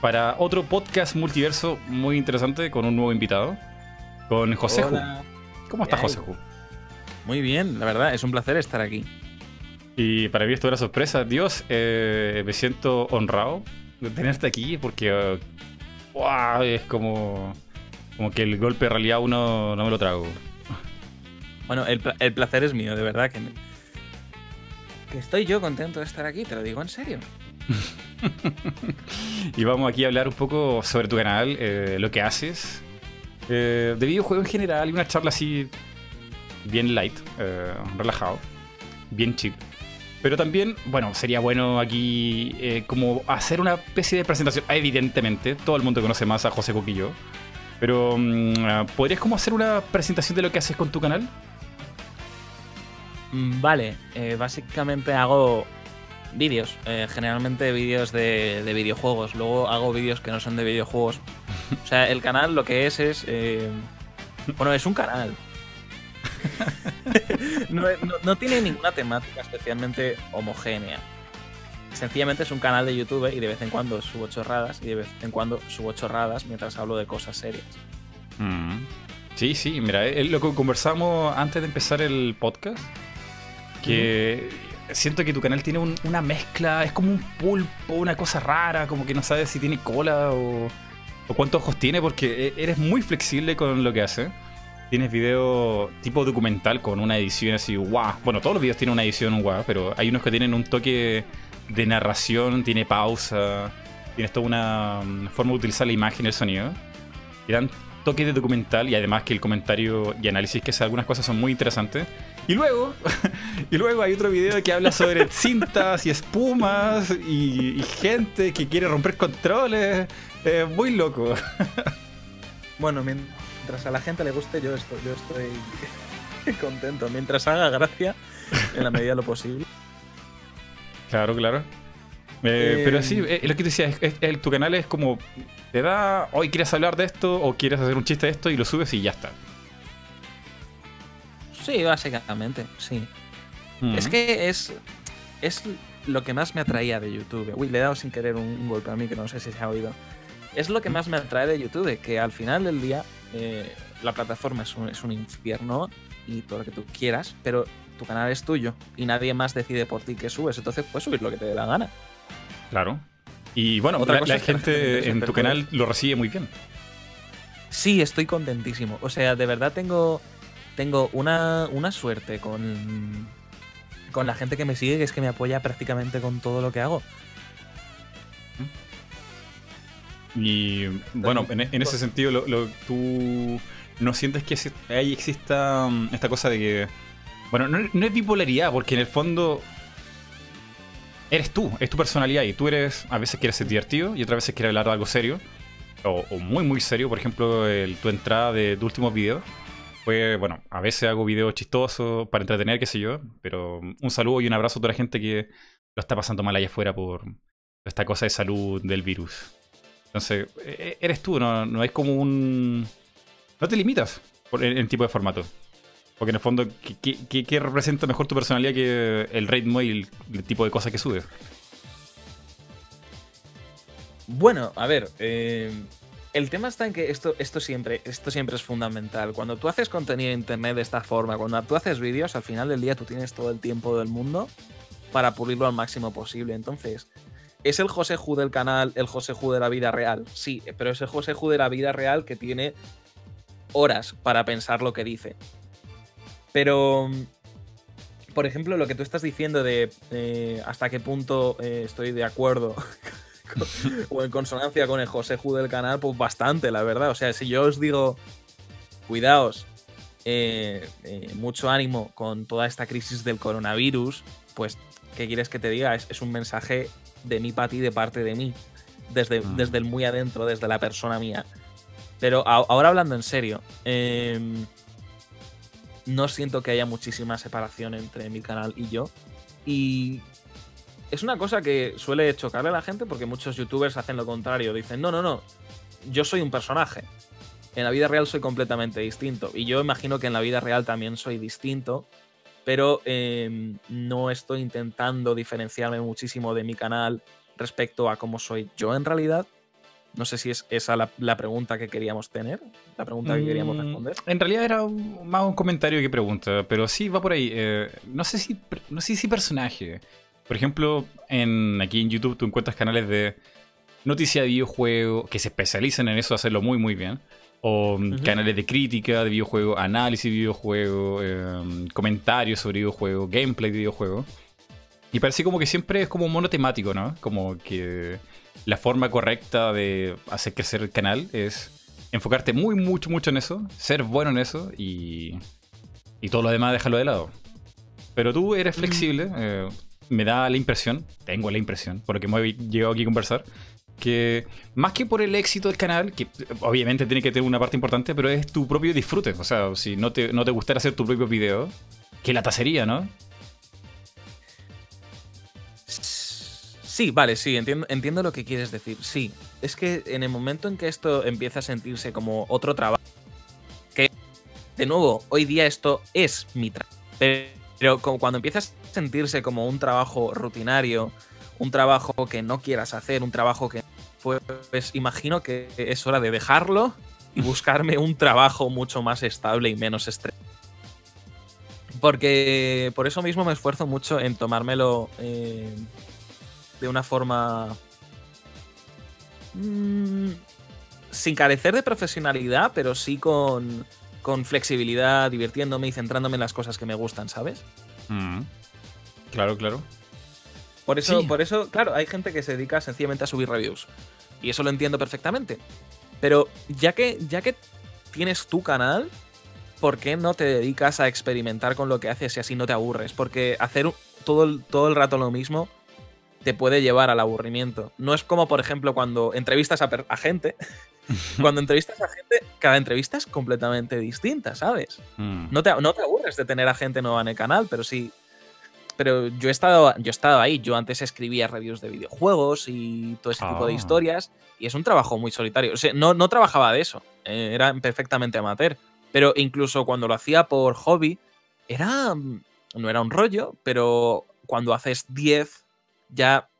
para otro podcast multiverso muy interesante con un nuevo invitado, con José Ju. ¿Cómo estás, José Ju? Muy bien, la verdad, es un placer estar aquí. Y para mí esto era sorpresa. Dios, eh, me siento honrado de tenerte aquí porque es como, como que el golpe de realidad uno no me lo trago. Bueno, el, el placer es mío, de verdad que, que estoy yo contento de estar aquí, te lo digo en serio. y vamos aquí a hablar un poco sobre tu canal, eh, lo que haces, eh, de videojuegos en general y una charla así bien light, eh, relajado, bien cheap. Pero también, bueno, sería bueno aquí como hacer una especie de presentación. Evidentemente, todo el mundo conoce más a José Coquillo. Pero, mm, ¿podrías como hacer una presentación de lo que haces con tu canal? Mm, vale, básicamente hago vídeos, eh, generalmente vídeos de, videojuegos. Luego hago vídeos que no son de videojuegos. O sea, el canal lo que es es... Eh, bueno, es un canal. no, tiene ninguna temática especialmente homogénea. Sencillamente es un canal de YouTube y de vez en cuando subo chorradas y de vez en cuando subo chorradas mientras hablo de cosas serias. Mm. Sí, sí, mira, eh, lo que conversamos antes de empezar el podcast, que siento que tu canal tiene una mezcla, es como un pulpo, una cosa rara, como que no sabes si tiene cola o, cuántos ojos tiene, porque e, eres muy flexible con lo que hace. Tienes video tipo documental con una edición así, guau. Bueno, todos los videos tienen una edición guau, pero hay unos que tienen un toque de narración, tiene pausa, tienes toda una mm, forma de utilizar la imagen y el sonido. Y toque de documental y además que el comentario y análisis que hace algunas cosas son muy interesantes. Y luego, y luego hay otro video que habla sobre cintas y espumas y, gente que quiere romper controles. muy loco. bueno, mientras a la gente le guste, yo estoy, yo estoy contento. Mientras haga gracia, en la medida de lo posible. Claro, claro. Eh, pero sí, eh, lo que te decía, es, tu canal es como, te da, hoy quieres hablar de esto o quieres hacer un chiste de esto y lo subes y ya está. Sí, básicamente, sí. Es que es, es lo que más me atraía de YouTube. Uy, le he dado sin querer un, golpe a mí que no sé si se ha oído. Es lo que más me atrae de YouTube, que al final del día eh, la plataforma es un, es un infierno y todo lo que tú quieras, pero tu canal es tuyo y nadie más decide por ti que subes, entonces puedes subir lo que te dé la gana. Claro. Y bueno, Otra la, gente en tu canal lo recibe muy bien. Sí, estoy contentísimo. O sea, de verdad tengo tengo una, suerte con, con la gente que me sigue, que es que me apoya prácticamente con todo lo que hago. Y bueno, en, ese sentido, lo, ¿tú no sientes que ahí exista mm, esta cosa de que... Bueno, no, es bipolaridad, porque en el fondo eres tú, es tu personalidad y tú eres, a veces quieres ser divertido y otras veces quieres hablar de algo serio, o, muy muy serio, por ejemplo, tu entrada de tu último video pues bueno, a veces hago videos chistosos para entretener, qué sé yo, pero un saludo y un abrazo a toda la gente que lo está pasando mal allá afuera por esta cosa de salud del virus. Entonces, e, e, eres tú, no, es como un... No te limitas por, en, tipo de formato. Porque en el fondo, ¿qué, representa mejor tu personalidad que el ritmo y el, tipo de cosas que subes? Bueno, a ver, eh, el tema está en que esto, esto, siempre, esto siempre es fundamental. Cuando tú haces contenido en internet de esta forma, cuando tú haces vídeos, al final del día tú tienes todo el tiempo del mundo para pulirlo al máximo posible. Entonces, ¿es el José Ju del canal el José Ju de la vida real? Sí, pero es el José Ju de la vida real que tiene horas para pensar lo que dice. Pero, por ejemplo, lo que tú estás diciendo de eh, hasta qué punto eh, estoy de acuerdo o en consonancia con el José Ju del canal, pues bastante, la verdad. O sea, si yo os digo, cuidaos, eh, eh, mucho ánimo con toda esta crisis del coronavirus, pues, ¿qué quieres que te diga? Es, un mensaje de mí para ti, de parte de mí, desde, mm. desde el muy adentro, desde la persona mía. Pero ahora hablando en serio, em, no siento que haya muchísima separación entre mi canal y yo. Y es una cosa que suele chocarle a la gente porque muchos youtubers hacen lo contrario. Dicen, no, no, no, yo soy un personaje. En la vida real soy completamente distinto. Y yo imagino que en la vida real también soy distinto. Pero em, no estoy intentando diferenciarme muchísimo de mi canal respecto a cómo soy yo en realidad. No sé si es esa la, pregunta que queríamos tener, la pregunta que queríamos mm, responder. En realidad era más un comentario que pregunta, pero sí va por ahí. Eh, no sé si no sé si personaje. Por ejemplo, en, aquí en YouTube tú encuentras canales de noticia de videojuegos que se especializan en eso, hacerlo muy muy bien. O mm, canales de crítica de videojuegos, análisis de videojuegos, em, comentarios sobre videojuegos, gameplay de videojuegos. Y parece como que siempre es como monotemático, ¿no? Como que la forma correcta de hacer crecer el canal es enfocarte muy, mucho, mucho en eso, ser bueno en eso y, y todo lo demás dejarlo de lado. Pero tú eres flexible, eh, me da la impresión, tengo la impresión, porque me he llegado aquí a conversar, que más que por el éxito del canal, que obviamente tiene que tener una parte importante, pero es tu propio disfrute. O sea, si no te, no te gustara hacer tu propio video, que la tacería, ¿no? Sí, vale, sí, entiendo, lo que quieres decir. Sí, es que en el momento en que esto empieza a sentirse como otro trabajo, que de nuevo, hoy día esto es mi trabajo, pero cuando empiezas a sentirse como un trabajo rutinario, un trabajo que no quieras hacer, un trabajo que pues, imagino que es hora de dejarlo y buscarme un trabajo mucho más estable y menos estrés. Porque por eso mismo me esfuerzo mucho en tomármelo eh, de una forma... Mm, sin carecer de profesionalidad, pero sí con, con, flexibilidad, divirtiéndome y centrándome en las cosas que me gustan, ¿sabes? Mm. Claro, claro. Por eso, por eso, claro, hay gente que se dedica sencillamente a subir reviews. Y eso lo entiendo perfectamente. Pero ya que, ya que tienes tu canal, ¿por qué no te dedicas a experimentar con lo que haces y así no te aburres? Porque hacer todo el, todo el rato lo mismo te puede llevar al aburrimiento. No es como, por ejemplo, cuando entrevistas a, gente. cuando entrevistas a gente, cada entrevista es completamente distinta, ¿sabes? Mm. No, te, no te aburres de tener a gente nueva en el canal, pero sí. Pero yo he estado, yo he estado ahí. Yo antes escribía reviews de videojuegos y todo ese tipo de ah. historias. Y es un trabajo muy solitario. O sea, no, no trabajaba de eso. Eh, era perfectamente amateur. Pero incluso cuando lo hacía por hobby, era. No era un rollo, pero cuando haces 10 ya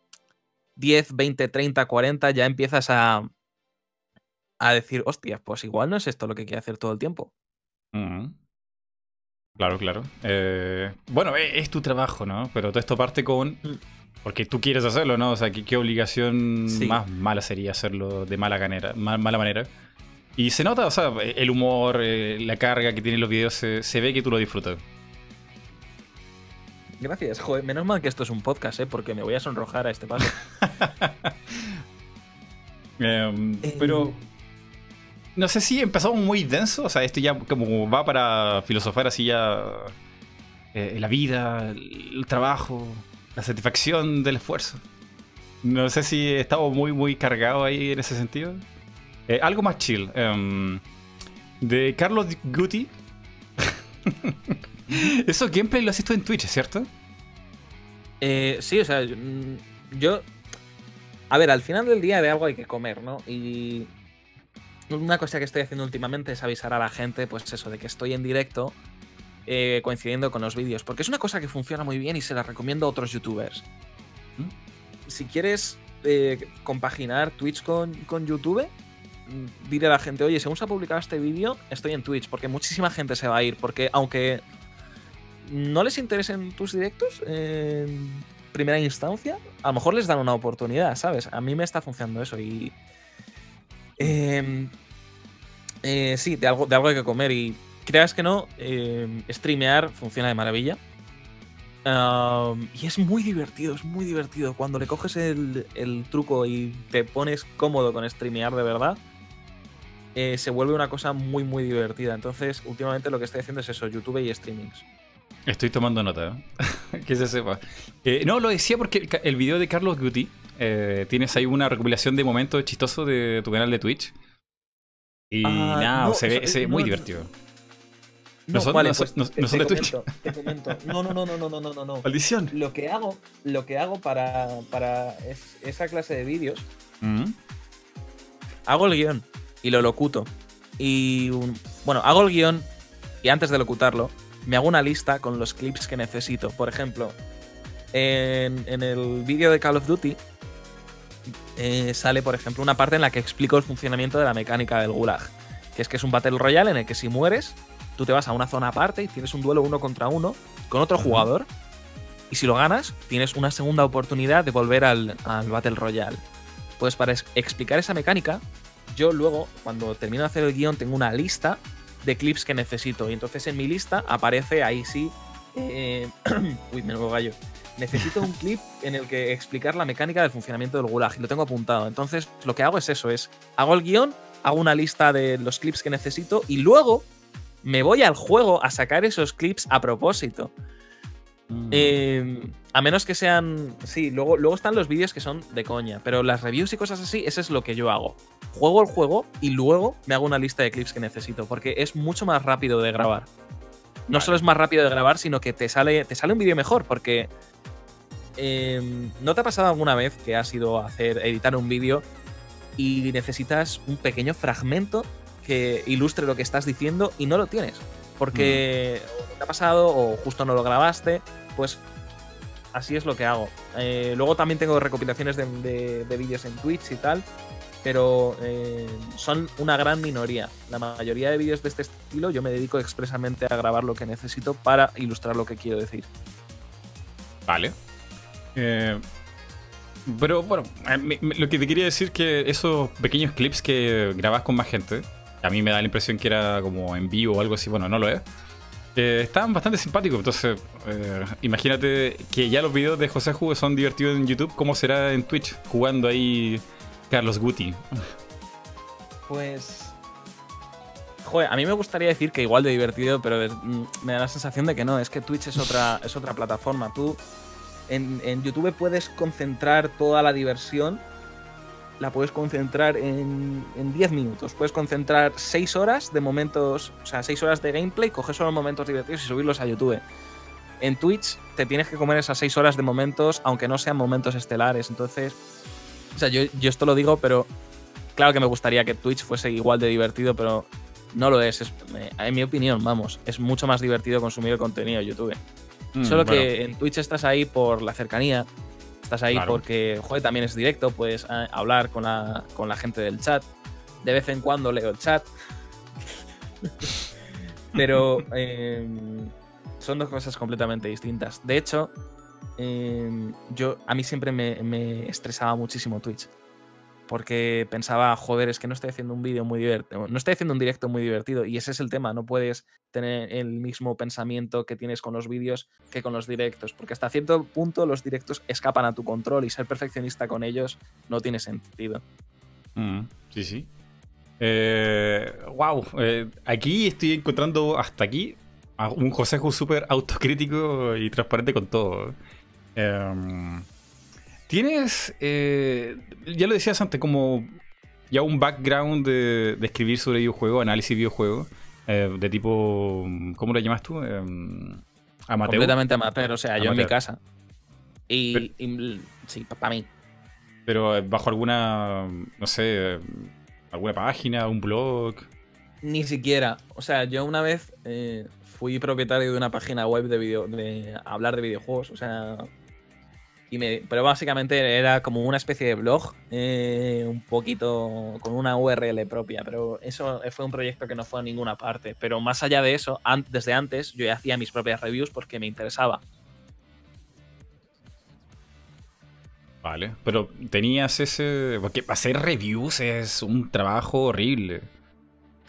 10, 20, 30, 40, ya empiezas a, a decir, hostia, pues igual no es esto lo que quiero hacer todo el tiempo. Claro, claro. Eh, bueno, e, es, tu trabajo, ¿no? Pero todo esto parte con... Porque tú quieres hacerlo, ¿no? O sea, ¿qué, obligación más mala sería hacerlo de mala, manera, mala manera? Y se nota, o sea, el humor, eh, la carga que tienen los videos, se ve que tú lo disfrutas. Gracias, joder. Menos mal que esto es un podcast, ¿eh? Porque me voy a sonrojar a este paso. Em, eh, pero. No sé si empezamos muy denso. O sea, esto ya como va para filosofar así ya. Eh, la vida, el trabajo, la satisfacción del esfuerzo. No sé si estamos muy, muy cargados ahí en ese sentido. Eh, algo más chill. Em, de Carlos Guti. Eso gameplay lo has visto en Twitch, ¿cierto? Eh, sí, o sea, mm, yo. A ver, al final del día de algo hay que comer, ¿no? Y. Una cosa que estoy haciendo últimamente es avisar a la gente, pues eso, de que estoy en directo eh, coincidiendo con los vídeos. Porque es una cosa que funciona muy bien y se la recomiendo a otros youtubers. ¿Mm? Si quieres eh, compaginar Twitch con, con YouTube, mm, dile a la gente, oye, según se ha publicado este vídeo, estoy en Twitch, porque muchísima gente se va a ir, porque aunque no les interesen tus directos en primera instancia, a lo mejor les dan una oportunidad, ¿sabes? A mí me está funcionando eso y... Em, eh, sí, de algo, de algo hay que comer y creas que no, em, streamear funciona de maravilla. y es muy divertido, es muy divertido. Cuando le coges el, truco y te pones cómodo con streamear de verdad, eh, se vuelve una cosa muy, muy divertida. Entonces, últimamente lo que estoy haciendo es eso, YouTube y streamings. Estoy tomando nota, ¿eh? que se sepa. Eh, no, lo decía porque el, video de Carlos Guti, eh, tienes ahí una recopilación de momentos chistosos de tu canal de Twitch. Y ah, nada, se ve, muy divertido. No, son, vale, pues, no, son de Twitch. Te comento. No, no, no, no, no, no, no. Maldición. Lo que hago, lo que hago para, para esa clase de vídeos, mm. hago el guion y lo locuto. Y bueno, hago el guion y antes de locutarlo, me hago una lista con los clips que necesito. Por ejemplo, en, el vídeo de Call of Duty eh, sale, por ejemplo, una parte en la que explico el funcionamiento de la mecánica del Gulag. Que es que es un Battle Royale en el que si mueres, tú te vas a una zona aparte y tienes un duelo uno contra uno con otro jugador. Y si lo ganas, tienes una segunda oportunidad de volver al, al Battle Royale. Pues para explicar esa mecánica, yo luego, cuando termino de hacer el guion, tengo una lista de clips que necesito. Y entonces en mi lista aparece ahí sí. Eh, uy, me lo gallo. Necesito un clip en el que explicar la mecánica del funcionamiento del gulag y lo tengo apuntado. Entonces, lo que hago es eso: es hago el guion, hago una lista de los clips que necesito y luego me voy al juego a sacar esos clips a propósito. Mm. Em, a menos que sean. Sí, luego, luego están los vídeos que son de coña. Pero las reviews y cosas así, eso es lo que yo hago. Juego el juego y luego me hago una lista de clips que necesito. Porque es mucho más rápido de grabar. No solo es más rápido de grabar, sino que te sale, te sale un vídeo mejor. Porque. Em, ¿No te ha pasado alguna vez que has ido a hacer, editar un vídeo y necesitas un pequeño fragmento que ilustre lo que estás diciendo y no lo tienes? Porque te ha pasado o justo no lo grabaste, pues así es lo que hago. Eh, luego también tengo recopilaciones de, vídeos en Twitch y tal, pero eh, son una gran minoría. La mayoría de vídeos de este estilo yo me dedico expresamente a grabar lo que necesito para ilustrar lo que quiero decir. Vale. Eh, pero bueno, lo que te quería decir que esos pequeños clips que grabas con más gente, a mí me da la impresión que era como en vivo o algo así, bueno, no lo es estaban bastante simpáticos. Entonces, eh, imagínate que ya los videos de José Jugo son divertidos en YouTube. ¿Cómo será en Twitch jugando ahí Carlos Guti? Pues. Joder, a mí me gustaría decir que igual de divertido, pero mm, me da la sensación de que no. Es que Twitch es otra, es otra plataforma. Tú en, en YouTube puedes concentrar toda la diversión la puedes concentrar en, 10 minutos. Puedes concentrar 6 horas de momentos, o sea, 6 horas de gameplay, coger solo momentos divertidos y subirlos a YouTube. En Twitch te tienes que comer esas 6 horas de momentos, aunque no sean momentos estelares. Entonces, o sea, yo, yo esto lo digo, pero claro que me gustaría que Twitch fuese igual de divertido, pero no lo es. en mi opinión, vamos, es mucho más divertido consumir el contenido de YouTube. Mm, solo que en Twitch estás ahí por la cercanía, Estás ahí porque, joder, también es directo, puedes eh, hablar con la, con la gente del chat. De vez en cuando leo el chat. Pero em, son dos cosas completamente distintas. De hecho, em, yo, a mí siempre me, me estresaba muchísimo Twitch porque pensaba, joder, es que no estoy haciendo un vídeo muy divertido, no estoy haciendo un directo muy divertido y ese es el tema, no puedes tener el mismo pensamiento que tienes con los vídeos que con los directos, porque hasta cierto punto los directos escapan a tu control y ser perfeccionista con ellos no tiene sentido. Mm, sí, sí. wow, eh, eh, aquí estoy encontrando hasta aquí un consejo súper autocrítico y transparente con todo. Em, Tienes, eh, ya lo decías antes, como ya un background de, escribir sobre videojuegos, análisis de videojuegos, eh, de tipo, ¿cómo lo llamas tú? Eh, amateur. Completamente amateur, o sea, yo en mi casa. Y, sí, para mí. Pero bajo alguna, no sé, alguna página, un blog. Ni siquiera. O sea, yo una vez fui propietario de una página web de, video, de hablar de videojuegos. O sea, pero básicamente era como una especie de blog, eh, un poquito con una URL propia, pero eso fue un proyecto que no fue a ninguna parte. Pero más allá de eso, desde antes yo ya hacía mis propias reviews porque me interesaba. Vale, pero tenías ese... Porque hacer reviews es un trabajo horrible.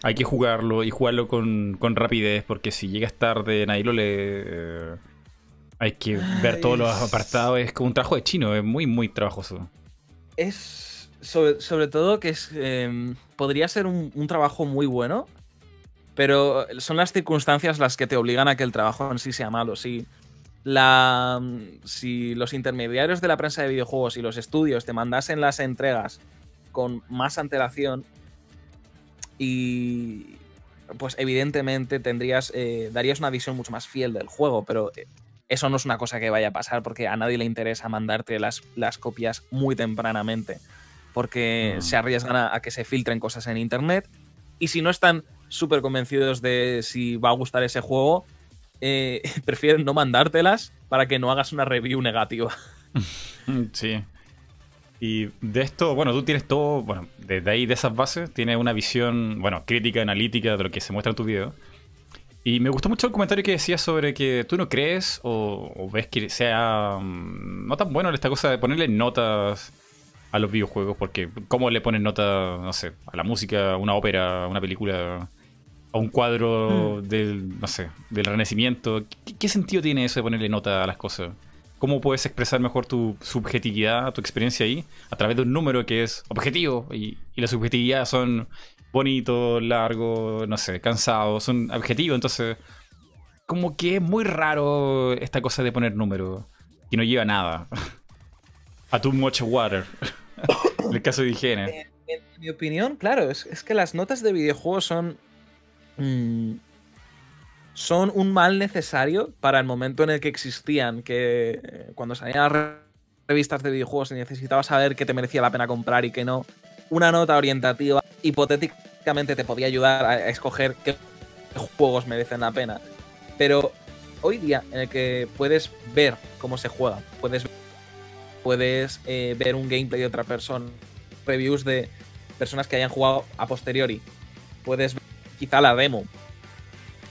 Hay que jugarlo y jugarlo con, con rapidez porque si llegas tarde nadie lo lee hay que ver todos los apartados. Es como un trabajo de chino, es muy, muy trabajoso. Es. Sobre, todo que es. Em, podría ser un, trabajo muy bueno, pero son las circunstancias las que te obligan a que el trabajo en sí sea malo. Si, la, si los intermediarios de la prensa de videojuegos y los estudios te mandasen las entregas con más antelación y pues evidentemente tendrías eh, darías una visión mucho más fiel del juego, pero eh, eso no es una cosa que vaya a pasar porque a nadie le interesa mandarte las, las copias muy tempranamente porque mm. se arriesgan a, que se filtren cosas en internet y si no están súper convencidos de si va a gustar ese juego, eh, prefieren no mandártelas para que no hagas una review negativa. Sí. Y de esto, bueno, tú tienes todo, bueno, desde ahí, de esas bases, tienes una visión, bueno, crítica, analítica de lo que se muestra en tu video. Y me gustó mucho el comentario que decías sobre que tú no crees o, ves que sea mm, no tan bueno esta cosa de ponerle notas a los videojuegos, porque ¿cómo le pones nota, no sé, a la música, a una ópera, a una película, a un cuadro Mm. del, no sé, del Renacimiento? ¿Qué, qué sentido tiene eso de ponerle nota a las cosas? ¿Cómo puedes expresar mejor tu subjetividad, tu experiencia ahí, a través de un número que es objetivo? Y, y la subjetividad son bonitos, largos, no sé, cansados, son objetivos, entonces como que es muy raro esta cosa de poner números, que no lleva nada. a too much water. en el caso de higiene. En, en mi opinión, claro, es, que las notas de videojuegos son. mm, son un mal necesario para el momento en el que existían. Que eh, cuando salían las re- revistas de videojuegos y necesitabas saber qué te merecía la pena comprar y qué no. Una nota orientativa hipotéticamente te podía ayudar a, a escoger qué juegos merecen la pena. Pero hoy día, en el que puedes ver cómo se juega, puedes puedes eh, ver un gameplay de otra persona, reviews de personas que hayan jugado a posteriori, puedes ver quizá la demo,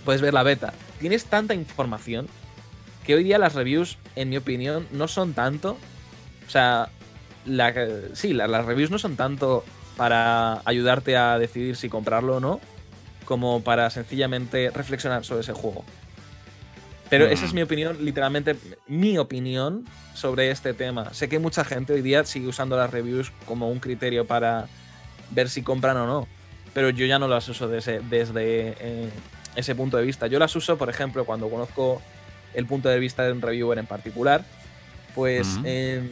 puedes ver la beta. Tienes tanta información que hoy día las reviews, en mi opinión, no son tanto. O sea, la, sí, la- las reviews no son tanto para ayudarte a decidir si comprarlo o no, como para sencillamente reflexionar sobre ese juego. Pero esa es Mm. mi opinión, literalmente mi opinión sobre este tema. Sé que mucha gente hoy día sigue usando las reviews como un criterio para ver si compran o no. Pero yo ya no las uso desde, desde eh, ese punto de vista. Yo las uso, por ejemplo, cuando conozco el punto de vista de un reviewer en particular. Pues Ujú. eh,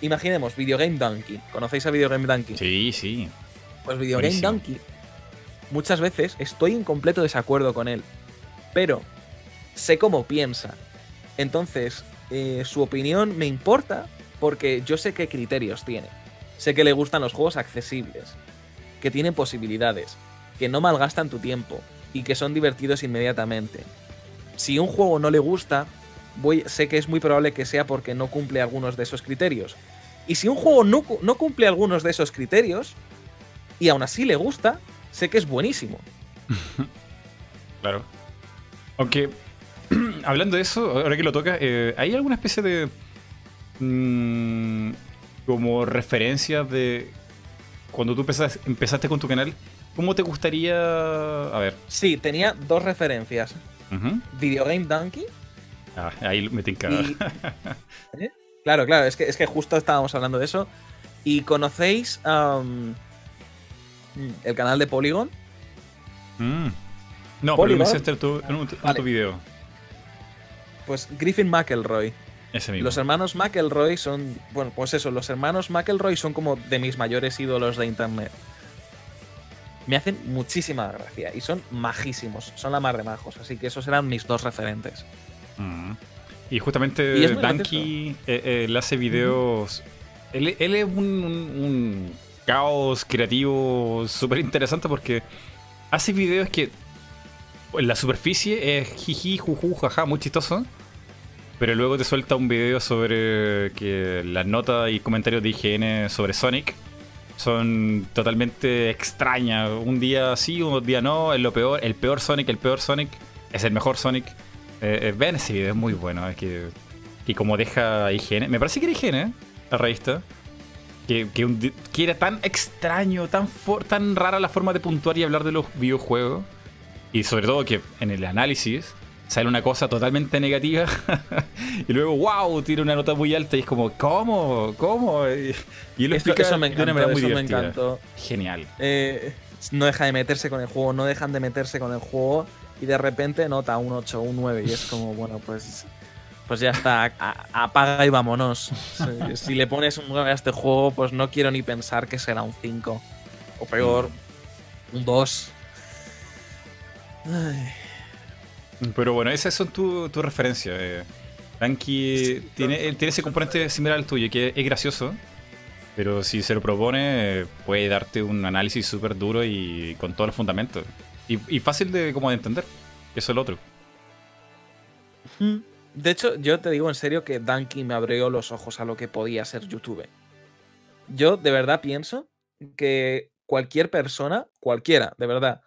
imaginemos Video Game Donkey. ¿Conocéis a Video Game Donkey? Sí, sí. Pues Video Game Buenísimo. Donkey, muchas veces estoy en completo desacuerdo con él, pero sé cómo piensa. Entonces, eh, su opinión me importa porque yo sé qué criterios tiene. Sé que le gustan los juegos accesibles, que tienen posibilidades, que no malgastan tu tiempo y que son divertidos inmediatamente. Si un juego no le gusta, voy, sé que es muy probable que sea porque no cumple algunos de esos criterios. Y si un juego no, no cumple algunos de esos criterios, y aún así le gusta, sé que es buenísimo. Claro. Aunque, hablando de eso, ahora que lo toca, eh, ¿hay alguna especie de. mm, como referencias de. Cuando tú empezaste, empezaste con tu canal, ¿cómo te gustaría. A ver. Sí, tenía dos referencias. ujú. Video Game Donkey Ah, ahí me tinca. y... ¿Eh? Claro, claro, es que, es que justo estábamos hablando de eso. ¿Y conocéis el canal de Polygon? Mm. No, pero lo Polygon. en un- en Vale. tu video. Pues Griffin McElroy. Ese mismo. Los hermanos McElroy son, bueno, pues eso, los hermanos McElroy son como de mis mayores ídolos de internet. Me hacen muchísima gracia y son majísimos, son la mar de majos, así que esos eran mis dos referentes. Mm. Y justamente Y Danky eh, eh, hace videos. Él, él es un, un- un caos creativo súper interesante porque hace videos que en la superficie es jiji, juju, jaja, muy chistoso. Pero luego te suelta un video sobre que las notas y comentarios de IGN sobre Sonic son totalmente extrañas. Un día sí, un día no, es lo peor. El peor Sonic, el peor Sonic, es el mejor Sonic. Eh, eh, vean ese video, es muy bueno. Es que, que como deja IGN, me parece que era ¿eh? la revista. Que, que, un di- que era tan extraño, tan, for- tan rara la forma de puntuar y hablar de los videojuegos. Y sobre todo que en el análisis sale una cosa totalmente negativa y luego, wow, tiene una nota muy alta y es como, ¿cómo? ¿Cómo? Y, y él lo Eso, explica eso me de una encantó, manera muy eso me encantó. Genial. Eh, no deja de meterse con el juego, no dejan de meterse con el juego y de repente nota un 8, un 9 y es como, bueno, pues pues ya está, a- apaga y vámonos. Si, si le pones un 9 a este juego, pues no quiero ni pensar que será un 5 o peor, un 2. Ay, Pero bueno, esas son tus tu referencias. Eh. Danky Sí, tiene, tiene ese componente similar al tuyo, que es gracioso. Pero si se lo propone, eh, puede darte un análisis súper duro y con todos los fundamentos. Y, y fácil de como de entender. Eso es lo otro. De hecho, yo te digo en serio que Danky me abrió los ojos a lo que podía ser YouTube. yo de verdad pienso que cualquier persona, cualquiera, de verdad,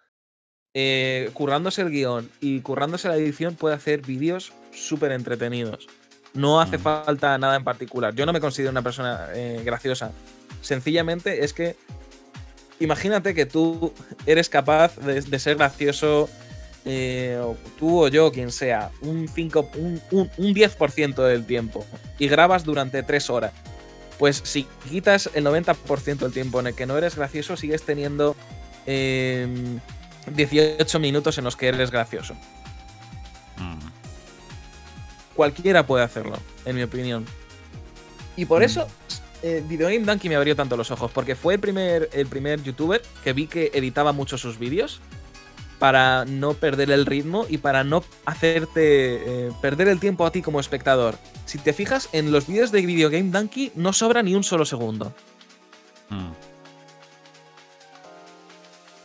eh, currándose el guion y currándose la edición puede hacer vídeos súper entretenidos. No hace Mm. falta nada en particular. Yo no me considero una persona eh, graciosa. Sencillamente es que imagínate que tú eres capaz de, de ser gracioso, eh, o tú o yo, quien sea, un, 5, un, un- un 10% del tiempo y grabas durante 3 horas. Pues si quitas el 90% del tiempo en el que no eres gracioso, sigues teniendo em, 18 minutos en los que eres gracioso. Mm. Cualquiera puede hacerlo, en mi opinión. Y por Mm. eso eh, Video Game Donkey me abrió tanto los ojos, porque fue el primer, el primer youtuber que vi que editaba mucho sus vídeos para no perder el ritmo y para no hacerte eh, perder el tiempo a ti como espectador. Si te fijas, en los vídeos de Video Game Donkey no sobra ni un solo segundo. Mm.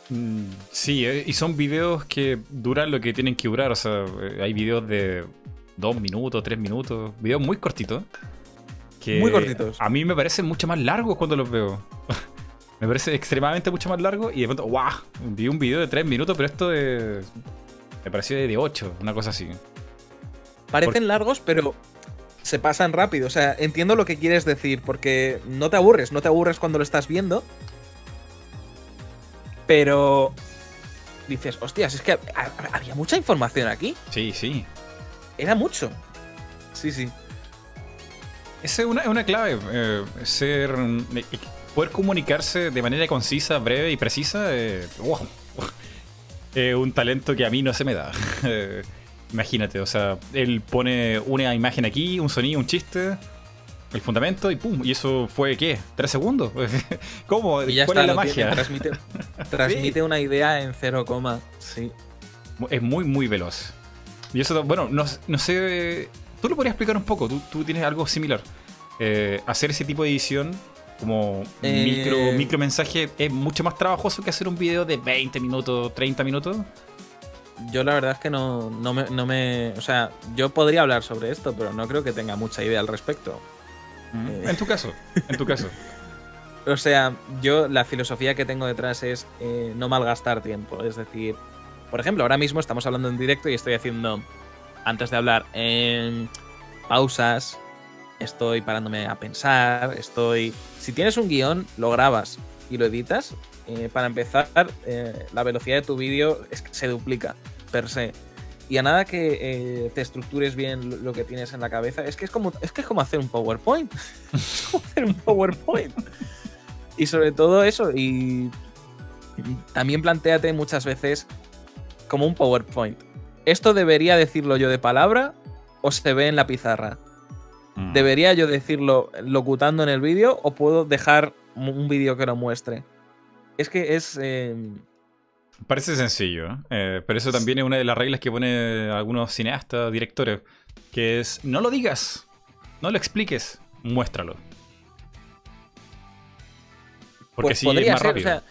Mm, Sí, eh, y son videos que duran lo que tienen que durar. O sea, eh, hay videos de dos minutos, tres minutos, videos muy cortitos. Que Muy cortitos. A mí me parecen mucho más largos cuando los veo. me parece extremadamente mucho más largo y de pronto, ¡guau! Vi un video de tres minutos, pero esto de, me pareció de ocho, una cosa así. Parecen largos, pero se pasan rápido. O sea, entiendo lo que quieres decir, porque no te aburres, no te aburres cuando lo estás viendo. Pero dices, hostias, es que ha- ha- había mucha información aquí. Sí, sí. Era mucho. Sí, sí. Esa es una, una clave. eh, ser. eh, poder comunicarse de manera concisa, breve y precisa. eh, wow. Es un talento que a mí no se me da. Eh, Imagínate, o sea, él pone una imagen aquí, un sonido, un chiste, el fundamento y pum. ¿Y eso fue qué? ¿Tres segundos? ¿Cómo? Y ya ¿Cuál está, es la tiene, magia? transmite transmite una idea en cero coma. Sí. Es muy, muy veloz. Y eso, bueno, no, no sé. Tú lo podrías explicar un poco. Tú, tú tienes algo similar. Eh, hacer ese tipo de edición, como Eh, micro, micro mensaje, es mucho más trabajoso que hacer un video de 20 minutos, 30 minutos. Yo la verdad es que no, no, me, no me. O sea, yo podría hablar sobre esto, pero no creo que tenga mucha idea al respecto. Eh. En tu caso, en tu caso. O sea, yo la filosofía que tengo detrás es eh, no malgastar tiempo. Es decir, por ejemplo, ahora mismo estamos hablando en directo y estoy haciendo, antes de hablar, em, pausas, estoy parándome a pensar, estoy... Si tienes un guion, lo grabas y lo editas. eh, para empezar, eh, la velocidad de tu vídeo se duplica, per se. Y a nada que eh, te estructures bien lo- lo que tienes en la cabeza, es que es como, es que es como hacer un PowerPoint. es como hacer un PowerPoint. Y sobre todo eso, y también planteate muchas veces como un PowerPoint. ¿Esto debería decirlo yo de palabra o se ve en la pizarra? Mm. ¿Debería yo decirlo locutando en el vídeo o puedo dejar un vídeo que lo muestre? Es que es... eh, Parece sencillo, ¿eh? Pero eso también es una de las reglas que ponen algunos cineastas, directores, que es no lo digas, no lo expliques, muéstralo. Porque pues sí, es podría más ser, rápido. o sea,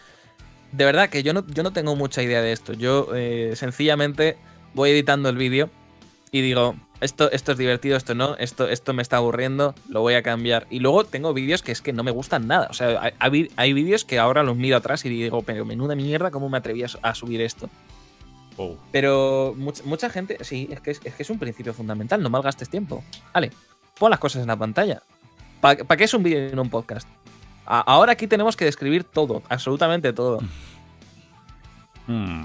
de verdad que yo no, yo no tengo mucha idea de esto. Yo eh, sencillamente voy editando el vídeo y digo, esto, esto es divertido, esto no, esto, esto me está aburriendo, lo voy a cambiar. Y luego tengo vídeos que es que no me gustan nada. O sea, hay, hay- vídeos que ahora los miro atrás y digo, pero menuda mierda, ¿cómo me atreví a, su- a subir esto? Oh. Pero mucha, mucha gente, sí, es que es, es que es un principio fundamental, no malgastes tiempo. Vale, pon las cosas en la pantalla. ¿Para qué es un vídeo y no un podcast? A- ahora aquí tenemos que describir todo, absolutamente todo. Mm.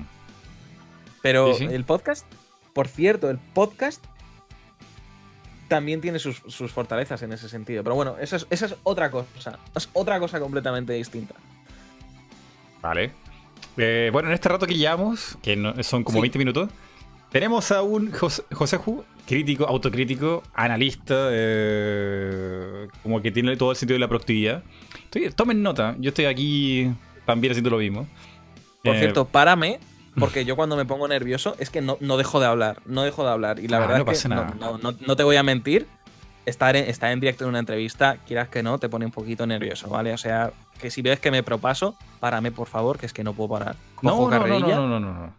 Pero Sí, sí. el podcast, por cierto, el podcast también tiene sus, sus fortalezas en ese sentido. Pero bueno, eso es, esa es otra cosa. Es otra cosa completamente distinta. Vale. Eh, bueno, en este rato que llevamos, que no- son como Sí. 20 minutos, tenemos a un José, José Ju, crítico, autocrítico, analista, eh, como que tiene todo el sentido de la productividad. Estoy- tomen nota, yo estoy aquí también haciendo lo mismo. Por Eh, cierto, párame, porque yo cuando me pongo nervioso es que no, no dejo de hablar, no dejo de hablar. Y la Ah, verdad no es que no, no- te voy a mentir, estar en, estar en directo en una entrevista, quieras que no, te pone un poquito nervioso, ¿vale? O sea, que si ves que me propaso, párame, por favor, que es que no puedo parar. No, Cojo no, no, no, no, no, no,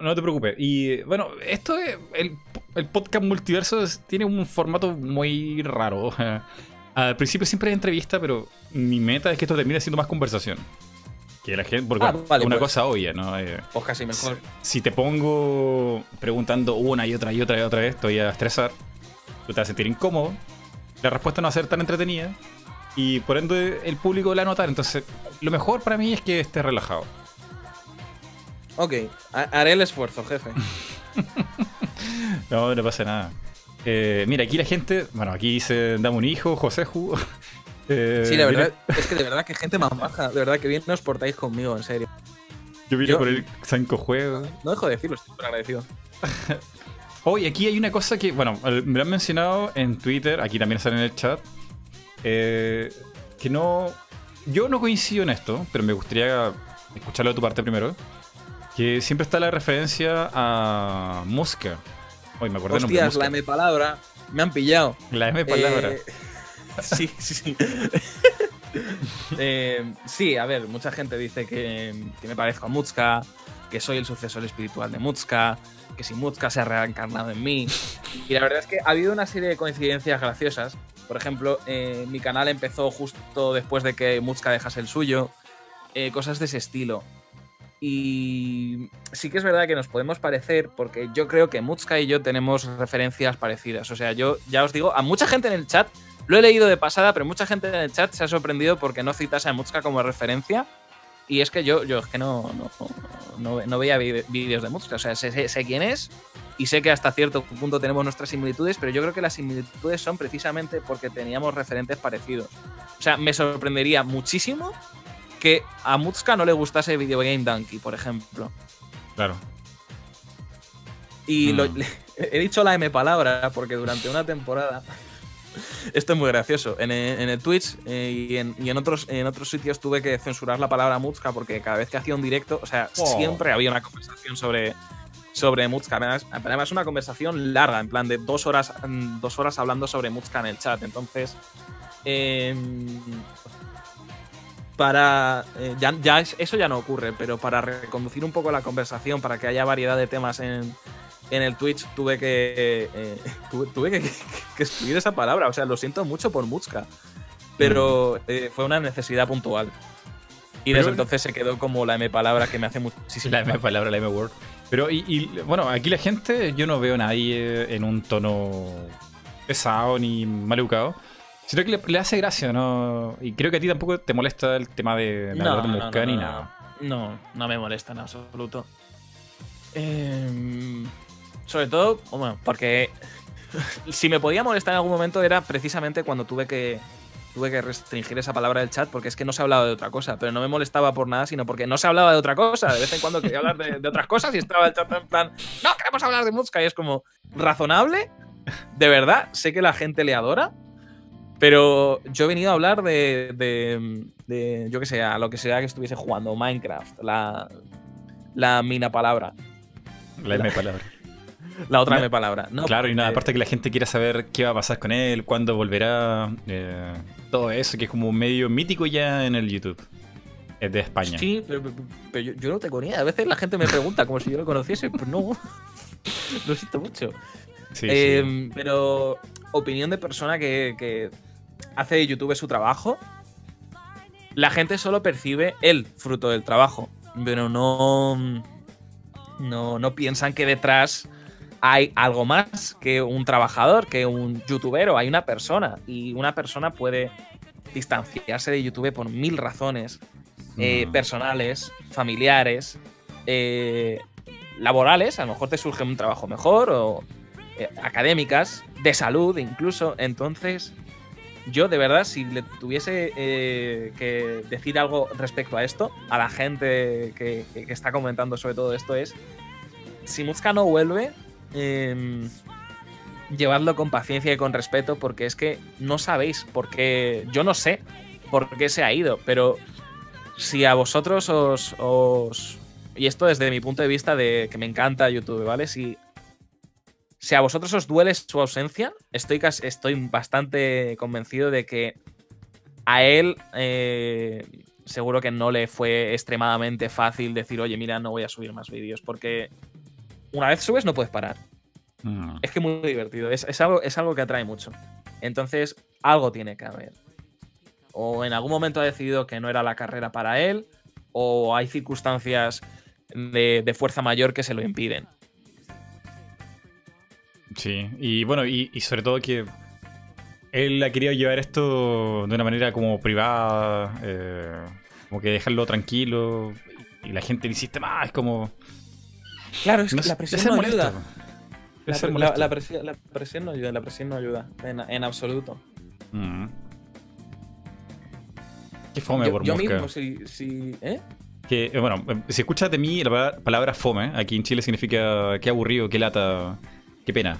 no. Te preocupes. Y bueno, esto es. El, el podcast multiverso es- tiene un formato muy raro. Al principio siempre hay entrevista, pero mi meta es que esto termine siendo más conversación. Que la gente, porque Ah, vale, una pues. cosa obvia, ¿no? Eh, Pues casi mejor. si te pongo preguntando una y otra y otra y otra vez, te voy a estresar, tú te vas a sentir incómodo, la respuesta no va a ser tan entretenida y por ende el público la va a notar. Entonces, lo mejor para mí es que estés relajado. Ok, ha- haré el esfuerzo, jefe. No, no pasa nada. Eh, mira, aquí la gente, bueno, aquí dice, dame un hijo, José Ju. Eh, Sí, la verdad, es que de verdad que gente más baja. De verdad que bien os portáis conmigo, en serio. yo vine yo- por el cinco juegos. No dejo de decirlo, estoy súper agradecido. Hoy aquí hay una cosa que, bueno, me lo han mencionado en Twitter, aquí también sale en el chat, eh, que no... Yo no coincido en esto, pero me gustaría escucharlo de tu parte primero. Que siempre está la referencia a Muska. Hoy me nombre. Hostias, la Muska. M palabra. Me han pillado. La M palabra. Eh, sí, sí, sí. Eh, sí, a ver, mucha gente dice que, que me parezco a Mutska, que soy el sucesor espiritual de Mutska, que si Mutska se ha reencarnado en mí. Y la verdad es que ha habido una serie de coincidencias graciosas. Por ejemplo, eh, mi canal empezó justo después de que Mutska dejase el suyo. eh, cosas de ese estilo. Y sí que es verdad que nos podemos parecer, porque yo creo que Mutska y yo tenemos referencias parecidas. O sea, yo ya os digo, a mucha gente en el chat, lo he leído de pasada, pero mucha gente en el chat se ha sorprendido porque no citase a Mutska como referencia. Y es que yo, yo es que no, no, no, no veía vídeos de Mutska. O sea, sé, sé- sé quién es y sé que hasta cierto punto tenemos nuestras similitudes, pero yo creo que las similitudes son precisamente porque teníamos referentes parecidos. O sea, me sorprendería muchísimo que a Mutska no le gustase Video Game Donkey, por ejemplo. Claro. Y Mm. lo- he dicho la M palabra porque durante una temporada. Esto es muy gracioso. En el, en el Twitch eh, y, en, y en otros, en otros sitios tuve que censurar la palabra Mutska porque cada vez que hacía un directo, o sea, Oh. siempre había una conversación sobre, sobre Mutska. Además, además, una conversación larga, en plan de dos horas, mm, dos horas hablando sobre Mutska en el chat. Entonces, em, para. eh, ya, ya es- eso ya no ocurre, pero para reconducir un poco la conversación, para que haya variedad de temas en, en el Twitch, tuve que. eh, tuve, tuve que, que escribir esa palabra. O sea, lo siento mucho por Mutska. Pero eh, fue una necesidad puntual. Y desde Pero- entonces se quedó como la M palabra que me hace muchísimo. La M palabra, la M word. Pero, y, y, bueno, aquí la gente, yo no veo a nadie en un tono pesado ni maleducado. Sino que le, le hace gracia, ¿no? Y creo que a ti tampoco te molesta el tema de, de hablar de Muska ni nada. No, no me molesta en absoluto. Em, sobre todo, bueno, porque si me podía molestar en algún momento era precisamente cuando tuve que tuve que restringir esa palabra del chat porque es que no se hablaba de otra cosa, pero no me molestaba por nada, sino porque no se hablaba de otra cosa. De vez en cuando quería hablar de, otras cosas y estaba el chat en plan, no, queremos hablar de Mutska y es como, razonable, de verdad, sé que la gente le adora, pero yo he venido a hablar de, de, de, yo que sé, a lo que sea que estuviese jugando, Minecraft, la, la mina palabra, La M palabra. La otra No, M palabra. No, claro, y nada, porque- aparte que la gente quiera saber qué va a pasar con él, cuándo volverá, eh, todo eso, que es como medio mítico ya en el YouTube. Es de España. Sí, pero, yo, yo no tengo ni idea. A veces la gente me pregunta como si yo lo conociese, pero no. Lo siento mucho. Sí, sí. Eh, Pero opinión de persona que, que hace de YouTube su trabajo. La gente solo percibe el fruto del trabajo, pero no, no, no piensan que detrás hay algo más que un trabajador, que un youtuber o hay una persona. Y una persona puede distanciarse de YouTube por mil razones eh, Mm. personales, familiares, eh, laborales, a lo mejor te surge un trabajo mejor, o eh, académicas, de salud incluso. Entonces, yo de verdad, si le tuviese eh, que decir algo respecto a esto, a la gente que, que- está comentando sobre todo esto, es, si Muzka no vuelve, em, llevadlo con paciencia y con respeto, porque es que no sabéis por qué, yo no sé por qué se ha ido, pero si a vosotros os, Y esto desde mi punto de vista de que me encanta YouTube, ¿vale? Si, a vosotros os duele su ausencia, estoy, estoy bastante convencido de que a él eh, seguro que no le fue extremadamente fácil decir, oye, mira, no voy a subir más vídeos, porque una vez subes no puedes parar. Mm. Es que muy divertido, es, es algo, es algo que atrae mucho. Entonces, algo tiene que haber. O en algún momento ha decidido que no era la carrera para él, o hay circunstancias de, fuerza mayor que se lo impiden. Sí, y bueno, y, sobre todo que él ha querido llevar esto de una manera como privada, eh, como que dejarlo tranquilo, y la gente insiste más, es como... Claro, es que la presión no ayuda. La, presión, no ayuda, la presión no ayuda, en, absoluto. Mm. Qué fome yo, por Yo mismo, si, si ¿eh? Que, eh, bueno, eh, si escuchas de mí la palabra fome, aquí en Chile significa qué aburrido, qué lata, qué pena.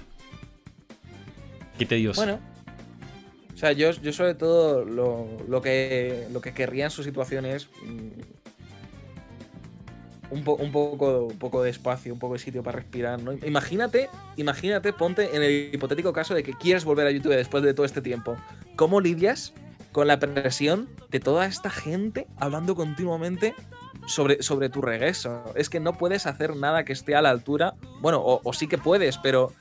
Qué tedioso. Bueno. O sea, yo, yo sobre todo lo, lo, que, lo que querría en su situación es un, poco, un poco de espacio, un poco de sitio para respirar, ¿no? Imagínate, imagínate, ponte en el hipotético caso de que quieres volver a YouTube después de todo este tiempo. ¿Cómo lidias con la presión de toda esta gente hablando continuamente sobre, sobre tu regreso. Es que no puedes hacer nada que esté a la altura. Bueno, o, sí que puedes, pero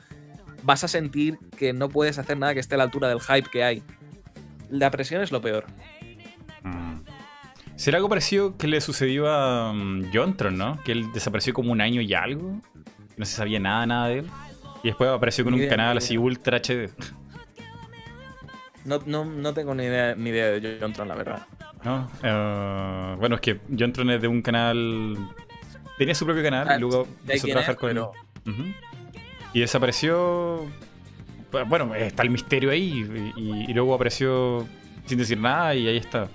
vas a sentir que no puedes hacer nada que esté a la altura del hype que hay. La presión es lo peor. Mm. ¿Será algo parecido que le sucedió a um, Jontron, no? Que él desapareció como un año y algo. No se sabía nada, nada de él. Y después apareció con un canal así ultra HD. No, no, no tengo ni idea, ni idea de Jontron, la verdad. No, eh, bueno, es que yo entré de un canal. Tenía su propio canal y ah, luego empezó a trabajar con. él. Y desapareció. Bueno, está el misterio ahí. Y, luego apareció sin decir nada y ahí está.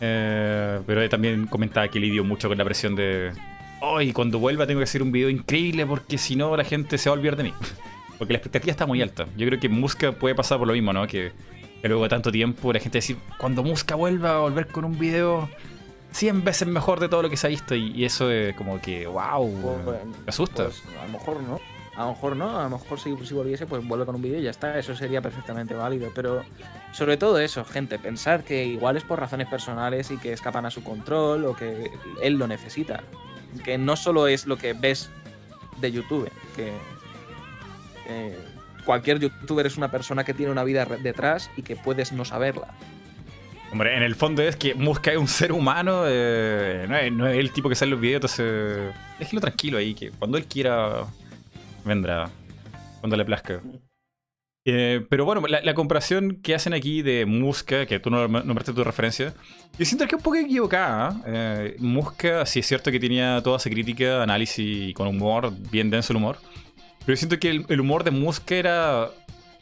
Eh, pero también comentaba que lidió mucho con la presión de. Hoy, cuando vuelva tengo que hacer un video increíble porque si no la gente se va a olvidar de mí. Porque la expectativa está muy alta. Yo creo que Musca puede pasar por lo mismo, ¿no? Que luego de tanto tiempo la gente decir, cuando Musca vuelva a volver con un video 100 veces mejor de todo lo que se ha visto y, eso es como que, wow, pues, me asusta. Pues, a lo mejor no. A lo mejor no, a lo mejor si, volviese, pues vuelve con un vídeo y ya está, eso sería perfectamente válido. Pero sobre todo eso, gente, pensar que igual es por razones personales y que escapan a su control o que él lo necesita. Que no solo es lo que ves de YouTube, que eh, cualquier youtuber es una persona que tiene una vida detrás y que puedes no saberla. Hombre, en el fondo es que Muska es un ser humano, eh, no, es, el tipo que sale los videos, entonces déjelo tranquilo ahí, que cuando él quiera vendrá, cuando le plazca. Eh, pero bueno, la, comparación que hacen aquí de Muska, que tú no nombraste tu referencia, yo siento que es un poco equivocada. ¿eh? Muska, sí es cierto que tenía toda esa crítica, análisis con humor, bien denso el humor. Pero yo siento que el, humor de Musk era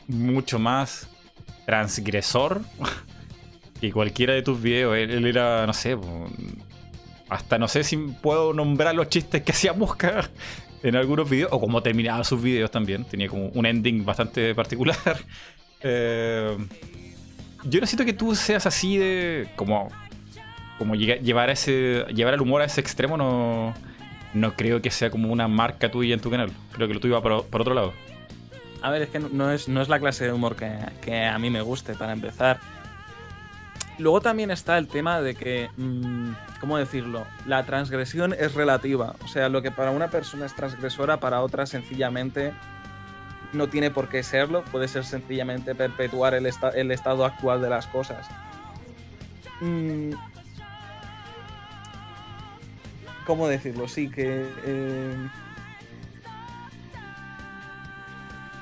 mucho más transgresor que cualquiera de tus videos. Él, era, no sé, hasta no sé si puedo nombrar los chistes que hacía Muska en algunos videos, o cómo terminaba sus videos también. Tenía como un ending bastante particular. Eh, yo no siento que tú seas así de. como. como llevar, llevar el humor a ese extremo, no no creo que sea como una marca tuya en tu canal. Creo que lo tuyo va por, otro lado. A ver, es que no es, no es la clase de humor que, a mí me guste, para empezar. Luego también está el tema de que, mm, ¿cómo decirlo? La transgresión es relativa. O sea, lo que para una persona es transgresora, para otra sencillamente no tiene por qué serlo. Puede ser sencillamente perpetuar el, el estado actual de las cosas. Mm, ¿Cómo decirlo? Sí, que... Eh,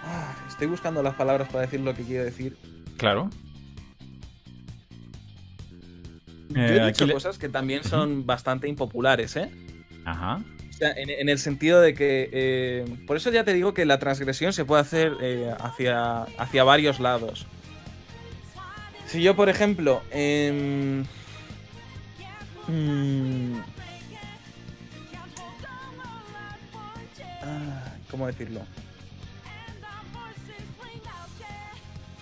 ah, estoy buscando las palabras para decir lo que quiero decir. Claro. Yo he eh, dicho cosas que también son bastante impopulares, ¿eh? Ajá. O sea, en, el sentido de que. Eh, por eso ya te digo que la transgresión se puede hacer hacia, hacia varios lados. Si yo, por ejemplo. Eh, ¿Cómo decirlo?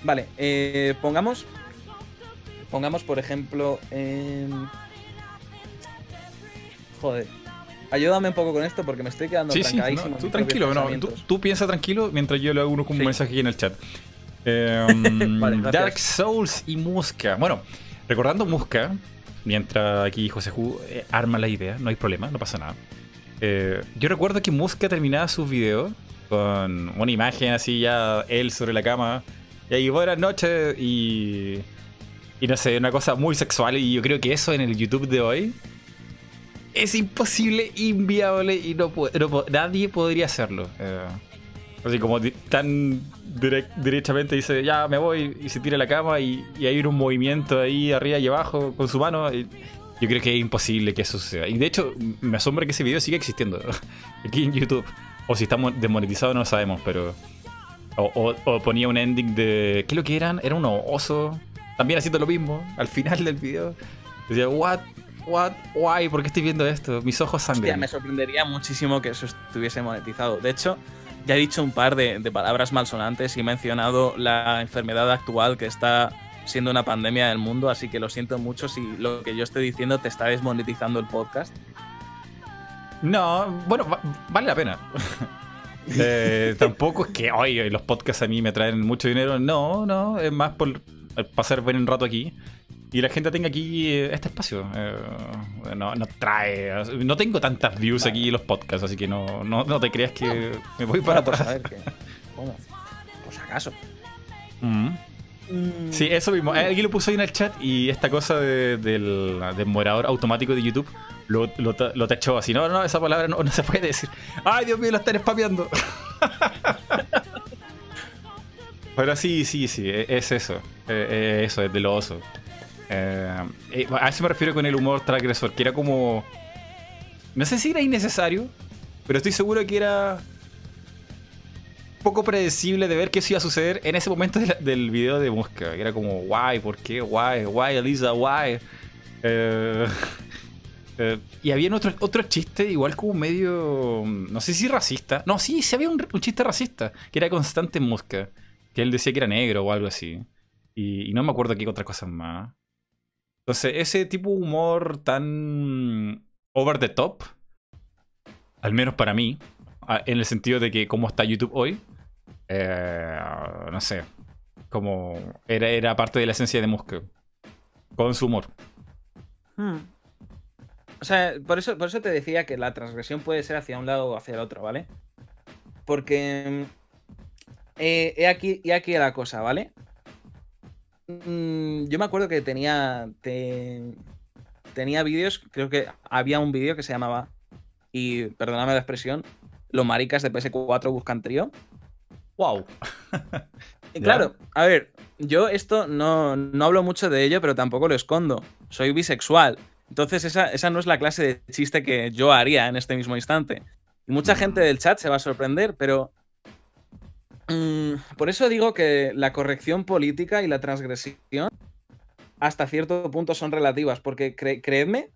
Vale, eh, pongamos. Pongamos, por ejemplo, en. Joder. Ayúdame un poco con esto porque me estoy quedando sí, Sí, tú tranquilo, no, tú, piensa tranquilo mientras yo le hago unos un mensaje aquí en el chat. Em, Dark Souls y Musca. Bueno, recordando Musca, mientras aquí José Ju eh, arma la idea, no hay problema, no pasa nada. Eh, yo recuerdo que Muska terminaba sus videos con una imagen así ya él sobre la cama Y ahí, buenas noches. Y. Y no sé, una cosa muy sexual. Y yo creo que eso en el YouTube de hoy es imposible, inviable y no, nadie podría hacerlo. Eh, así como tan directamente dice, ya me voy y se tira la cama y, hay un movimiento ahí arriba y abajo con su mano. yo creo que es imposible que eso suceda. Y de hecho, me asombra que ese video siga existiendo aquí en YouTube. O si estamos desmonetizados no lo sabemos, pero... O, ponía un ending de... ¿Qué es lo que eran? Era un oso. También haciendo lo mismo al final del video. Decía, what? What? Why? ¿Por qué estoy viendo esto? Mis ojos sangran. me sorprendería muchísimo que eso estuviese monetizado. De hecho, ya he dicho un par de, palabras malsonantes y he mencionado la enfermedad actual que está siendo una pandemia del mundo, así que lo siento mucho si lo que yo estoy diciendo te está desmonetizando el podcast. No, bueno, vale la pena. Eh, tampoco es que, oye, los podcasts a mí me traen mucho dinero. No, no, es más por pasar buen rato aquí y la gente tenga aquí eh, este espacio. Eh, no, trae. No tengo tantas views aquí en los podcasts, así que no, no, te creas que me voy para por saber que. ¿Cómo? Por si acaso. Mm. Mm. Sí, eso mismo. Alguien lo puso ahí en el chat y esta cosa del demorador automático de YouTube lo, lo, lo tachó así. No, no, esa palabra no, se puede decir. ¡Ay, Dios mío, lo están spameando! Pero sí, sí, sí, e, es eso. E, e, eso, es de oso. Eh, eh, a eso me refiero con el humor transgresor, que era como. No sé si era innecesario, pero estoy seguro que era poco predecible de ver qué eso iba a suceder en ese momento del video de Musca. Que era como, guay, ¿por qué? Guay, guay, Elisa, guay. Eh, y había otro, otro chiste, igual como medio. No sé si racista. No, sí, sí había un, chiste racista, que era constante en Musca. Que él decía que era negro o algo así. Y, no me acuerdo qué otras cosas más. Entonces, ese tipo de humor tan over the top, al menos para mí, en el sentido de que cómo está YouTube hoy, eh, no sé, como era, era parte de la esencia de Musk, con su humor. Hmm. O sea, por eso, por eso te decía que la transgresión puede ser hacia un lado o hacia el otro, ¿vale? Porque eh, he, aquí, he aquí la cosa, ¿vale? Mm, yo me acuerdo que tenía. tenía vídeos, creo que había un vídeo que se llamaba. Y perdóname la expresión. Los maricas de PS4 buscan trío. ¡Wow! claro, a ver, yo esto no, no, hablo mucho de ello, pero tampoco lo escondo. Soy bisexual. Entonces, esa, esa, no es la clase de chiste que yo haría en este mismo instante. Y mucha mm. gente del chat se va a sorprender, pero por eso digo que la corrección política y la transgresión hasta cierto punto son relativas, porque creedme,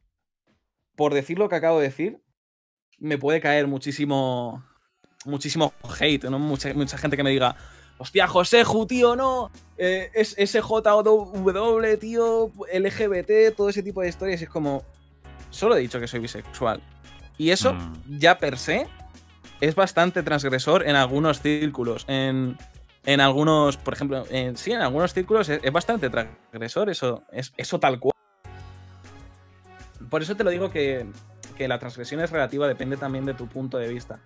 por decir lo que acabo de decir, me puede caer muchísimo, muchísimo hate, ¿no? Mucha, mucha gente que me diga, hostia, Joseju, tío, no, eh, es SJW, tío, LGBT, todo ese tipo de historias, y es como, solo he dicho que soy bisexual. Y eso, mm. ya per se, es bastante transgresor en algunos círculos. En, en algunos, por ejemplo, en, sí, en algunos círculos es, bastante transgresor eso, es, eso tal cual. Por eso te lo digo que, la transgresión es relativa, depende también de tu punto de vista.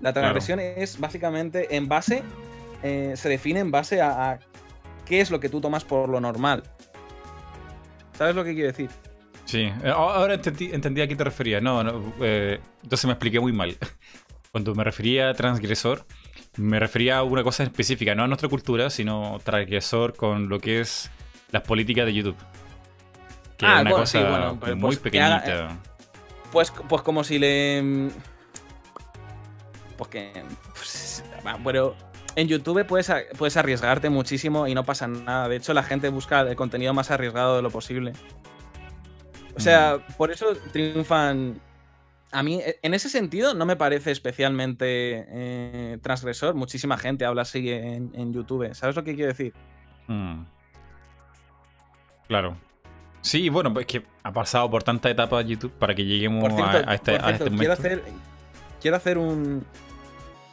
La transgresión es básicamente en base, eh, se define en base a, qué es lo que tú tomas por lo normal. ¿Sabes lo que quiero decir? Sí, eh, ahora entendí, a qué te referías. No, no eh, entonces me expliqué muy mal. Cuando me refería a transgresor, me refería a una cosa específica, no a nuestra cultura, sino transgresor con lo que es las políticas de YouTube. Que ah, es una cosa pues, muy pues pequeñita. Eh, pues, pues como si le. Pues que. Pues, bueno, en YouTube puedes, puedes arriesgarte muchísimo y no pasa nada. De hecho, la gente busca el contenido más arriesgado de lo posible. O sea, mm. por eso triunfan a mí, e, en ese sentido, no me parece especialmente eh, transgresor. Muchísima gente habla así en, YouTube. ¿Sabes lo que quiero decir? Mm. Claro. Sí, bueno, pues que ha pasado por tantas etapas YouTube para que lleguemos a, este, este Quiero hacer, quiero hacer un,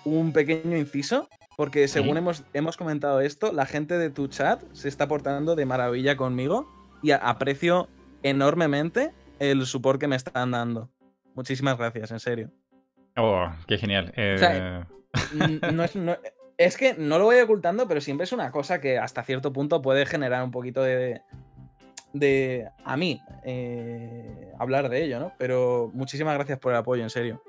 un pequeño inciso, porque según hemos, hemos comentado esto, la gente de tu chat se está portando de maravilla conmigo y aprecio enormemente el support que me están dando. Muchísimas gracias, en serio. Oh, qué genial. Eh, no es, Es que no lo voy ocultando, pero siempre es una cosa que hasta cierto punto puede generar un poquito de. de a mí eh, hablar de ello, ¿no? Pero muchísimas gracias por el apoyo, en serio.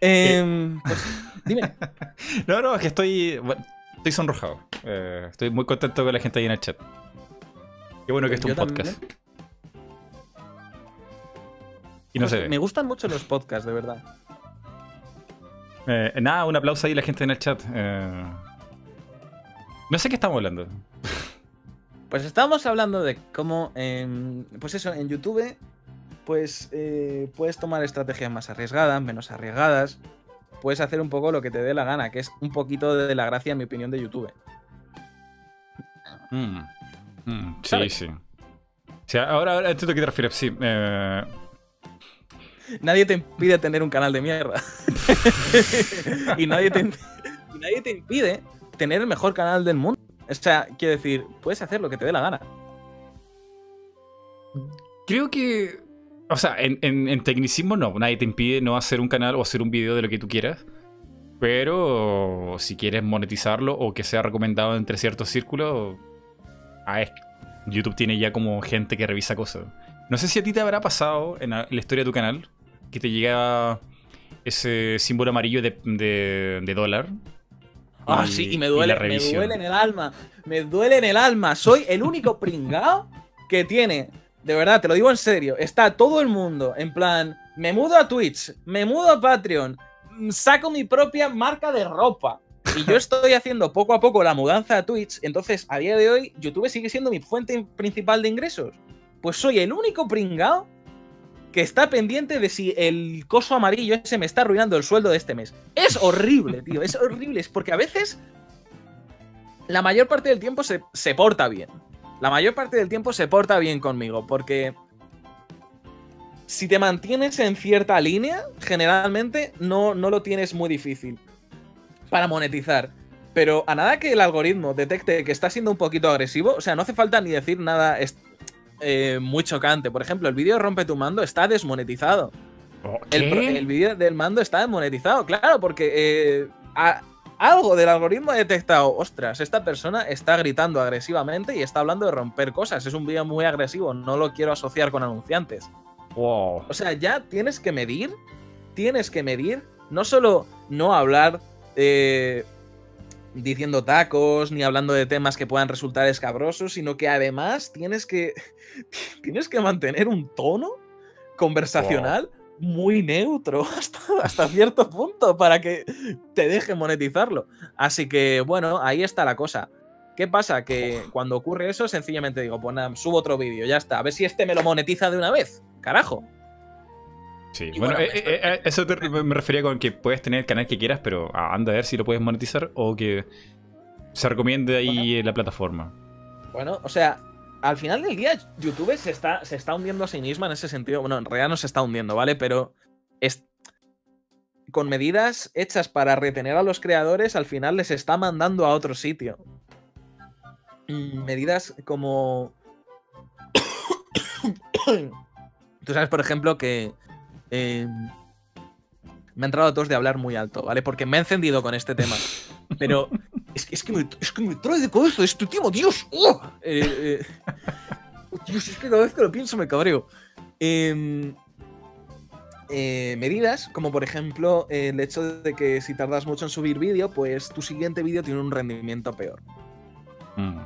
Em, pues, dime. no, no, es que estoy. estoy sonrojado. Eh, estoy muy contento con la gente ahí en el chat. Qué bueno que esto es un podcast. Y no pues sé. Me gustan mucho los podcasts, de verdad. Eh, nada, un aplauso ahí a la gente en el chat. Eh, no sé qué estamos hablando. Pues estamos hablando de cómo, pues eso, en YouTube, pues eh, puedes tomar estrategias más arriesgadas, menos arriesgadas. Puedes hacer un poco lo que te dé la gana, que es un poquito de la gracia, en mi opinión, de YouTube. Mm, mm, sí, sí. O sea, ahora, ahora entiendo a qué te refieres. Sí. Nadie te impide tener un canal de mierda. y, nadie te, nadie te impide tener el mejor canal del mundo. O sea, quiero decir, puedes hacer lo que te dé la gana. Creo que. O sea, en, tecnicismo no. Nadie te impide no hacer un canal o hacer un video de lo que tú quieras. Pero si quieres monetizarlo o que sea recomendado entre ciertos círculos. Ah, YouTube tiene ya como gente que revisa cosas. No sé si a ti te habrá pasado en la historia de tu canal que te llega ese símbolo amarillo de, dólar. Ah, sí, y me duele, me duele en el alma. Me duele en el alma. Soy el único pringao que tiene. De verdad, te lo digo en serio. Está todo el mundo en plan. Me mudo a Twitch, me mudo a Patreon, saco mi propia marca de ropa. Y yo estoy haciendo poco a poco la mudanza a Twitch. Entonces, a día de hoy, YouTube sigue siendo mi fuente principal de ingresos. Pues soy el único pringao que está pendiente de si el coso amarillo ese me está arruinando el sueldo de este mes. Es horrible, tío, es horrible. Es porque a veces la mayor parte del tiempo se, se porta bien. La mayor parte del tiempo se porta bien conmigo, porque si te mantienes en cierta línea, generalmente no, no lo tienes muy difícil para monetizar. Pero a nada que el algoritmo detecte que está siendo un poquito agresivo, o sea, no hace falta ni decir nada eh, muy chocante. Por ejemplo, el vídeo Rompe tu mando está desmonetizado. Oh, el, vídeo del mando está desmonetizado, claro, porque eh, algo del algoritmo ha detectado, ostras, esta persona está gritando agresivamente y está hablando de romper cosas. Es un vídeo muy agresivo, no lo quiero asociar con anunciantes. O sea, ya tienes que medir, tienes que medir, no solo no hablar eh, diciendo tacos ni hablando de temas que puedan resultar escabrosos, sino que además tienes que, tienes que mantener un tono conversacional muy neutro hasta, hasta cierto punto para que te deje monetizarlo. Así que bueno, ahí está la cosa. ¿Qué pasa? Que cuando ocurre eso, sencillamente digo, pues nada, subo otro vídeo, ya está. A ver si este me lo monetiza de una vez. Carajo. Sí, bueno, eh, eh, eh, eso me refería con que puedes tener el canal que quieras, pero anda a ver si lo puedes monetizar o que se recomiende ahí la plataforma. Bueno, o sea, al final del día YouTube se está, se está hundiendo a sí misma en ese sentido. Bueno, en realidad no se está hundiendo, ¿vale? Pero es, con medidas hechas para retener a los creadores, al final les está mandando a otro sitio. Mm, medidas como... Tú sabes, por ejemplo, que Em, me ha entrado a todos de hablar muy alto, ¿vale? Porque me he encendido con este tema. Pero es, es, que, me, es que me trae de cabeza este tema, Dios. ¡Oh! Eh, eh, Dios, es que cada vez que lo pienso me cabreo. Em, eh, medidas, como por ejemplo el hecho de que si tardas mucho en subir vídeo, pues tu siguiente vídeo tiene un rendimiento peor. Mm.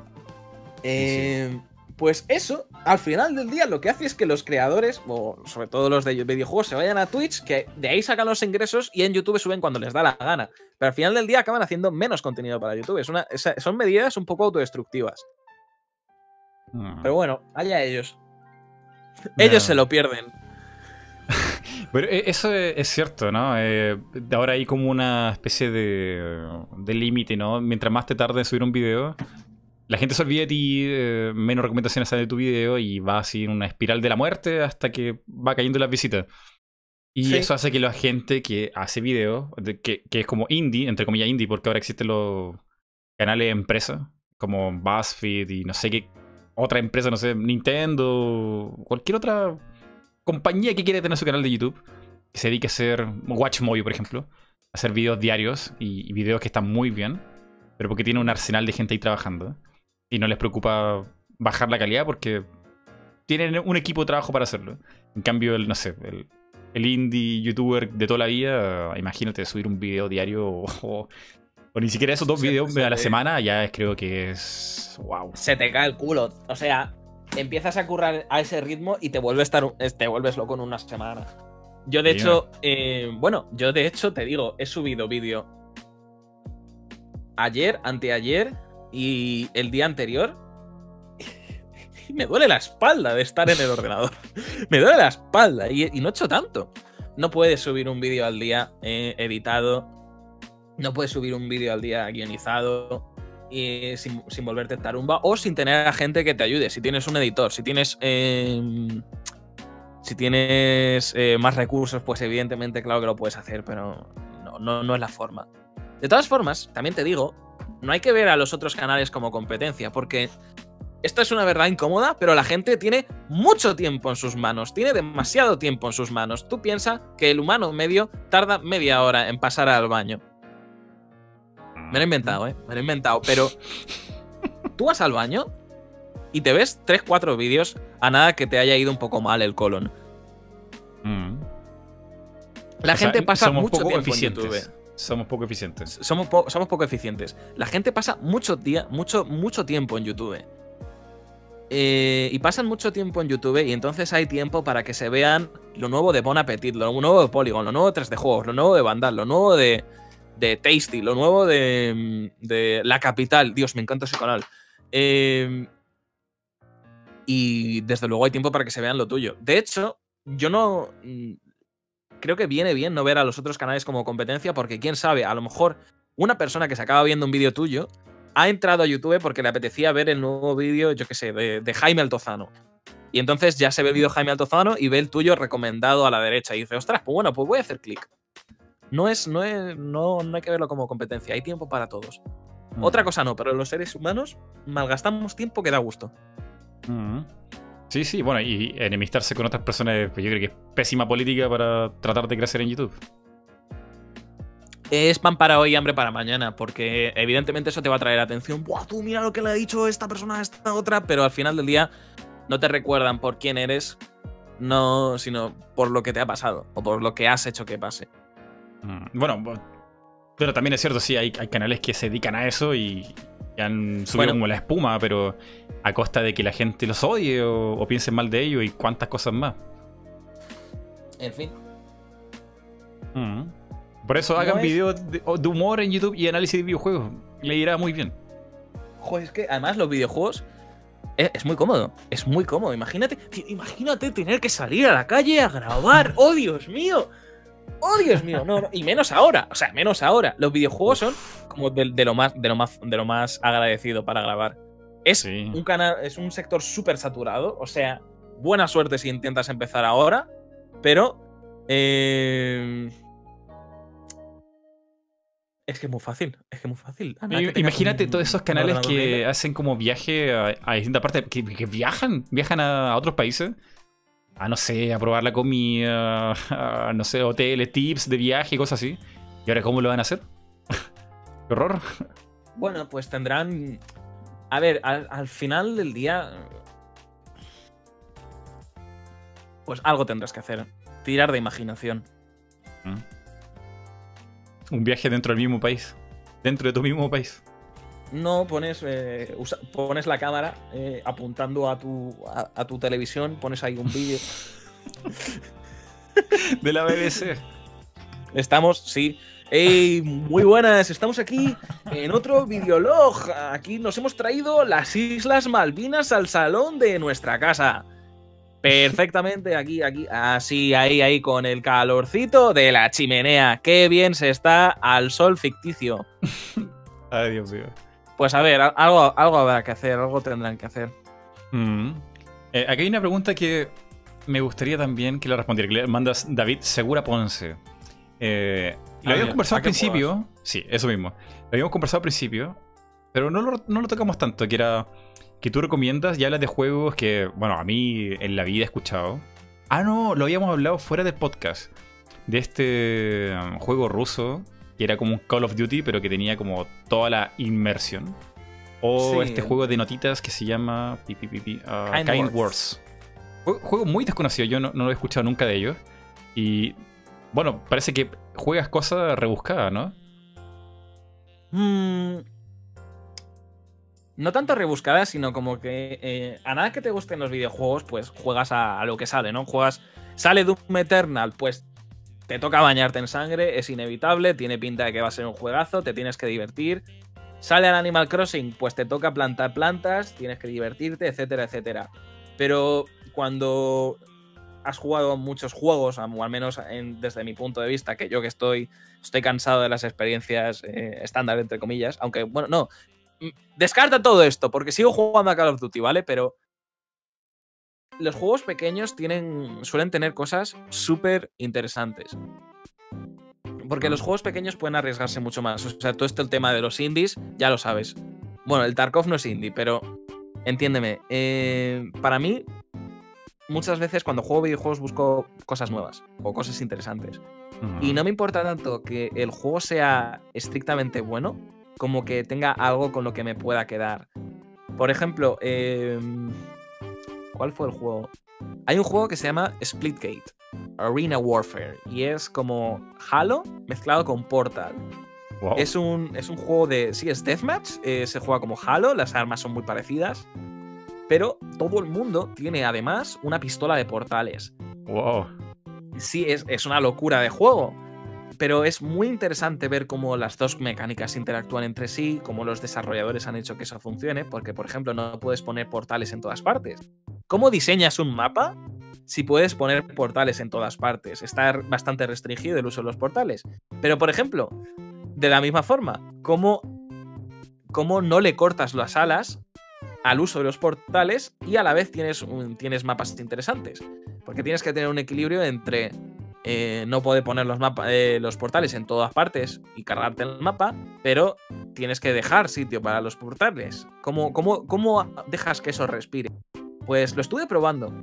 Eh, pues eso, al final del día, lo que hace es que los creadores, o sobre todo los de videojuegos, se vayan a Twitch, que de ahí sacan los ingresos y en YouTube suben cuando les da la gana. Pero al final del día acaban haciendo menos contenido para YouTube. Es una, son medidas un poco autodestructivas. Hmm. Pero bueno, allá ellos. Ellos se lo pierden. Pero e, eso es cierto, ¿no? Eh, ahora hay como una especie de, de límite, ¿no? Mientras más te tarde en subir un video, la gente se olvida de ti, eh, menos recomendaciones salen de tu video y va así en una espiral de la muerte hasta que va cayendo las visitas. Y eso hace que la gente que hace videos, que, es como indie, entre comillas indie, porque ahora existen los canales de empresa, como BuzzFeed y no sé qué otra empresa, no sé, Nintendo, cualquier otra compañía que quiere tener su canal de YouTube, que se dedique a hacer WatchMojo, por ejemplo, hacer videos diarios y, videos que están muy bien, pero porque tiene un arsenal de gente ahí trabajando y no les preocupa bajar la calidad porque tienen un equipo de trabajo para hacerlo. En cambio, el, no sé, el, indie youtuber de toda la vida, imagínate subir un video diario o, ni siquiera esos dos videos a la semana, ya es, creo que es. ¡Wow! Se te cae el culo. O sea, empiezas a currar a ese ritmo y te vuelves, estar, te vuelves loco en una semana. Yo de hecho, eh, bueno, yo de hecho te digo, he subido vídeo ayer, anteayer y el día anterior. Me duele la espalda de estar en el ordenador. me duele la espalda y, no he hecho tanto. No puedes subir un vídeo al día eh, editado. No puedes subir un vídeo al día guionizado. Y sin, volverte tarumba o sin tener a gente que te ayude. Si tienes un editor, si tienes em, si tienes eh, más recursos, pues evidentemente, claro que lo puedes hacer, pero no, no, es la forma. De todas formas, también te digo, no hay que ver a los otros canales como competencia, porque esto es una verdad incómoda, pero la gente tiene mucho tiempo en sus manos, tiene demasiado tiempo en sus manos. Tú piensas que el humano medio tarda media hora en pasar al baño. Me lo he inventado, ¿eh? Me lo he inventado, pero tú vas al baño y te ves 3-4 vídeos a nada que te haya ido un poco mal el colon. Mm. La gente pasa mucho tiempo en YouTube. Somos poco eficientes. Somos, somos poco eficientes. La gente pasa mucho, día, mucho, mucho tiempo en YouTube. Eh, y pasan mucho tiempo en YouTube y entonces hay tiempo para que se vean lo nuevo de Bon Appetit, lo nuevo de Polygon, lo nuevo de 3D Juegos, lo nuevo de Vandal, lo nuevo de, de Tasty, lo nuevo de, de La Capital. Dios, me encanta ese canal. Eh, y desde luego hay tiempo para que se vean lo tuyo. De hecho, yo no... Mm, creo que viene bien no ver a los otros canales como competencia porque quién sabe, a lo mejor una persona que se acaba viendo un vídeo tuyo ha entrado a YouTube porque le apetecía ver el nuevo vídeo, yo qué sé, de, Jaime Altozano. Y entonces ya se ve el vídeo Jaime Altozano y ve el tuyo recomendado a la derecha y dice, ostras, pues bueno, pues voy a hacer clic. No es, no es, no, no hay que verlo como competencia, hay tiempo para todos. Mm. Otra cosa no, pero los seres humanos malgastamos tiempo que da gusto. Sí, sí, bueno, y enemistarse con otras personas, pues yo creo que es pésima política para tratar de crecer en YouTube. Es pan para hoy y hambre para mañana, porque evidentemente eso te va a traer atención. Buah, tú mira lo que le ha dicho esta persona a esta otra, pero al final del día no te recuerdan por quién eres, no, sino por lo que te ha pasado o por lo que has hecho que pase. Mm, bueno, pero también es cierto, sí, hay, hay canales que se dedican a eso y, han subido como la espuma, pero a costa de que la gente los odie o, piense mal de ellos y cuántas cosas más. En fin. Mm. Por eso hagan videos de, humor en YouTube y análisis de videojuegos. Le irá muy bien. Joder, es que además los videojuegos es, muy cómodo. Es muy cómodo. Imagínate, imagínate tener que salir a la calle a grabar. ¡Oh, Dios mío! ¡Oh, Dios mío! No, y menos ahora. O sea, menos ahora. Los videojuegos son como de, lo, más, de, lo, más, de lo más agradecido para grabar. Es un canal, es un sector súper saturado. O sea, buena suerte si intentas empezar ahora. Pero. Eh, es que es muy fácil. Es que es muy fácil. Imagínate todos esos canales que hacen como viaje a, distintas partes. Que, viajan, viajan a otros países a no sé, a probar la comida, a no sé, hoteles, tips de viaje, y cosas así. ¿Y ahora cómo lo van a hacer? ¿Qué horror? Bueno, pues tendrán. A ver, al, final del día. Pues algo tendrás que hacer. Tirar de imaginación. Mm. Un viaje dentro del mismo país. Dentro de tu mismo país. No, pones, eh, pones la cámara eh, apuntando a tu, a, tu televisión, pones ahí un vídeo. de la BBC. Estamos, sí. Hey, muy buenas, estamos aquí en otro videolog. Aquí nos hemos traído las Islas Malvinas al salón de nuestra casa. Perfectamente, aquí, aquí, así, ahí, ahí, con el calorcito de la chimenea. Qué bien se está al sol ficticio. Ay, Dios mío. Pues a ver, algo, algo habrá que hacer, algo tendrán que hacer. Mm. Eh, aquí hay una pregunta que me gustaría también que la respondiera, que le mandas David Segura Ponce. Eh, lo habíamos conversado al principio. Sí, eso mismo. Lo habíamos conversado al principio, pero no lo, no lo tocamos tanto, que era que tú recomiendas y hablas de juegos que, bueno, a mí en la vida he escuchado. Ah, no, lo habíamos hablado fuera del podcast. De este um, juego ruso que era como un Call of Duty, pero que tenía como toda la inmersión. O este juego de notitas que se llama uh, Kind, Wars. Juego muy desconocido, yo no, lo he escuchado nunca de ellos. Y bueno, parece que juegas cosas rebuscadas, ¿no? Mm, no tanto rebuscadas, sino como que eh, a nada que te gusten los videojuegos, pues juegas a, lo que sale, ¿no? Juegas. Sale Doom Eternal, pues te toca bañarte en sangre, es inevitable, tiene pinta de que va a ser un juegazo, te tienes que divertir. Sale al Animal Crossing, pues te toca plantar plantas, tienes que divertirte, etcétera, etcétera. Pero cuando has jugado muchos juegos, o al menos desde mi punto de vista, que yo que estoy, estoy cansado de las experiencias eh, estándar, entre comillas, aunque, bueno, no, mm, descarta todo esto, porque sigo jugando a Call of Duty, ¿vale? Pero los juegos pequeños tienen, suelen tener cosas súper interesantes. Porque los juegos pequeños pueden arriesgarse mucho más. O sea, todo esto el tema de los indies, ya lo sabes. Bueno, el Tarkov no es indie, pero entiéndeme. Eh, para mí, muchas veces cuando juego videojuegos busco cosas nuevas o cosas interesantes. Y no me importa tanto que el juego sea estrictamente bueno como que tenga algo con lo que me pueda quedar. Por ejemplo, em, ¿cuál fue el juego? Hay un juego que se llama Splitgate, Arena Warfare, y es como Halo mezclado con Portal. Es, un, es un juego de. Sí, es Deathmatch, eh, se juega como Halo, las armas son muy parecidas. Pero todo el mundo tiene además una pistola de portales. Wow. Sí, es, una locura de juego. Pero es muy interesante ver cómo las dos mecánicas interactúan entre sí, cómo los desarrolladores han hecho que eso funcione, porque por ejemplo no puedes poner portales en todas partes. ¿Cómo diseñas un mapa si puedes poner portales en todas partes? Está bastante restringido el uso de los portales. Pero por ejemplo, de la misma forma, ¿cómo, cómo no le cortas las alas al uso de los portales y a la vez tienes, tienes mapas interesantes. Porque tienes que tener un equilibrio entre eh, no poder poner los, eh, los portales en todas partes y cargarte el mapa, pero tienes que dejar sitio para los portales. ¿Cómo, cómo, cómo dejas que eso respire? Pues lo estuve probando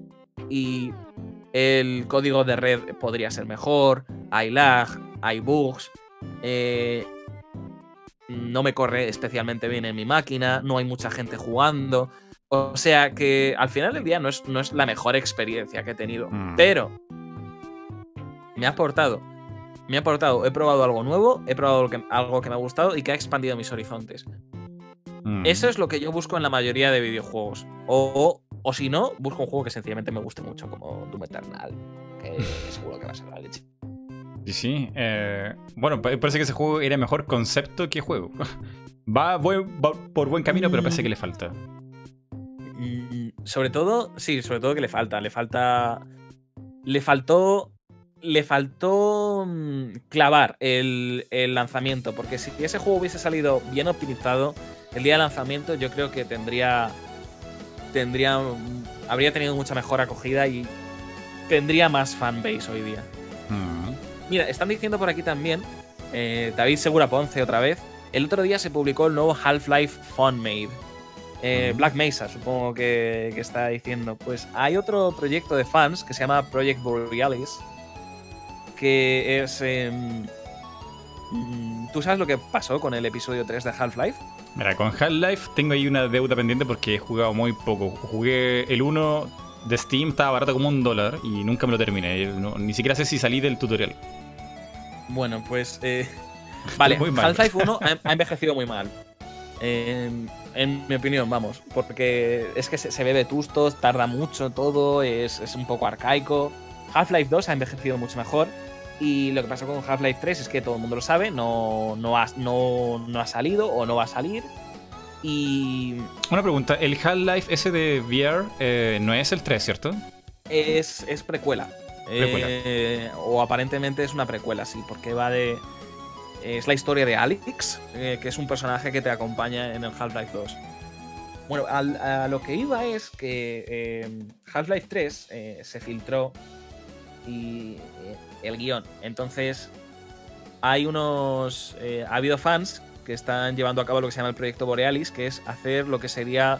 y el código de red podría ser mejor, hay lag, hay bugs. Eh, no me corre especialmente bien en mi máquina, no hay mucha gente jugando. O sea que al final del día no es, no es la mejor experiencia que he tenido. Mm. Pero me ha aportado. Me ha aportado. He probado algo nuevo, he probado algo que, me ha gustado y que ha expandido mis horizontes. Mm. Eso es lo que yo busco en la mayoría de videojuegos. O, o, si no, busco un juego que sencillamente me guste mucho, como Doom Eternal. Que seguro que va a ser la leche. Sí, sí. Eh, bueno, parece que ese juego era mejor concepto que juego. Va, por buen camino, pero parece que le falta. Sobre todo, sí, sobre todo que le falta. Le falta. Le faltó. Le faltó mm, clavar el, el lanzamiento. Porque si ese juego hubiese salido bien optimizado, el día de lanzamiento yo creo que tendría. Tendría. Habría tenido mucha mejor acogida y tendría más fanbase hoy día. Mira, están diciendo por aquí también, eh, David Segura Ponce otra vez, el otro día se publicó el nuevo Half-Life Funmade. Eh, Black Mesa, supongo que, está diciendo. Pues hay otro proyecto de fans que se llama Project Borealis, que es... Mm, ¿Tú sabes lo que pasó con el episodio 3 de Half-Life? Mira, con Half-Life tengo ahí una deuda pendiente porque he jugado muy poco. Jugué el 1 de Steam, estaba barato como un dólar y nunca me lo terminé. ni siquiera sé si salí del tutorial. Bueno, pues. Eh, vale, Half-Life 1 ha, envejecido muy mal. en mi opinión, vamos. Porque es que se, se ve vetusto, tarda mucho todo, es, un poco arcaico. Half-Life 2 ha envejecido mucho mejor. Y lo que pasó con Half-Life 3 es que todo el mundo lo sabe, no, no, ha, no, no ha salido o no va a salir. Y. Una pregunta: ¿el Half-Life ese de VR eh, no es el 3, cierto? Es, es precuela. Eh, o aparentemente es una precuela, sí, porque va de. Es la historia de Alex, eh, que es un personaje que te acompaña en el Half-Life 2. Bueno, a lo que iba es que Half-Life 3 se filtró y el guion. Entonces, hay unos. ha habido fans que están llevando a cabo lo que se llama el proyecto Borealis, que es hacer lo que sería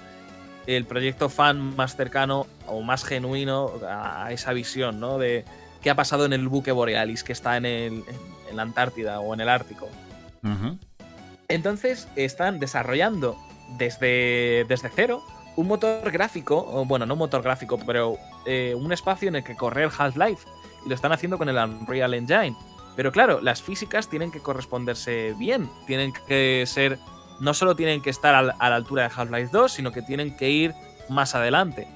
el proyecto fan más cercano o más genuino a esa visión, ¿no? De qué ha pasado en el buque Borealis que está en, el, en la Antártida o en el Ártico. Entonces están desarrollando desde, desde cero un motor gráfico, o bueno, no un motor gráfico, pero eh, un espacio en el que correr Half-Life. Y lo están haciendo con el Unreal Engine. Pero claro, las físicas tienen que corresponderse bien. Tienen que ser. No solo tienen que estar a la altura de Half-Life 2, sino que tienen que ir más adelante.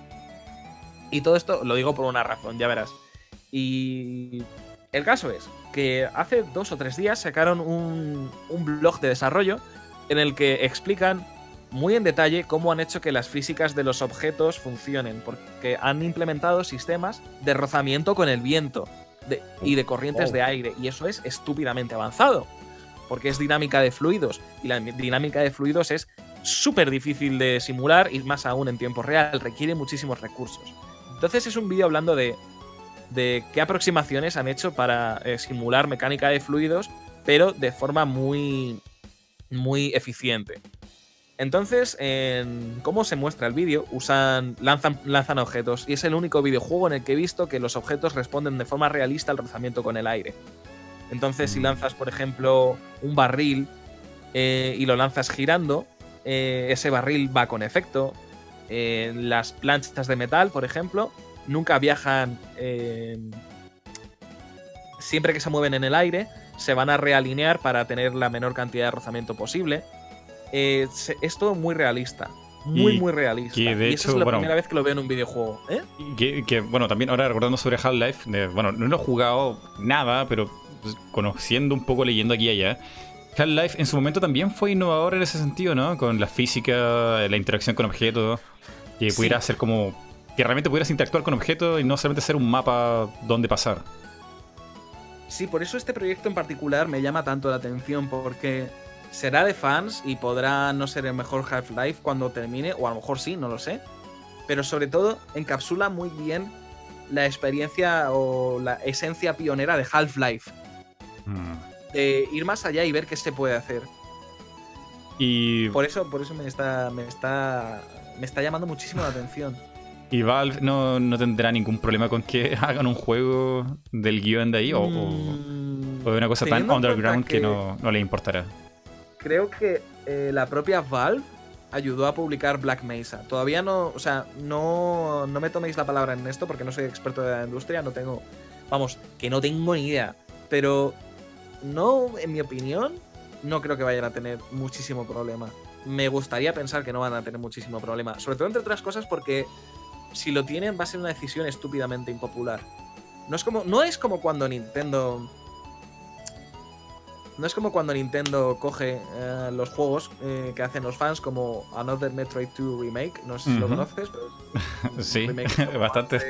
Y todo esto lo digo por una razón, ya verás. Y el caso es que hace dos o tres días sacaron un, blog de desarrollo en el que explican muy en detalle cómo han hecho que las físicas de los objetos funcionen, porque han implementado sistemas de rozamiento con el viento y de corrientes de aire, y eso es estúpidamente avanzado, porque es dinámica de fluidos, y la dinámica de fluidos es súper difícil de simular, y más aún en tiempo real, requiere muchísimos recursos. Entonces es un vídeo hablando de, qué aproximaciones han hecho para eh, simular mecánica de fluidos, pero de forma muy, muy eficiente. Entonces, en cómo se muestra el vídeo, usan, lanzan, lanzan objetos y es el único videojuego en el que he visto que los objetos responden de forma realista al rozamiento con el aire. Entonces, si mm. lanzas, por ejemplo, un barril eh, y lo lanzas girando, eh, ese barril va con efecto las planchas de metal, por ejemplo, nunca viajan. siempre que se mueven en el aire, se van a realinear para tener la menor cantidad de rozamiento posible. Eh, es todo muy realista. Muy, muy realista. y esa es la primera vez que lo veo en un videojuego. ¿eh? Que, bueno, también ahora recordando sobre Half-Life, bueno, no lo he jugado nada, pero pues, conociendo un poco, leyendo aquí y allá. Half-Life en su momento también fue innovador en ese sentido, ¿no? Con la física, la interacción con objetos que pudiera ser como. que realmente pudieras interactuar con objetos y no solamente ser un mapa donde pasar. Sí, por eso este proyecto en particular me llama tanto la atención, porque será de fans y podrá no ser el mejor Half-Life cuando termine, o a lo mejor sí, no lo sé. Pero sobre todo encapsula muy bien la experiencia o la esencia pionera de Half-Life. Mm. De ir más allá y ver qué se puede hacer. Y. Por eso, por eso me está. me está me está llamando muchísimo la atención. ¿Y Valve no, tendrá ningún problema con que hagan un juego del guion de ahí? ¿O, mm, una cosa tan underground que, no, le importará? Creo que eh, la propia Valve ayudó a publicar Black Mesa. Todavía no, o sea, no, no me toméis la palabra en esto porque no soy experto de la industria, no tengo, vamos, que no tengo ni idea. Pero no, en mi opinión, no creo que vayan a tener muchísimo problema me gustaría pensar que no van a tener muchísimo problema. Sobre todo, entre otras cosas, porque si lo tienen va a ser una decisión estúpidamente impopular. No es como, no es como cuando Nintendo... No es como cuando Nintendo coge eh, los juegos eh, que hacen los fans como Another Metroid 2 Remake. No sé si lo conoces, pero... sí, bastante.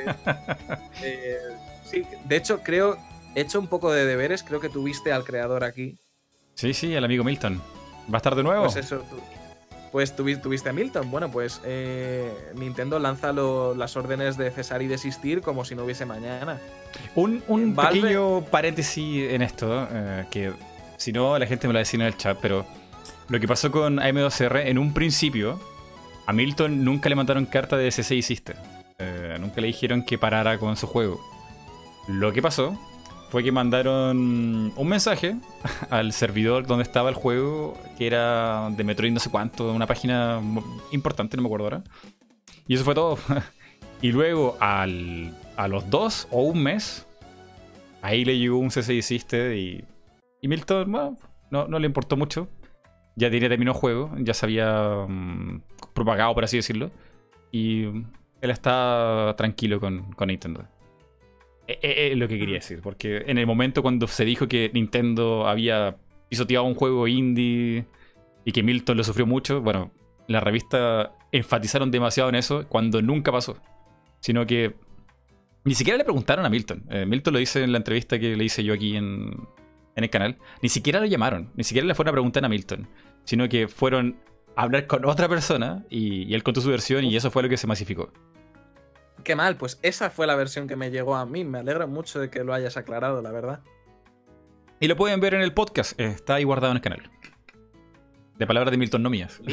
Eh, sí, de hecho creo... He hecho un poco de deberes, creo que tuviste al creador aquí. Sí, sí, el amigo Milton. ¿Va a estar de nuevo? Pues eso, pues tuviste a Milton. Bueno, pues eh, Nintendo lanza las órdenes de cesar y desistir como si no hubiese mañana. Un, pequeño paréntesis en esto, eh, que si no la gente me lo va a decir en el chat, pero lo que pasó con AM2R en un principio, a Milton nunca le mandaron carta de CC hiciste. Eh, nunca le dijeron que parara con su juego. Lo que pasó fue que mandaron un mensaje al servidor donde estaba el juego, que era de Metroid no sé cuánto, una página importante, no me acuerdo ahora. Y eso fue todo. y luego al, a los dos o un mes, ahí le llegó un CC hiciste y, y Milton, bueno, no, no, le importó mucho. Ya tenía terminado el juego, ya se había mm, propagado, por así decirlo. Y él está tranquilo con, con Nintendo. Es eh, eh, eh, lo que quería decir, porque en el momento cuando se dijo que Nintendo había pisoteado un juego indie y que Milton lo sufrió mucho, bueno, la revista enfatizaron demasiado en eso cuando nunca pasó. Sino que ni siquiera le preguntaron a Milton. Milton lo dice en la entrevista que le hice yo aquí en, en el canal. Ni siquiera lo llamaron, ni siquiera le fueron a preguntar a Milton, sino que fueron a hablar con otra persona y, y él contó su versión y eso fue lo que se masificó. Qué mal, pues esa fue la versión que me llegó a mí. Me alegro mucho de que lo hayas aclarado, la verdad. Y lo pueden ver en el podcast, está ahí guardado en el canal. De palabras de Milton, no mías.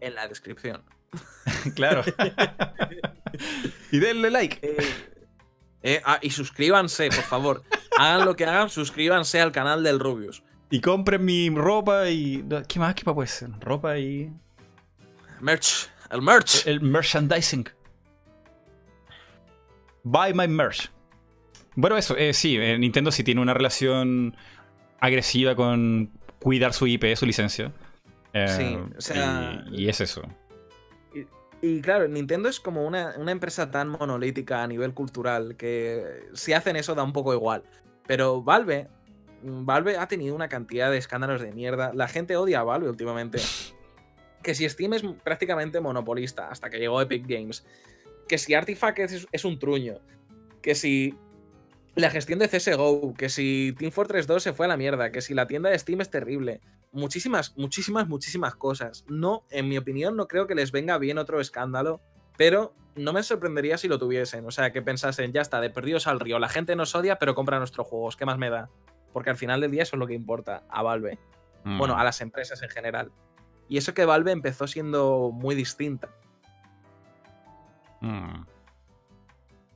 En la descripción. claro. y denle like. Eh, eh, ah, y suscríbanse, por favor. Hagan lo que hagan, suscríbanse al canal del Rubius. y compren mi ropa y. ¿Qué más? ¿Qué puede ser? Ropa y. Merch. El merch. El merchandising. Buy my merch. Bueno, eso, eh, sí, eh, Nintendo sí tiene una relación agresiva con cuidar su IP, su licencia. Eh, Sí, o sea- Y, y es eso. Y claro, Nintendo es como una, una empresa tan monolítica a nivel cultural que si hacen eso da un poco igual. Pero Valve, mm, Valve ha tenido una cantidad de escándalos de mierda. La gente odia a Valve últimamente. Que si Steam es prácticamente monopolista hasta que llegó Epic Games. Que si Artifact es, es un truño. Que si la gestión de CSGO. Que si Team Fortress 2 se fue a la mierda. Que si la tienda de Steam es terrible muchísimas, muchísimas, muchísimas cosas. No, en mi opinión, no creo que les venga bien otro escándalo, pero no me sorprendería si lo tuviesen. O sea, que pensasen, ya está, de perdidos al río. La gente nos odia, pero compra nuestros juegos. ¿Qué más me da? Porque al final del día eso es lo que importa a Valve. Mm. Bueno, a las empresas en general. Y eso que Valve empezó siendo muy distinta. Mm.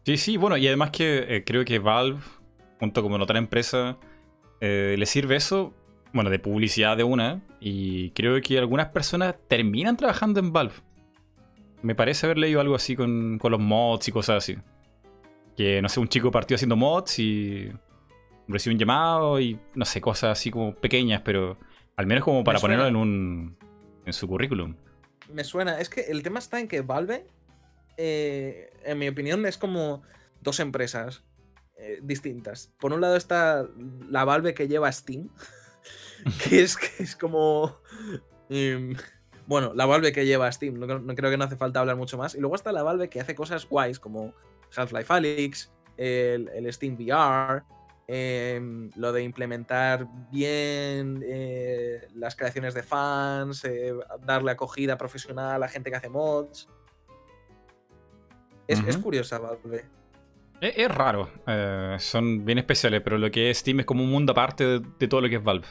Sí, sí, bueno, y además que eh, creo que Valve, junto con otra empresa, eh, le sirve eso, bueno, de publicidad de una, y creo que algunas personas terminan trabajando en Valve. Me parece haber leído algo así con, con los mods y cosas así. Que, no sé, un chico partió haciendo mods y recibió un llamado y, no sé, cosas así como pequeñas, pero al menos como para ponerlo en un en su currículum. Me suena. Es que el tema está en que Valve, eh, en mi opinión, es como dos empresas eh, distintas. Por un lado está la Valve que lleva Steam, que es, que es como... em, bueno, la Valve que lleva Steam, no, creo- no creo que no hace falta hablar mucho más. Y luego está la Valve que hace cosas guays como Half-Life Alyx, el, el Steam VR, em, lo de implementar bien eh, las creaciones de fans, eh, darle acogida profesional a gente que hace mods. Es, es curiosa Valve. Es, es raro, eh, son bien especiales, pero lo que es Steam es como un mundo aparte de, de todo lo que es Valve.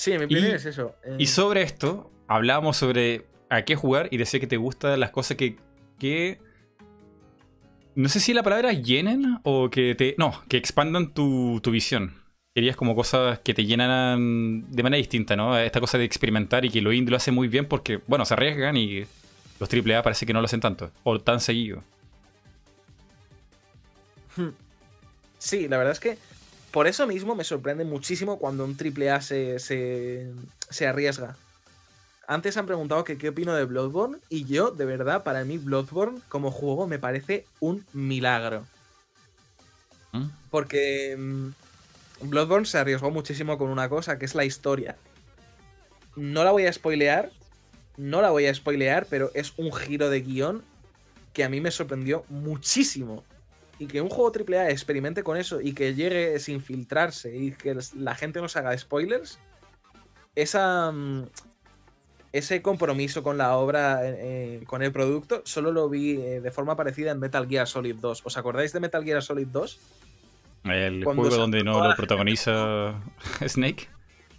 Sí, mi opinión Y- es eso. eh, Y sobre esto, hablábamos sobre a qué jugar y decía que te gustan las cosas que, que... No sé si la palabra llenen o que te... No, que expandan tu, tu visión. Querías como cosas que te llenaran de manera distinta, ¿no? Esta cosa de experimentar y que lo indie lo hace muy bien porque, bueno, se arriesgan y los AAA parece que no lo hacen tanto. O tan seguido. Sí, la verdad es que por eso mismo me sorprende muchísimo cuando un AAA se, se, se arriesga. Antes han preguntado que qué opino de Bloodborne y yo, de verdad, para mí Bloodborne como juego me parece un milagro. ¿Mm? Porque mm, Bloodborne se arriesgó muchísimo con una cosa, que es la historia. No la voy a spoilear, no la voy a spoilear, pero es un giro de guion que a mí me sorprendió muchísimo. Y que un juego AAA experimente con eso y que llegue sin filtrarse y que la gente nos haga spoilers, esa, mm, ese compromiso con la obra, eh, con el producto, solo lo vi eh, de forma parecida en Metal Gear Solid 2. ¿Os acordáis de Metal Gear Solid 2? El Cuando juego donde no lo gente- protagoniza Snake.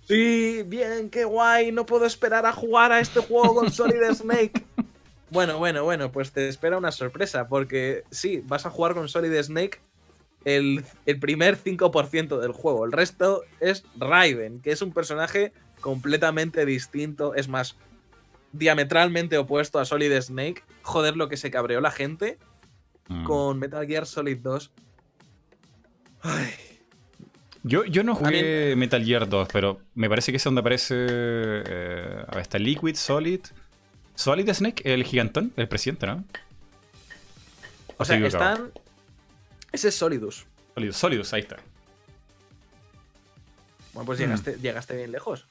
Sí, bien, qué guay, no puedo esperar a jugar a este juego con Solid Snake. Bueno, bueno, bueno, pues te espera una sorpresa, porque sí, vas a jugar con Solid Snake el, el primer 5% del juego. El resto es Raiden, que es un personaje completamente distinto, es más, diametralmente opuesto a Solid Snake. Joder, lo que se cabreó la gente Mm. con Metal Gear Solid 2. Ay, Yo, yo no jugué Metal Gear 2, pero me parece que es donde aparece. eh, a ver, está Liquid, Solid. Solid Snake, el gigantón, el presidente, ¿no? o sea, están... Ese es Solidus. Solidus, Solidus, ahí está. Bueno, pues llegaste, llegaste bien lejos.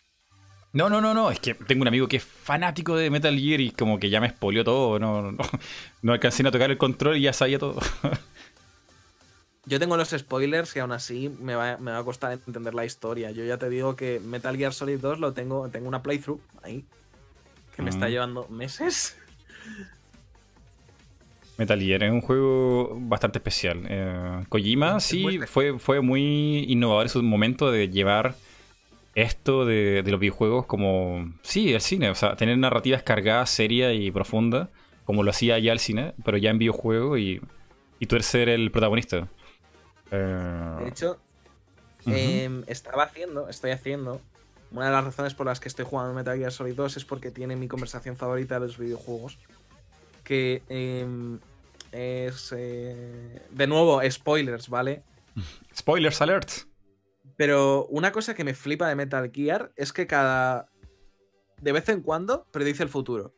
No, no, no, no, es que tengo un amigo que es fanático de Metal Gear y como que ya me spoileó todo. No, no, no alcancé a tocar el control y ya sabía todo. Yo tengo los spoilers y aún así me va, me va a costar entender la historia. Yo ya te digo que Metal Gear Solid 2 lo tengo, tengo una playthrough ahí. Que me está llevando meses. Metal Gear es un juego bastante especial. Eh, Kojima Es sí fue, fue muy innovador en su momento de llevar esto de, de los videojuegos como, sí, el cine, o sea, tener narrativas cargadas, serias y profundas, como lo hacía ya el cine, pero ya en videojuego y, y tú eres ser el protagonista. Eh, De hecho, Em, estaba haciendo, estoy haciendo. Una de las razones por las que estoy jugando Metal Gear Solid 2 es porque tiene mi conversación favorita de los videojuegos. Que em, es. Eh, de nuevo, spoilers, ¿vale? Spoilers alert. Pero una cosa que me flipa de Metal Gear es que cada. De vez en cuando predice el futuro.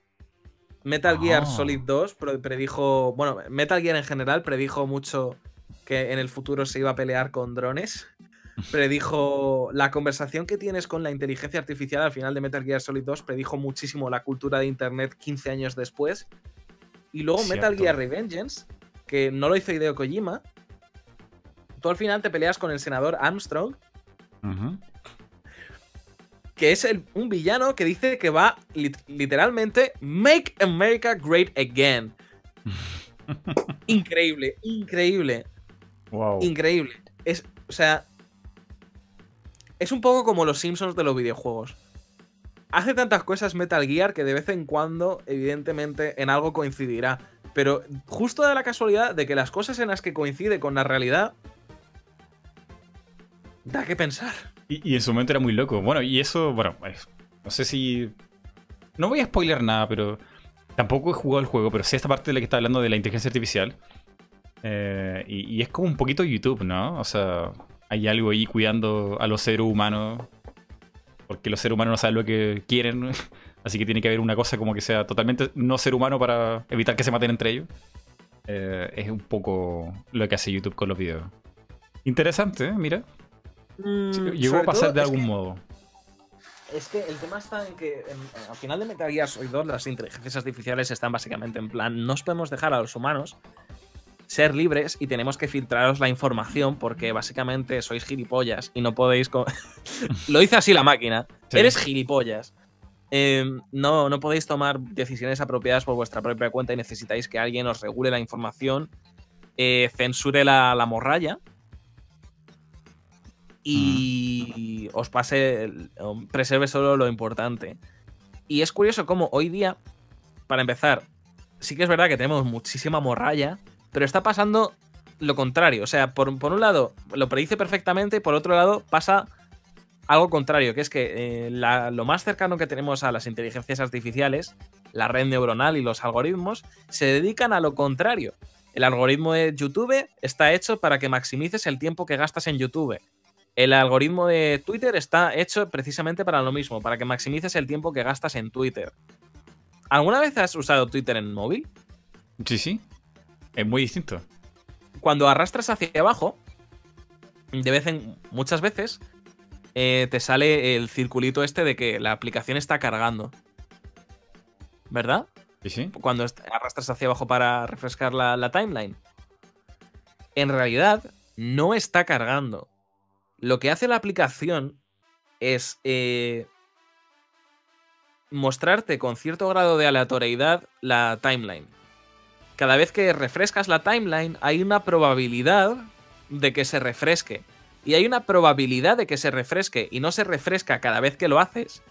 Metal Gear Ah. Solid 2 pre- predijo. Bueno, Metal Gear en general predijo mucho que en el futuro se iba a pelear con drones. Predijo la conversación que tienes con la inteligencia artificial al final de Metal Gear Solid 2. Predijo muchísimo la cultura de Internet 15 años después. Y luego Metal. Gear Revengeance, que no lo hizo Hideo Kojima. Tú al final te peleas con el senador Armstrong, que es el- un villano que dice que va lit- literalmente Make America Great Again. increíble, increíble, Wow. increíble. Es, o sea, es un poco como los Simpsons de los videojuegos. Hace tantas cosas Metal Gear que de vez en cuando, evidentemente, en algo coincidirá. Pero justo da la casualidad de que las cosas en las que coincide con la realidad da que pensar. Y, en su momento era muy loco. Bueno, y eso, bueno, no sé si. No voy a spoiler nada, pero. Tampoco he jugado el juego, pero sé esta parte de la que está hablando de la inteligencia artificial. Eh, y es como un poquito YouTube, ¿no? O sea, hay algo ahí cuidando a los seres humanos. Porque los seres humanos no saben lo que quieren. Así que tiene que haber una cosa como que sea totalmente no ser humano para evitar que se maten entre ellos. Eh, es un poco lo que hace YouTube con los videos. Interesante, ¿eh? mira. Mm, Llegó a pasar de algún que- modo. Es que el tema está en que en- al final de Metal Gear Solid 2 las inteligencias artificiales están básicamente en plan, no os podemos dejar a los humanos ser libres y tenemos que filtraros la información porque básicamente sois gilipollas y no podéis... Lo dice así la máquina. Sí. Eres gilipollas. Eh, no, no podéis tomar decisiones apropiadas por vuestra propia cuenta y necesitáis que alguien os regule la información, eh, censure la, la morralla y os pase, el- preserve solo lo importante. Y es curioso cómo hoy día, para empezar, sí que es verdad que tenemos muchísima morralla, pero está pasando lo contrario. O sea, por, por un lado lo predice perfectamente y por otro lado pasa algo contrario, que es que eh, lo más cercano que tenemos a las inteligencias artificiales, la red neuronal y los algoritmos, se dedican a lo contrario. El algoritmo de YouTube está hecho para que maximices el tiempo que gastas en YouTube. El algoritmo de Twitter está hecho precisamente para lo mismo, para que maximices el tiempo que gastas en Twitter. ¿Alguna vez has usado Twitter en móvil? Sí, sí. Es muy distinto. Cuando arrastras hacia abajo, de vez en muchas veces eh, te sale el circulito este de que la aplicación está cargando. ¿Verdad? Sí, sí. cuando arrastras hacia abajo para refrescar la, la timeline. En realidad, no está cargando. Lo que hace la aplicación es eh, mostrarte con cierto grado de aleatoriedad la timeline. Cada vez que refrescas la timeline, hay una probabilidad de que se refresque. Y hay una probabilidad de que se refresque y no se refresca cada vez que lo haces.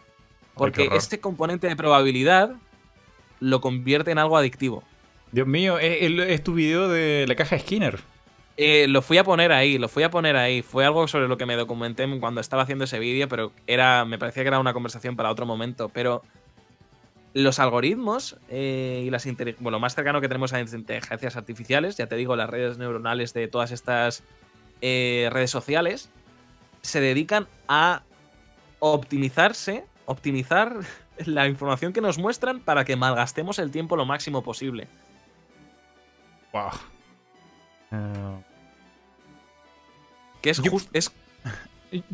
Porque este componente de probabilidad lo convierte en algo adictivo. Dios mío, es, es- tu video de la caja Skinner. Eh, lo fui a poner ahí, lo fui a poner ahí. Fue algo sobre lo que me documenté cuando estaba haciendo ese vídeo, pero era, me parecía que era una conversación para otro momento. Pero los algoritmos eh, y las bueno, lo más cercano que tenemos a las inteligencias artificiales, ya te digo, las redes neuronales de todas estas eh, redes sociales, se dedican a optimizarse, optimizar la información que nos muestran para que malgastemos el tiempo lo máximo posible. Wow. Eh, Que es Yo- just- es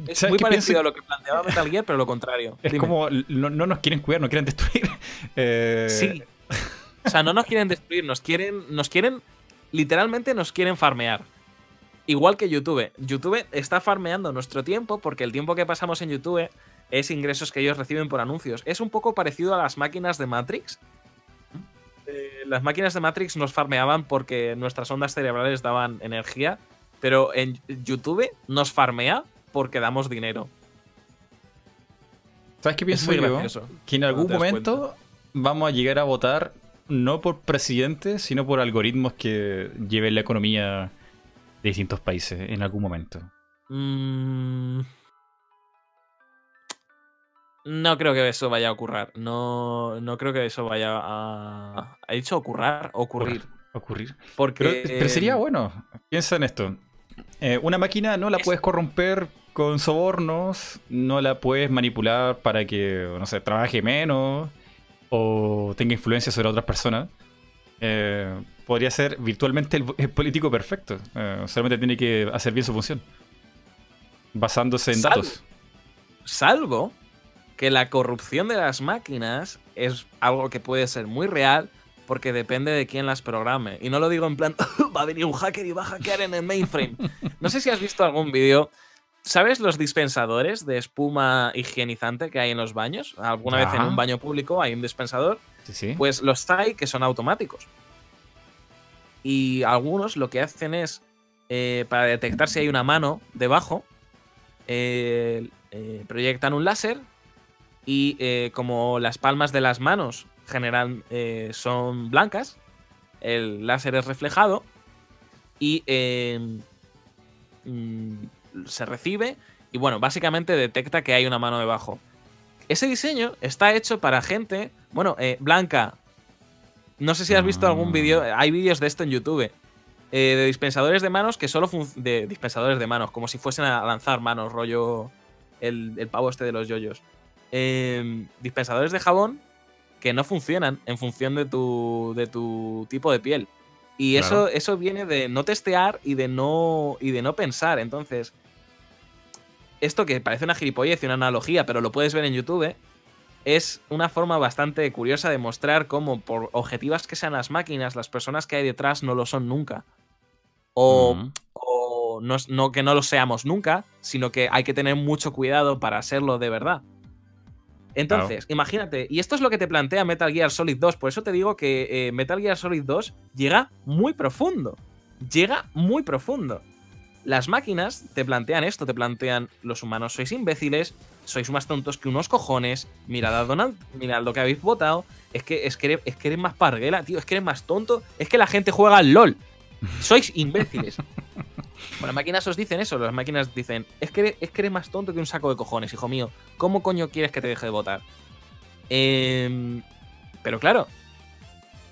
Es ¿Sabes muy parecido pienso? a lo que planteaba Metal Gear, pero lo contrario. Es Dime. como no, no nos quieren cuidar, nos quieren destruir. Eh, Sí. O sea, no nos quieren destruir, nos quieren. Nos quieren. Literalmente nos quieren farmear. Igual que YouTube. YouTube está farmeando nuestro tiempo porque el tiempo que pasamos en YouTube es ingresos que ellos reciben por anuncios. Es un poco parecido a las máquinas de Matrix. Eh, las máquinas de Matrix nos farmeaban porque nuestras ondas cerebrales daban energía, pero en YouTube nos farmea porque damos dinero. ¿Sabes qué pienso yo? gracioso. Que en algún momento vamos a llegar a votar no por presidentes, sino por algoritmos que lleven la economía de distintos países en algún momento. Mm, no creo que eso vaya a ocurrir. No, no creo que eso vaya a. ¿Ha dicho ocurrir? Ocurrir. Ocurrir. Porque. Pero, sería bueno. Piensa en esto. Eh, una máquina no la puedes corromper con sobornos, no la puedes manipular para que, no sé, trabaje menos o tenga influencia sobre otras personas. Eh, podría ser virtualmente el, político perfecto. Eh, solamente tiene que hacer bien su función. Basándose en datos. Salvo que la corrupción de las máquinas es algo que puede ser muy real porque depende de quién las programe. Y no lo digo en plan, va a venir un hacker y va a hackear en el mainframe. No sé si has visto algún vídeo. ¿Sabes los dispensadores de espuma higienizante que hay en los baños? Alguna vez en un baño público hay un dispensador. Sí, sí. Pues los hay que son automáticos. Y algunos lo que hacen es, eh, para detectar si hay una mano debajo, eh, eh, proyectan un láser y como las palmas de las manos general son blancas, el láser es reflejado y em, mm, se recibe y bueno, básicamente detecta que hay una mano debajo. Ese diseño está hecho para gente, bueno, Blanca, no sé si has visto algún vídeo, mm. hay vídeos de esto en YouTube. Eh, de dispensadores de manos que solo de dispensadores de manos, como si fuesen a lanzar manos, rollo el, pavo este de los yoyos. Em, dispensadores de jabón que no funcionan en función de tu, de tu tipo de piel. Y eso, eso viene de no testear y de no, y de no pensar. Entonces, esto que parece una gilipollez y una analogía, pero lo puedes ver en YouTube, es una forma bastante curiosa de mostrar cómo, por objetivas que sean las máquinas, las personas que hay detrás no lo son nunca. O, no, que no lo seamos nunca, sino que hay que tener mucho cuidado para serlo de verdad. Entonces, imagínate, y esto es lo que te plantea Metal Gear Solid 2, por eso te digo que eh, Metal Gear Solid 2 llega muy profundo. Llega muy profundo. Las máquinas te plantean esto, te plantean los humanos sois imbéciles, sois más tontos que unos cojones, mirad a Donald, mirad lo que habéis votado, es que, es que, eres, es que eres más parguela, tío, es que eres más tonto, es que la gente juega al LOL, sois imbéciles. bueno, las máquinas os dicen eso, las máquinas dicen, es que, eres, es que eres más tonto que un saco de cojones, hijo mío, ¿cómo coño quieres que te deje de votar? Em, pero claro,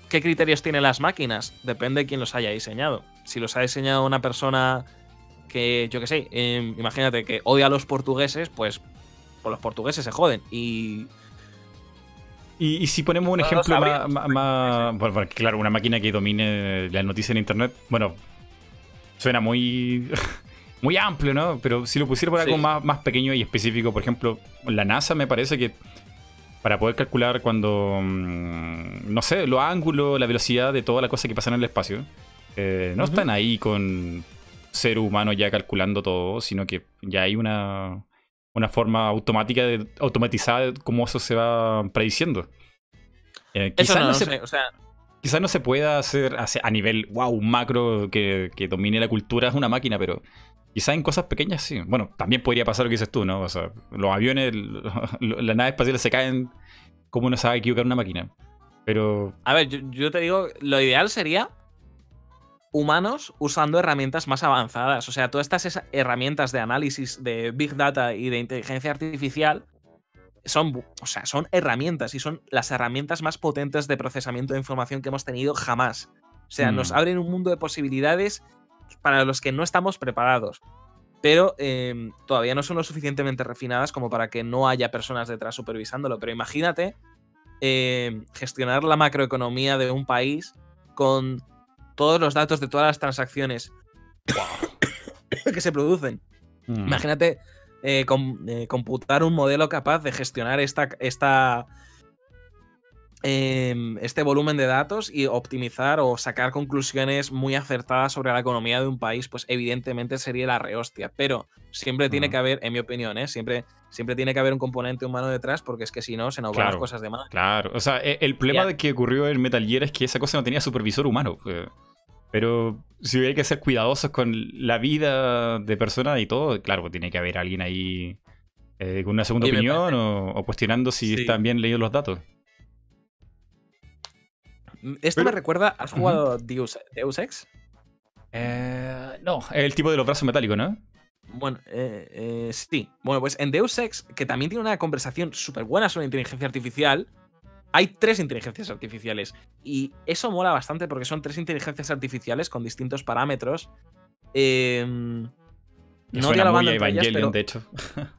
¿qué criterios tienen las máquinas? Depende de quién los haya diseñado. Si los ha diseñado una persona que, yo qué sé, em, imagínate que odia a los portugueses, pues, pues, los portugueses se joden. Y. Y, si ponemos un ejemplo más, bueno, claro, una máquina que domine la noticia en internet, bueno, suena muy, muy amplio, ¿no? Pero si lo pusiera por algo más, más pequeño y específico, por ejemplo, la NASA me parece que para poder calcular cuando, mm, no sé, los ángulos, la velocidad de toda la cosa que pasa en el espacio, eh, no están ahí con ser humano ya calculando todo, sino que ya hay una, una forma automática, de, automatizada de cómo eso se va prediciendo. Eh, quizás no, se, quizás no se pueda hacer a nivel, wow, macro que, domine la cultura, es una máquina, pero quizás en cosas pequeñas sí. Bueno, también podría pasar lo que dices tú, ¿no? O sea, los aviones, las naves espaciales se caen, ¿cómo no sabe equivocar una máquina? Pero... A ver, yo te digo, lo ideal sería humanos usando herramientas más avanzadas. O sea, todas estas herramientas de análisis de Big Data y de inteligencia artificial son, o sea, son herramientas y son las herramientas más potentes de procesamiento de información que hemos tenido jamás. O sea, nos mm. abren un mundo de posibilidades para los que no estamos preparados. Pero em, todavía no son lo suficientemente refinadas como para que no haya personas detrás supervisándolo. Pero imagínate em, gestionar la macroeconomía de un país con todos los datos de todas las transacciones que se producen. Mm. Imagínate eh, eh, computar un modelo capaz de gestionar esta, esta, em, este volumen de datos y optimizar o sacar conclusiones muy acertadas sobre la economía de un país, pues evidentemente sería la rehostia. Pero siempre tiene mm. que haber, en mi opinión, ¿eh? siempre, siempre tiene que haber un componente humano detrás, porque es que si no, se nos van las cosas de más. Claro, o sea, e, el problema de que ocurrió en Metal Gear es que esa cosa no tenía supervisor humano. Pero si hay que ser cuidadosos con la vida de personas y todo, claro, pues tiene que haber alguien ahí eh, con una segunda opinión o, cuestionando si están bien leídos los datos. Esto me recuerda, ¿has jugado Deus, Ex? Eh, no, es el tipo de los brazos metálicos, ¿no? Bueno, eh, eh, sí. Bueno, pues en Deus Ex, que también tiene una conversación súper buena sobre inteligencia artificial, hay tres inteligencias artificiales. Y eso mola bastante porque son tres inteligencias artificiales con distintos parámetros. Eh, no muy Evangelion, de hecho.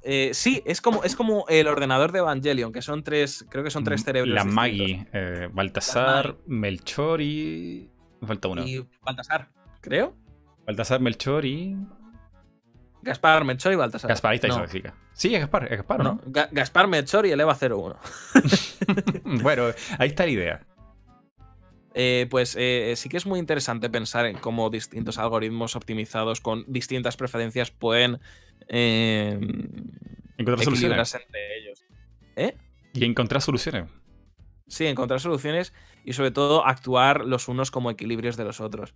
Eh, sí, es como, es como el ordenador de Evangelion, que son tres, creo que son tres cerebros. La Maggie, eh, Baltasar, Melchor y. Me falta uno. Y Baltasar, creo. Baltasar, Melchor y. Gaspar, Melchor y Baltasar. Gaspar, está no. Sí, es Gaspar, es Gaspar, ¿no? Gaspar, Melchor y eleva 01. bueno, ahí está la idea. Eh, pues eh, sí que es muy interesante pensar en cómo distintos algoritmos optimizados con distintas preferencias pueden eh, encontrar soluciones entre ellos. ¿Eh? Y encontrar soluciones. Sí, encontrar soluciones y sobre todo actuar los unos como equilibrios de los otros.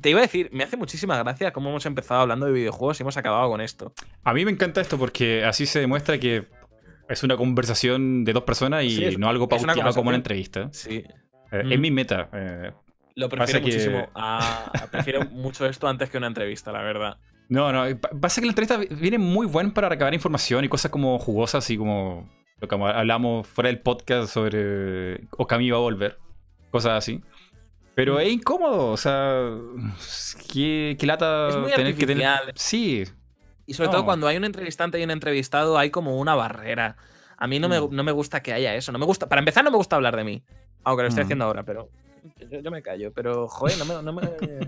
Te iba a decir, me hace muchísima gracia cómo hemos empezado hablando de videojuegos y hemos acabado con esto. A mí me encanta esto porque así se demuestra que es una conversación de dos personas y no algo pauteado como una entrevista. Sí. Eh, es mi meta. Eh, Lo prefiero muchísimo. prefiero mucho esto antes que una entrevista, la verdad. No, no. Pasa que la entrevista viene muy buena para recabar información y cosas como jugosas, y como lo que hablamos fuera del podcast sobre Okami va a volver. Cosas así. Pero es incómodo, o sea, qué, lata tener que tener. Sí. Y sobre todo cuando hay un entrevistante y un entrevistado, hay como una barrera. A mí no, me, mm. no me gusta que haya eso. No me gusta, para empezar, no me gusta hablar de mí. Aunque lo estoy mm. haciendo ahora, pero yo, me callo. Pero, joder, no me, no me,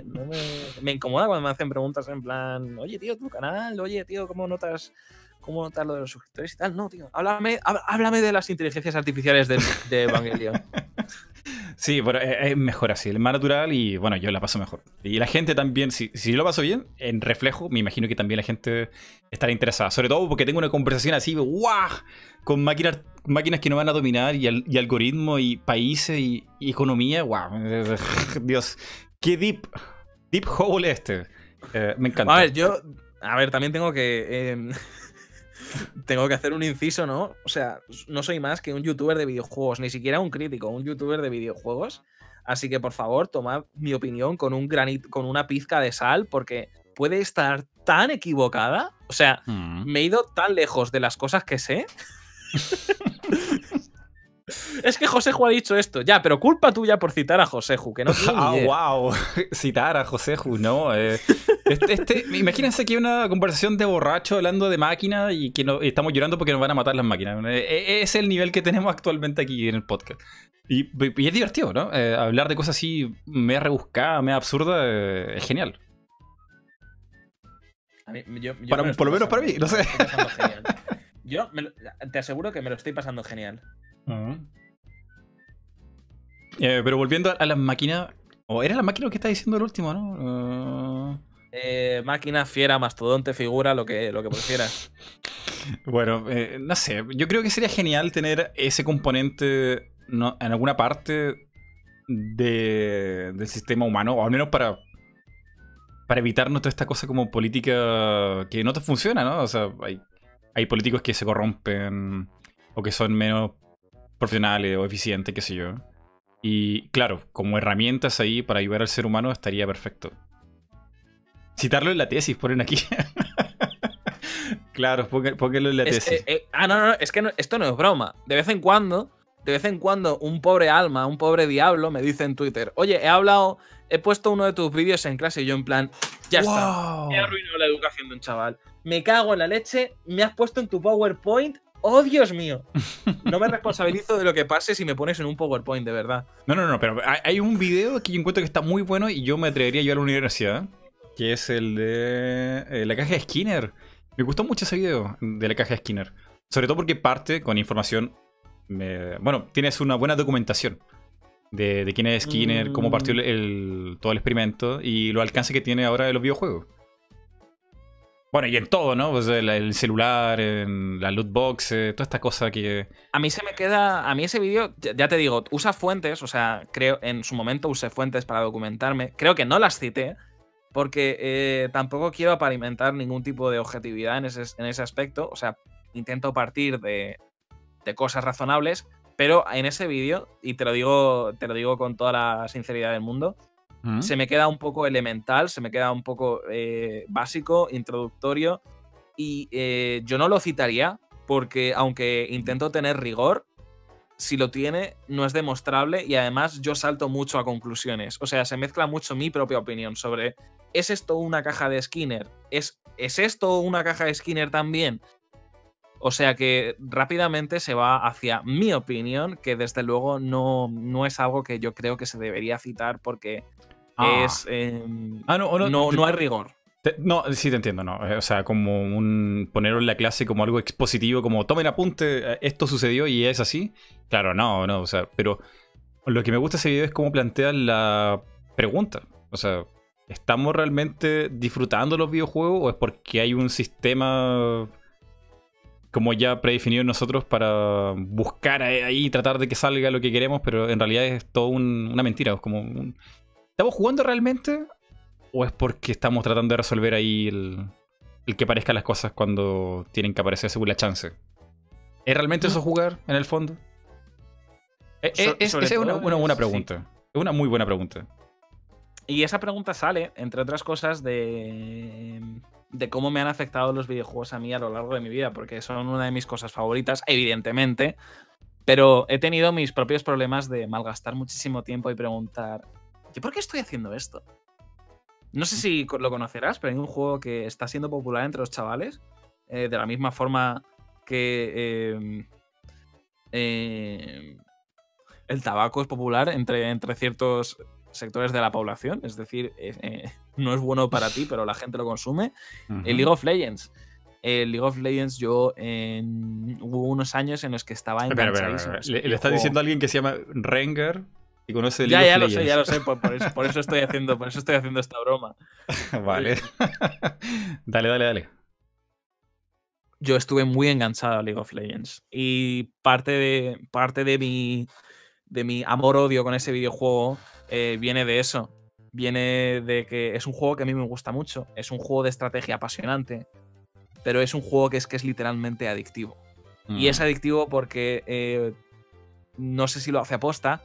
no me, me, incomoda cuando me hacen preguntas en plan, oye, tío, tu canal, oye, tío, ¿cómo notas, cómo notas lo de los suscriptores y tal? No, tío, háblame, háblame de las inteligencias artificiales de, de Evangelion. Sí, pero es mejor así, es más natural y bueno, yo la paso mejor. Y la gente también, si, si lo paso bien, en reflejo, me imagino que también la gente estará interesada. Sobre todo porque tengo una conversación así, ¡guau! Con máquinas, máquinas que no van a dominar y, y algoritmos y países y, economía, ¡guau! Dios, qué deep, deep hole este. Eh, me encanta. A ver, yo, a ver, también tengo que... Em, tengo que hacer un inciso, ¿no? O sea, no soy más que un youtuber de videojuegos, ni siquiera un crítico, un youtuber de videojuegos. Así que por favor, tomad mi opinión con un granito, con una pizca de sal, porque puede estar tan equivocada. O sea, mm. me he ido tan lejos de las cosas que sé. Es que Joseju ha dicho esto, ya, pero culpa tuya por citar a Joseju, que no Ah, wow, citar a Joseju, no. Eh, este, este, imagínense que hay una conversación de borracho hablando de máquinas y que no, estamos llorando porque nos van a matar las máquinas. Eh, eh, es el nivel que tenemos actualmente aquí en el podcast. Y, es divertido, ¿no? hablar de cosas así me rebuscada, me absurda, es genial. por lo menos para mí, no sé. Yo te aseguro que me lo estoy pasando genial. Eh, pero volviendo a las máquinas. ¿O era la máquina lo que está diciendo el último, no? Eh, máquina, fiera, mastodonte, figura, lo que, lo que prefieras. bueno, eh, no sé. Yo creo que sería genial tener ese componente en alguna parte del sistema humano, o al menos para, para evitarnos toda esta cosa como política que no te funciona, ¿no? O sea, hay, hay políticos que se corrompen o que son menos profesionales o eficientes, qué sé yo. Y claro, como herramientas ahí para ayudar al ser humano estaría perfecto. Citarlo en la tesis, ponen aquí. claro, pónganlo en la tesis. Eh, ah, no, no, es que esto no es broma. De vez en cuando, de vez en cuando, un pobre alma, un pobre diablo me dice en Twitter, oye, he hablado, he puesto uno de tus vídeos en clase y yo en plan, ya está, he arruinado la educación de un chaval. Me cago en la leche, me has puesto en tu PowerPoint ¡Oh, Dios mío! No me responsabilizo de lo que pase si me pones en un PowerPoint, de verdad. No, no, no, pero hay un video que yo encuentro que está muy bueno y yo me atrevería a ir a la universidad, que es el de eh, la caja de Skinner. Me gustó mucho ese video de la caja de Skinner. Sobre todo porque parte con información. bueno, tienes una buena documentación de, quién es Skinner, cómo partió todo el experimento y lo alcance que tiene ahora de los videojuegos. Bueno, y en todo, ¿no? Pues el, celular, en la loot box, toda esta cosa que. A mí se me queda. A mí ese vídeo, ya te digo, usa fuentes, o sea, creo, en su momento usé fuentes para documentarme. Creo que no las cité, porque eh, tampoco quiero aparentar ningún tipo de objetividad en ese, en ese aspecto. O sea, intento partir de, de cosas razonables, pero en ese vídeo, y te lo digo, te lo digo con toda la sinceridad del mundo, Se me queda un poco elemental, se me queda un poco eh, básico, introductorio. Y eh, yo no lo citaría porque aunque intento tener rigor, si lo tiene, no es demostrable y además yo salto mucho a conclusiones. O sea, se mezcla mucho mi propia opinión sobre, ¿es esto una caja de Skinner? ¿Es, ¿es esto una caja de Skinner también? O sea que rápidamente se va hacia mi opinión, que desde luego no, no es algo que yo creo que se debería citar porque Ah. es... em, Ah, no, no, no, te- no hay rigor. te- no, sí te entiendo, no. Eh, O sea, como un ponerlo en la clase como algo expositivo, como tomen apunte, eh, esto sucedió y es así. Claro, no, no, o sea, pero lo que me gusta de ese video es cómo plantean la pregunta. O sea, ¿estamos realmente disfrutando los videojuegos o es porque hay un sistema como ya predefinido en nosotros para buscar ahí ahí y tratar de que salga lo que queremos, pero en realidad es todo un- una mentira? Es como un- ¿Estamos jugando realmente ¿O es porque estamos tratando de resolver ahí el, el que parezcan las cosas cuando tienen que aparecer según la chance? ¿Es realmente eso jugar en el fondo? Eh, So- eh, es- esa es una, buena sí. pregunta. Es una muy buena pregunta. Y esa pregunta sale, entre otras cosas, de, de cómo me han afectado los videojuegos a mí a lo largo de mi vida, porque son una de mis cosas favoritas, evidentemente. Pero he tenido mis propios problemas de malgastar muchísimo tiempo y preguntar, ¿yo por qué estoy haciendo esto? No sé si lo conocerás, pero hay un juego que está siendo popular entre los chavales, eh, de la misma forma que eh, eh, el tabaco es popular entre, entre ciertos sectores de la población, es decir, eh, eh, no es bueno para ti, pero la gente lo consume. El League of Legends. El League of Legends, yo en- hubo unos años en los que estaba ese Le, le estás diciendo a alguien que se llama Rengar y conoce el Ya, ya lo sé, ya lo sé, por, por eso, por eso estoy haciendo, por eso estoy haciendo esta broma. vale. dale, dale, dale. yo estuve muy enganchado a League of Legends. Y parte de, parte de mi, de mi amor-odio con ese videojuego eh, viene de eso. Viene de que es un juego que a mí me gusta mucho. Es un juego de estrategia apasionante. Pero es un juego que es que es literalmente adictivo. Y es Mm. adictivo porque eh, no sé si lo hace aposta,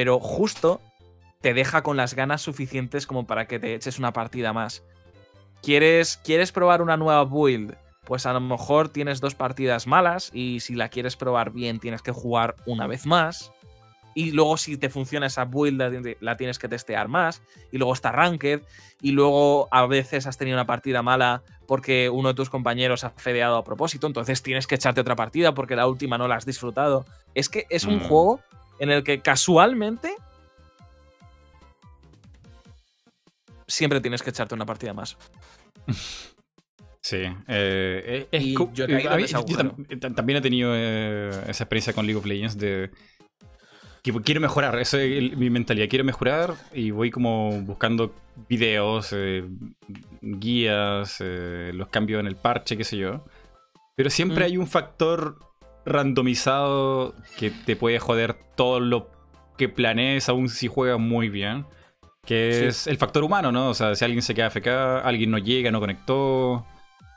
pero justo te deja con las ganas suficientes como para que te eches una partida más. ¿Quieres, ¿Quieres probar una nueva build? Pues a lo mejor tienes dos partidas malas y si la quieres probar bien tienes que jugar una vez más. Y luego si te funciona esa build la, ti- la tienes que testear más. Y luego está Ranked. Y luego a veces has tenido una partida mala porque uno de tus compañeros ha fedeado a propósito. Entonces tienes que echarte otra partida porque la última no la has disfrutado. Es que es un Mm. juego en el que casualmente siempre tienes que echarte una partida más. Sí. eh, es Y co- yo he mí- también he tenido eh, esa experiencia con League of Legends de que quiero mejorar, esa es el- mi mentalidad, quiero mejorar y voy como buscando videos, eh, guías, eh, los cambios en el parche, qué sé yo. Pero siempre Mm. hay un factor randomizado que te puede joder todo lo que planees, aun si juegas muy bien. Que Sí. es el factor humano, ¿no? O sea, si alguien se queda FK, alguien no llega, no conectó,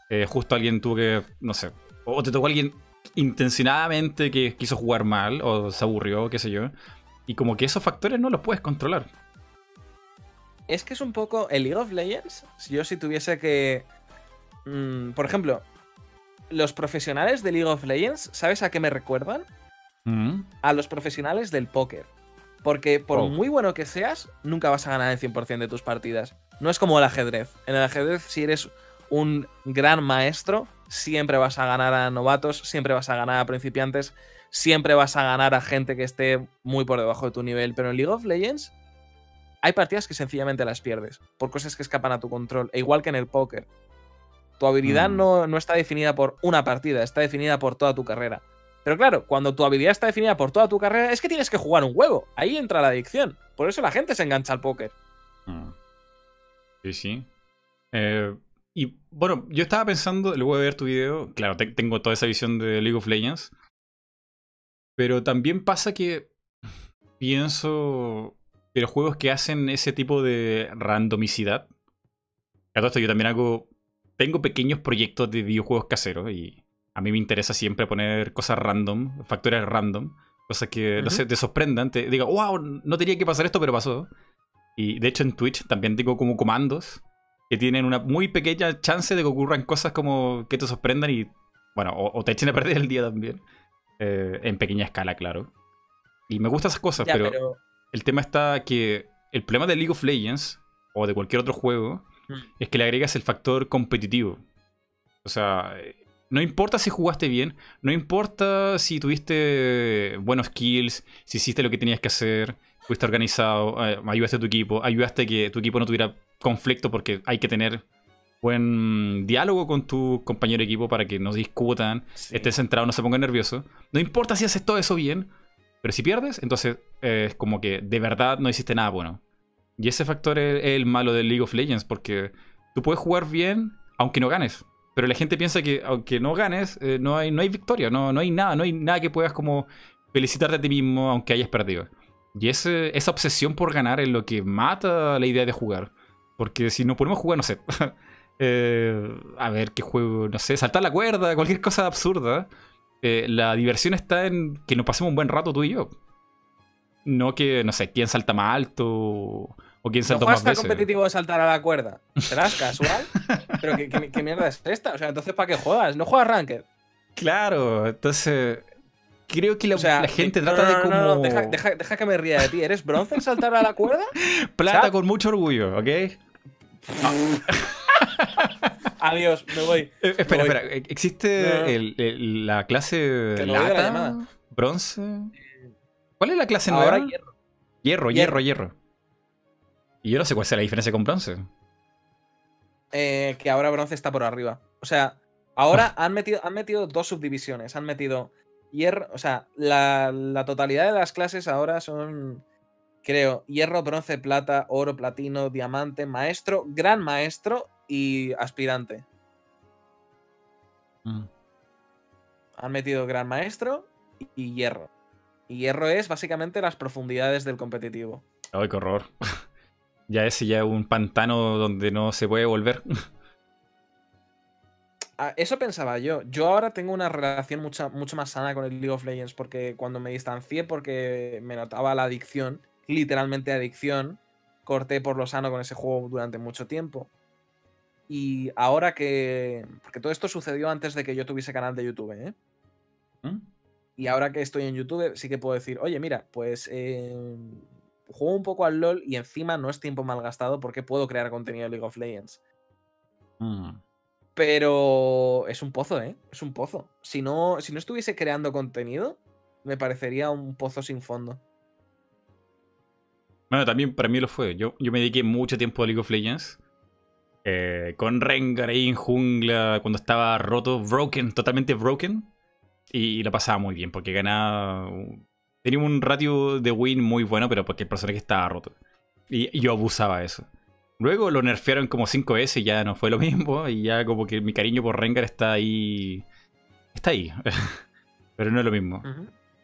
eh, justo alguien tuvo que, no sé, o te tocó alguien intencionadamente que quiso jugar mal o se aburrió, qué sé yo. Y como que esos factores no los puedes controlar. Es que es un poco el League of Legends. Si yo si tuviese que. mm, por ejemplo, los profesionales de League of Legends, ¿sabes a qué me recuerdan? Mm. A los profesionales del póker. Porque por Oh. muy bueno que seas, nunca vas a ganar el 100% de tus partidas. No es como el ajedrez. En el ajedrez, si eres un gran maestro, siempre vas a ganar a novatos, siempre vas a ganar a principiantes, siempre vas a ganar a gente que esté muy por debajo de tu nivel. Pero en League of Legends hay partidas que sencillamente las pierdes por cosas que escapan a tu control. E igual que en el póker. Tu habilidad Mm. no, no está definida por una partida, está definida por toda tu carrera. Pero claro, cuando tu habilidad está definida por toda tu carrera, es que tienes que jugar un huevo. Ahí entra la adicción. Por eso la gente se engancha al póker. Mm. Sí, sí. Eh, y bueno, yo estaba pensando, luego de ver tu video, claro, te- tengo toda esa visión de League of Legends. Pero también pasa que pienso que los juegos que hacen ese tipo de randomicidad. A todo esto yo también hago. Tengo pequeños proyectos de videojuegos caseros y a mí me interesa siempre poner cosas random, factores random, cosas que, te sorprendan, te diga, wow, no tenía que pasar esto, pero pasó. Y de hecho en Twitch también tengo como comandos que tienen una muy pequeña chance de que ocurran cosas como que te sorprendan y, bueno, o, te echen a perder el día también. Eh, en pequeña escala, claro. Y me gustan esas cosas, pero, el tema está que el problema de League of Legends o de cualquier otro juego mm. es que le agregas el factor competitivo. O sea, no importa si jugaste bien, no importa si tuviste buenos kills, si hiciste lo que tenías que hacer, fuiste organizado, eh, ayudaste a tu equipo, ayudaste a que tu equipo no tuviera conflicto porque hay que tener buen diálogo con tu compañero de equipo para que no discutan, estés centrado, no se ponga nervioso. No importa si haces todo eso bien, pero si pierdes, entonces eh, es como que de verdad no hiciste nada bueno. Y ese factor es el malo del League of Legends porque tú puedes jugar bien aunque no ganes. Pero la gente piensa que aunque no ganes, eh, no, hay, no hay victoria, no, no hay nada, no hay nada que puedas como felicitarte a ti mismo aunque hayas perdido. Y esa obsesión por ganar es lo que mata la idea de jugar. Porque si no podemos jugar, no sé. Eh, a ver qué juego, no sé, saltar la cuerda, cualquier cosa absurda. Eh, la diversión está en que nos pasemos un buen rato tú y yo. No que, no sé, quién salta más alto ¿O quién saltó más veces? competitivo de saltar a la cuerda? ¿Serás casual? ¿Pero qué, mierda es esta? O sea, entonces ¿para qué juegas? ¿No juegas Ranked? Claro, entonces... Creo que la, gente trata de como... No, deja, deja, que me ría de ti. ¿Eres bronce en saltar a la cuerda? Plata con mucho orgullo, ¿ok? Adiós, me voy. Eh, espera, espera. ¿Existe la clase lata? ¿Bronce? ¿Cuál es la clase nueva? Ahora hierro. Hierro, hierro, hierro. Y yo no sé cuál es la diferencia con bronce. Eh, que ahora bronce está por arriba. O sea, ahora han, metido, han metido dos subdivisiones. Han metido hierro. O sea, la, totalidad de las clases ahora son. Creo, hierro, bronce, plata, oro, platino, diamante, maestro, gran maestro y aspirante. Mm. Han metido gran maestro y hierro. Y hierro es básicamente las profundidades del competitivo. Ay, qué horror. Ya ese ya es un pantano donde no se puede volver. Ah, eso pensaba yo. Yo ahora tengo una relación mucho, mucho más sana con el League of Legends porque cuando me distancié porque me notaba la adicción, literalmente adicción, corté por lo sano con ese juego durante mucho tiempo. Y ahora que... Porque todo esto sucedió antes de que yo tuviese canal de YouTube, ¿eh? ¿Mm? Y ahora que estoy en YouTube sí que puedo decir, oye, mira, pues eh, juego un poco al LOL y encima no es tiempo mal gastado porque puedo crear contenido de League of Legends. Mm. Pero es un pozo, ¿eh? Es un pozo. Si no, si no estuviese creando contenido, me parecería un pozo sin fondo. Bueno, también para mí lo fue. Yo, yo me dediqué mucho tiempo a League of Legends. Eh, con Rengar ahí en jungla, cuando estaba roto, broken, totalmente broken. Y, y lo pasaba muy bien, porque ganaba Tenía un ratio de win muy bueno, pero porque el personaje estaba roto. Y, yo abusaba de eso. Luego lo nerfearon como 5S y ya no fue lo mismo. Y ya como que mi cariño por Rengar está ahí. Está ahí. pero no es lo mismo.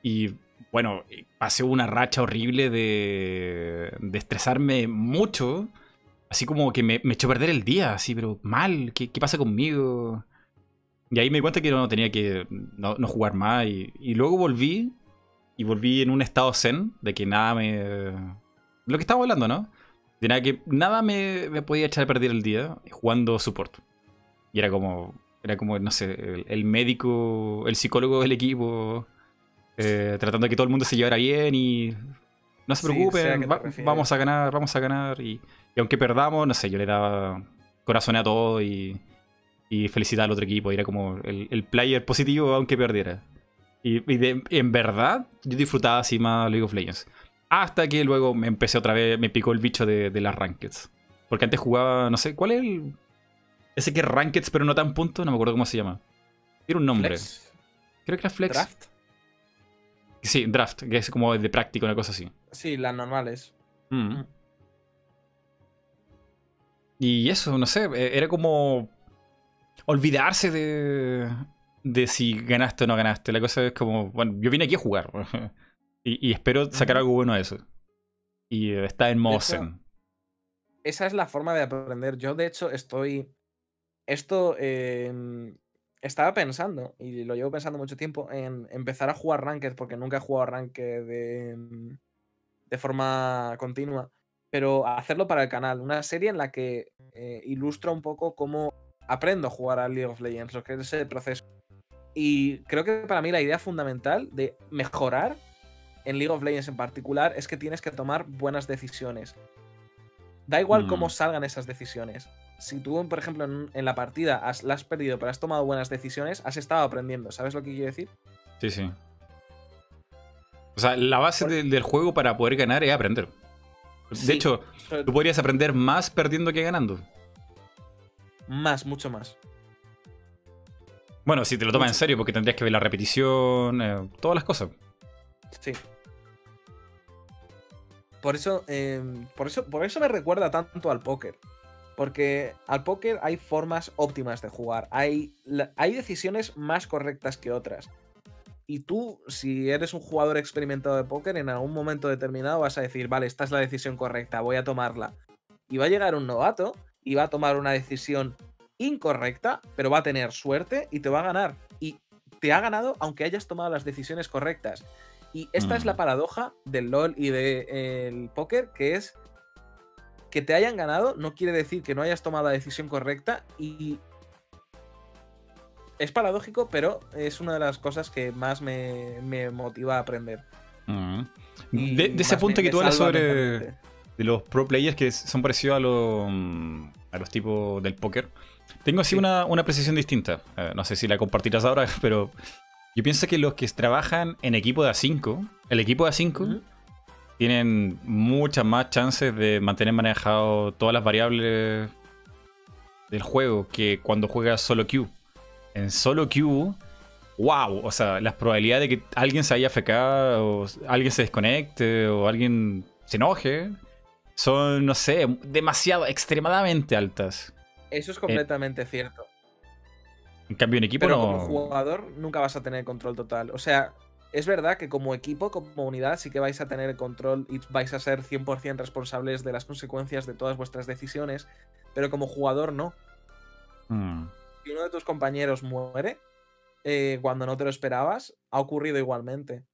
Y bueno, pasé una racha horrible de, de estresarme mucho. Así como que me, echó a perder el día, así, pero mal, ¿qué, pasa conmigo? Y ahí me di cuenta que no tenía que no, jugar más. y, luego volví y volví en un estado zen de que nada me. Lo que estaba hablando, ¿no? De nada que nada me, podía echar a perder el día jugando support. Y era como. Era como, no sé, el, médico, el psicólogo del equipo. Eh, tratando de que todo el mundo se llevara bien y. No se preocupen, vamos a ganar, vamos a ganar. Y, aunque perdamos, no sé, yo le daba corazón a todo y, y felicitaba al otro equipo. Y era como el, el player positivo aunque perdiera. Y, en verdad, yo disfrutaba así más League of Legends. Hasta que luego me empecé otra vez, me picó el bicho de, las Rankeds. Porque antes jugaba, no sé, ¿cuál es el. Ese que es Rankeds pero no tan punto? No me acuerdo cómo se llama. Tiene un nombre. Creo que era Flex. ¿Draft? Sí, Draft, que es como de práctica, una cosa así. Sí, las normales. Mm. Mm. Y eso, no sé, e, era como olvidarse de, de si ganaste o no ganaste. La cosa es como, bueno, yo vine aquí a jugar. y, espero sacar algo bueno de eso. Y está en modo zen. Esa es la forma de aprender. Yo, de hecho, estoy. Esto. Em, estaba pensando, y lo llevo pensando mucho tiempo, en empezar a jugar Ranked, porque nunca he jugado Ranked de, de forma continua. pero hacerlo para el canal. Una serie en la que eh, ilustra un poco cómo aprendo a jugar a League of Legends, lo que es el proceso. Y creo que para mí la idea fundamental de mejorar en League of Legends en particular es que tienes que tomar buenas decisiones. Da igual cómo Mm. salgan esas decisiones. Si tú, por ejemplo, en, en la partida has, la has perdido, pero has tomado buenas decisiones, has estado aprendiendo. ¿Sabes lo que quiero decir? Sí, sí. O sea, la base Por- del, del juego para poder ganar es aprender. De Sí. hecho, tú podrías aprender más perdiendo que ganando. Más, mucho más. Bueno, si te lo tomas en serio, porque tendrías que ver la repetición, eh, todas las cosas. Sí. Por eso, em, por eso, por eso me recuerda tanto al póker. Porque al póker hay formas óptimas de jugar. Hay, hay decisiones más correctas que otras. Y tú, si eres un jugador experimentado de póker, en algún momento determinado vas a decir, vale, esta es la decisión correcta, voy a tomarla. Y va a llegar un novato y va a tomar una decisión incorrecta, pero va a tener suerte y te va a ganar. Y te ha ganado aunque hayas tomado las decisiones correctas. Y esta es la Mm. paradoja del LOL y del póker, que es que te hayan ganado no quiere decir que no hayas tomado la decisión correcta y es paradójico, pero es una de las cosas que más me, me motiva a aprender. Mm. De, de ese punto me- que tú hablas sobre. De los pro players que son parecidos a los, mm, a los tipos del póker, tengo así Sí. una, una apreciación distinta. Eh, no sé si la compartirás ahora, pero yo pienso que los que trabajan en equipo de A5, el equipo de A5, Ujú. tienen muchas más chances de mantener manejado todas las variables del juego que cuando juegas solo queue. En solo queue, wow, o sea, las probabilidades de que alguien se haya AFK o alguien se desconecte o alguien se enoje son, no sé, demasiado, extremadamente altas. Eso es completamente cierto. En cambio, en equipo Pero no. como jugador nunca vas a tener control total. O sea, es verdad que como equipo, como unidad, sí que vais a tener control y vais a ser 100% responsables de las consecuencias de todas vuestras decisiones, pero como jugador no. Mm. Si uno de tus compañeros muere eh, cuando no te lo esperabas, ha ocurrido igualmente.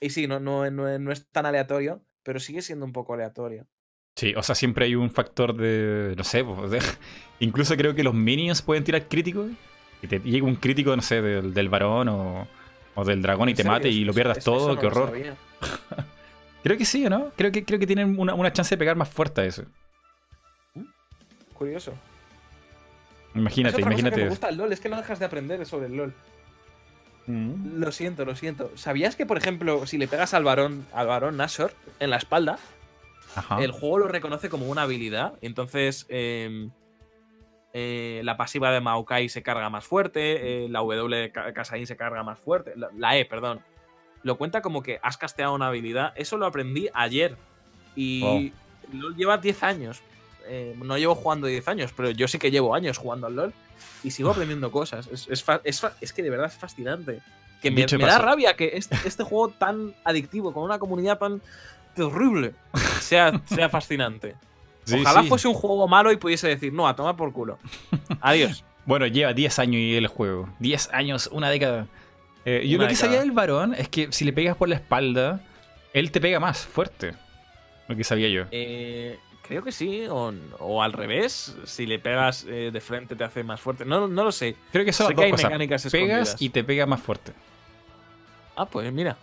Y sí, no, no, no, no es tan aleatorio, pero sigue siendo un poco aleatorio. Sí, o sea, siempre hay un factor de. No sé, pues, de- incluso creo que los minions pueden tirar críticos. Y te llega un crítico, no sé, del, del varón o, o del dragón y ¿En te serio? mate y lo pierdas eso- todo, eso no qué horror. Creo que sí, ¿o no? Creo que, creo que tienen una, una chance de pegar más fuerte a eso. Curioso. Imagínate, es otra cosa que imagínate. me gusta el LOL, es que no dejas de aprender sobre el LOL. Mm. Lo siento, lo siento. ¿Sabías que, por ejemplo, si le pegas al varón, al varón Nashor en la espalda, Ajá. el juego lo reconoce como una habilidad? Entonces, eh, eh, la pasiva de Maokai se carga más fuerte, eh, la W de Ka- Kasain se carga más fuerte, la, la E, perdón. Lo cuenta como que has casteado una habilidad. Eso lo aprendí ayer. Y LOL lleva 10 años. Eh, no llevo jugando 10 años, pero yo sí que llevo años jugando al LOL. Y sigo aprendiendo cosas. Es, es es que de verdad es fascinante. Que me, da rabia que este, este juego tan adictivo, con una comunidad tan terrible, sea, sea fascinante. Sí, Ojalá sí. fuese un juego malo y pudiese decir, no, a tomar por culo. Adiós. Bueno, lleva 10 años y el juego. 10 años, una década. Eh, yo Una lo que década. sabía del varón es que si le pegas por la espalda, él te pega más fuerte. Lo que sabía yo. Eh, creo que sí, o, o al revés. Si le pegas eh, de frente te hace más fuerte. No, no lo sé. Creo que son sé las que hay cosas. mecánicas Pegas escondidas. y te pega más fuerte. Ah, pues mira.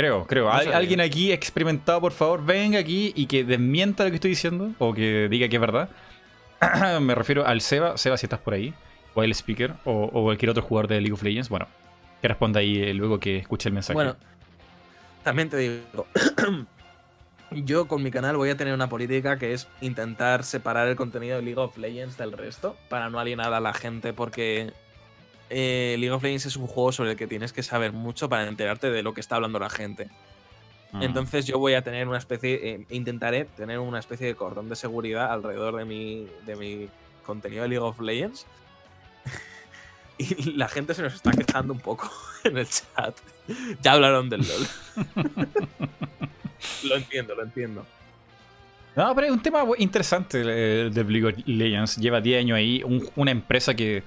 Creo, creo. Al- alguien aquí experimentado, por favor, venga aquí y que desmienta lo que estoy diciendo o que diga que es verdad. Me refiero al Seba. Seba, si estás por ahí, o el speaker, o, o cualquier otro jugador de League of Legends. Bueno, que responda ahí eh, luego que escuche el mensaje. Bueno, también te digo. Yo con mi canal voy a tener una política que es intentar separar el contenido de League of Legends del resto para no alienar a la gente porque eh, League of Legends es un juego sobre el que tienes que saber mucho para enterarte de lo que está hablando la gente. Mm. Entonces yo voy a tener una especie, eh, intentaré tener una especie de cordón de seguridad alrededor de mi, de mi contenido de League of Legends. y la gente se nos está quejando un poco en el chat. Ya hablaron del LOL. lo entiendo, lo entiendo. No, pero es un tema interesante el de League of Legends. Lleva 10 años ahí. un- una empresa que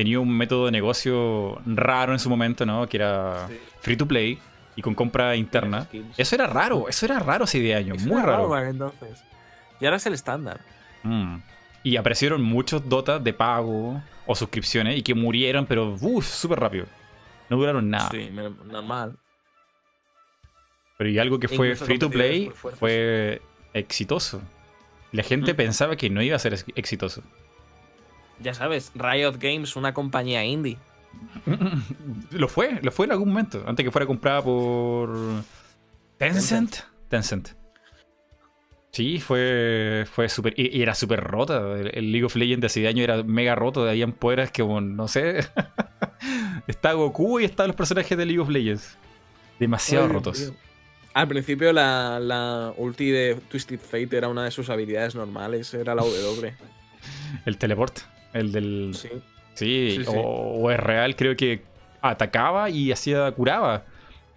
tenía un método de negocio raro en su momento, ¿no? Que era free to play y con compra interna. Eso era raro, eso era raro hace 10 años, Eso muy raro. entonces. Y ahora es el estándar. Mm. Y aparecieron muchos Dota de pago o suscripciones y que murieron, pero uff, súper rápido. No duraron nada. Sí, normal. Pero y algo que fue Incluso free to play fue exitoso. La gente Mm. pensaba que no iba a ser ex- exitoso. Ya sabes, Riot Games, una compañía indie. lo fue, lo fue en algún momento. Antes que fuera comprada por. Tencent. Tencent. Sí, fue, fue súper. Y, y era súper rota. El, el League of Legends de hace años era mega roto. De ahí en poderes que, como, no sé. está Goku y están los personajes de League of Legends. Demasiado Ay, rotos. Al principio la, la ulti de Twisted Fate era una de sus habilidades normales, era la W. El teleport. El del. Sí. Sí, Sí, sí. O, es real, creo que atacaba y hacía curaba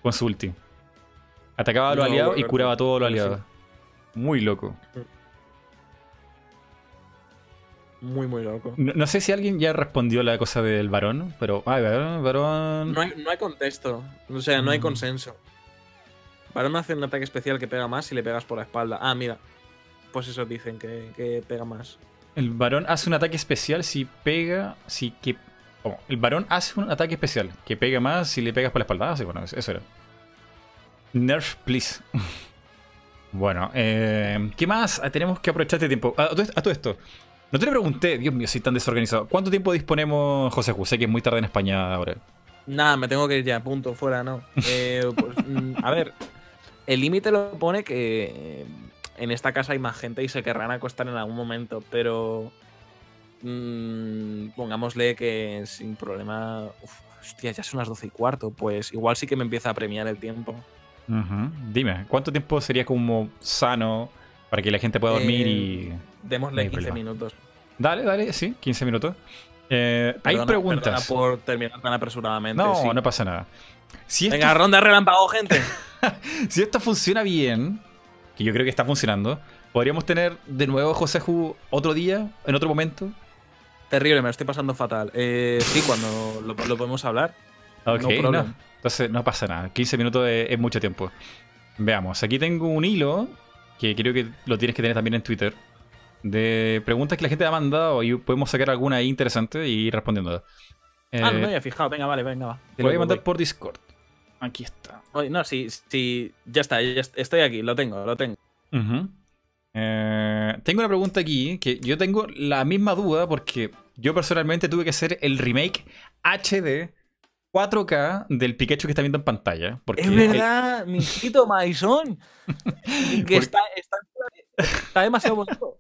con su ulti. Atacaba a los No, aliados y curaba a todos los sí. aliados. Muy loco. Muy, muy loco. No, no sé si alguien ya respondió la cosa del varón, pero. Ay, varón, varón. No hay, no hay contexto, o sea, no hay Mm. consenso. Varón hace un ataque especial que pega más si le pegas por la espalda. Ah, mira. Pues eso dicen que, que pega más. El varón hace un ataque especial si pega. Si que. ¿cómo? El varón hace un ataque especial que pega más si le pegas por la espalda. Ah, sí, bueno, eso era. Nerf, please. bueno, eh, ¿qué más? Ah, tenemos que aprovechar este tiempo. A, todo esto- a todo esto. No te le pregunté, Dios mío, soy tan desorganizado. ¿Cuánto tiempo disponemos, José Ju? Sé que es muy tarde en España ahora. Nada, me tengo que ir ya, punto, fuera, no. Eh, pues, mm, a ver, el límite lo pone que eh, en esta casa hay más gente y se querrán acostar en algún momento, pero mm, pongámosle que sin problema. uf, hostia, ya son las 12 y cuarto, pues igual sí que me empieza a premiar el tiempo. Dime, ¿cuánto tiempo sería como sano para que la gente pueda dormir Eh, y. No Démosle hay 15 problema. minutos. Dale, dale, sí, 15 minutos. Eh, hay Perdona- preguntas. perdona por terminar tan apresuradamente. No, sí. no pasa nada. Si esto, Venga, ronda relámpago, gente. si esto funciona bien, que yo creo que está funcionando, podríamos tener de nuevo a José Ju otro día, en otro momento. Terrible, me lo estoy pasando fatal. Eh, sí, cuando lo, lo podemos hablar. Ok, No no, problem. Entonces no pasa nada. 15 minutos es, es mucho tiempo. Veamos, aquí tengo un hilo que creo que lo tienes que tener también en Twitter. De preguntas que la gente ha mandado y podemos sacar alguna ahí interesante y ir respondiendo. Ah, no Eh, me había fijado. Venga, vale, venga, va. te lo voy a mandar voy, por Discord. Aquí está. voy. No, sí, sí. Ya está, ya estoy aquí, lo tengo, lo tengo. Eh, tengo una pregunta aquí que yo tengo la misma duda porque yo personalmente tuve que hacer el remake HD 4K del Pikachu que está viendo en pantalla. Porque Es el- verdad, mi quito Maison. que está, está, está demasiado bonito.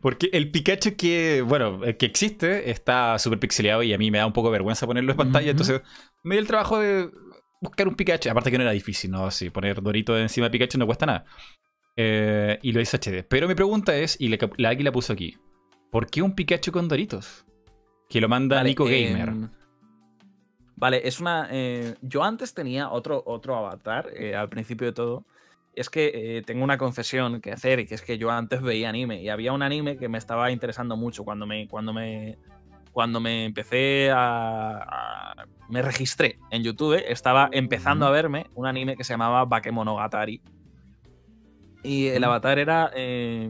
Porque el Pikachu que, bueno, eh, que existe está súper pixeleado y a mí me da un poco de vergüenza ponerlo en pantalla. Entonces me dio el trabajo de buscar un Pikachu. Aparte que no era difícil, ¿no? Así, poner Dorito encima de Pikachu no cuesta nada. Eh, y lo hice HD. Pero mi pregunta es, y la, la Águila puso aquí, ¿por qué un Pikachu con Doritos? Que lo manda Vale, Nico Gamer. em, Vale, es una. eh, yo antes tenía otro, otro avatar eh, al principio de todo. Es que tengo una confesión que hacer, y que es que yo antes veía anime. Y había un anime que me estaba interesando mucho cuando me. Cuando me. Cuando me empecé a. a- me registré en YouTube, estaba empezando a verme un anime que se llamaba Bakemonogatari. Y el avatar era. eh,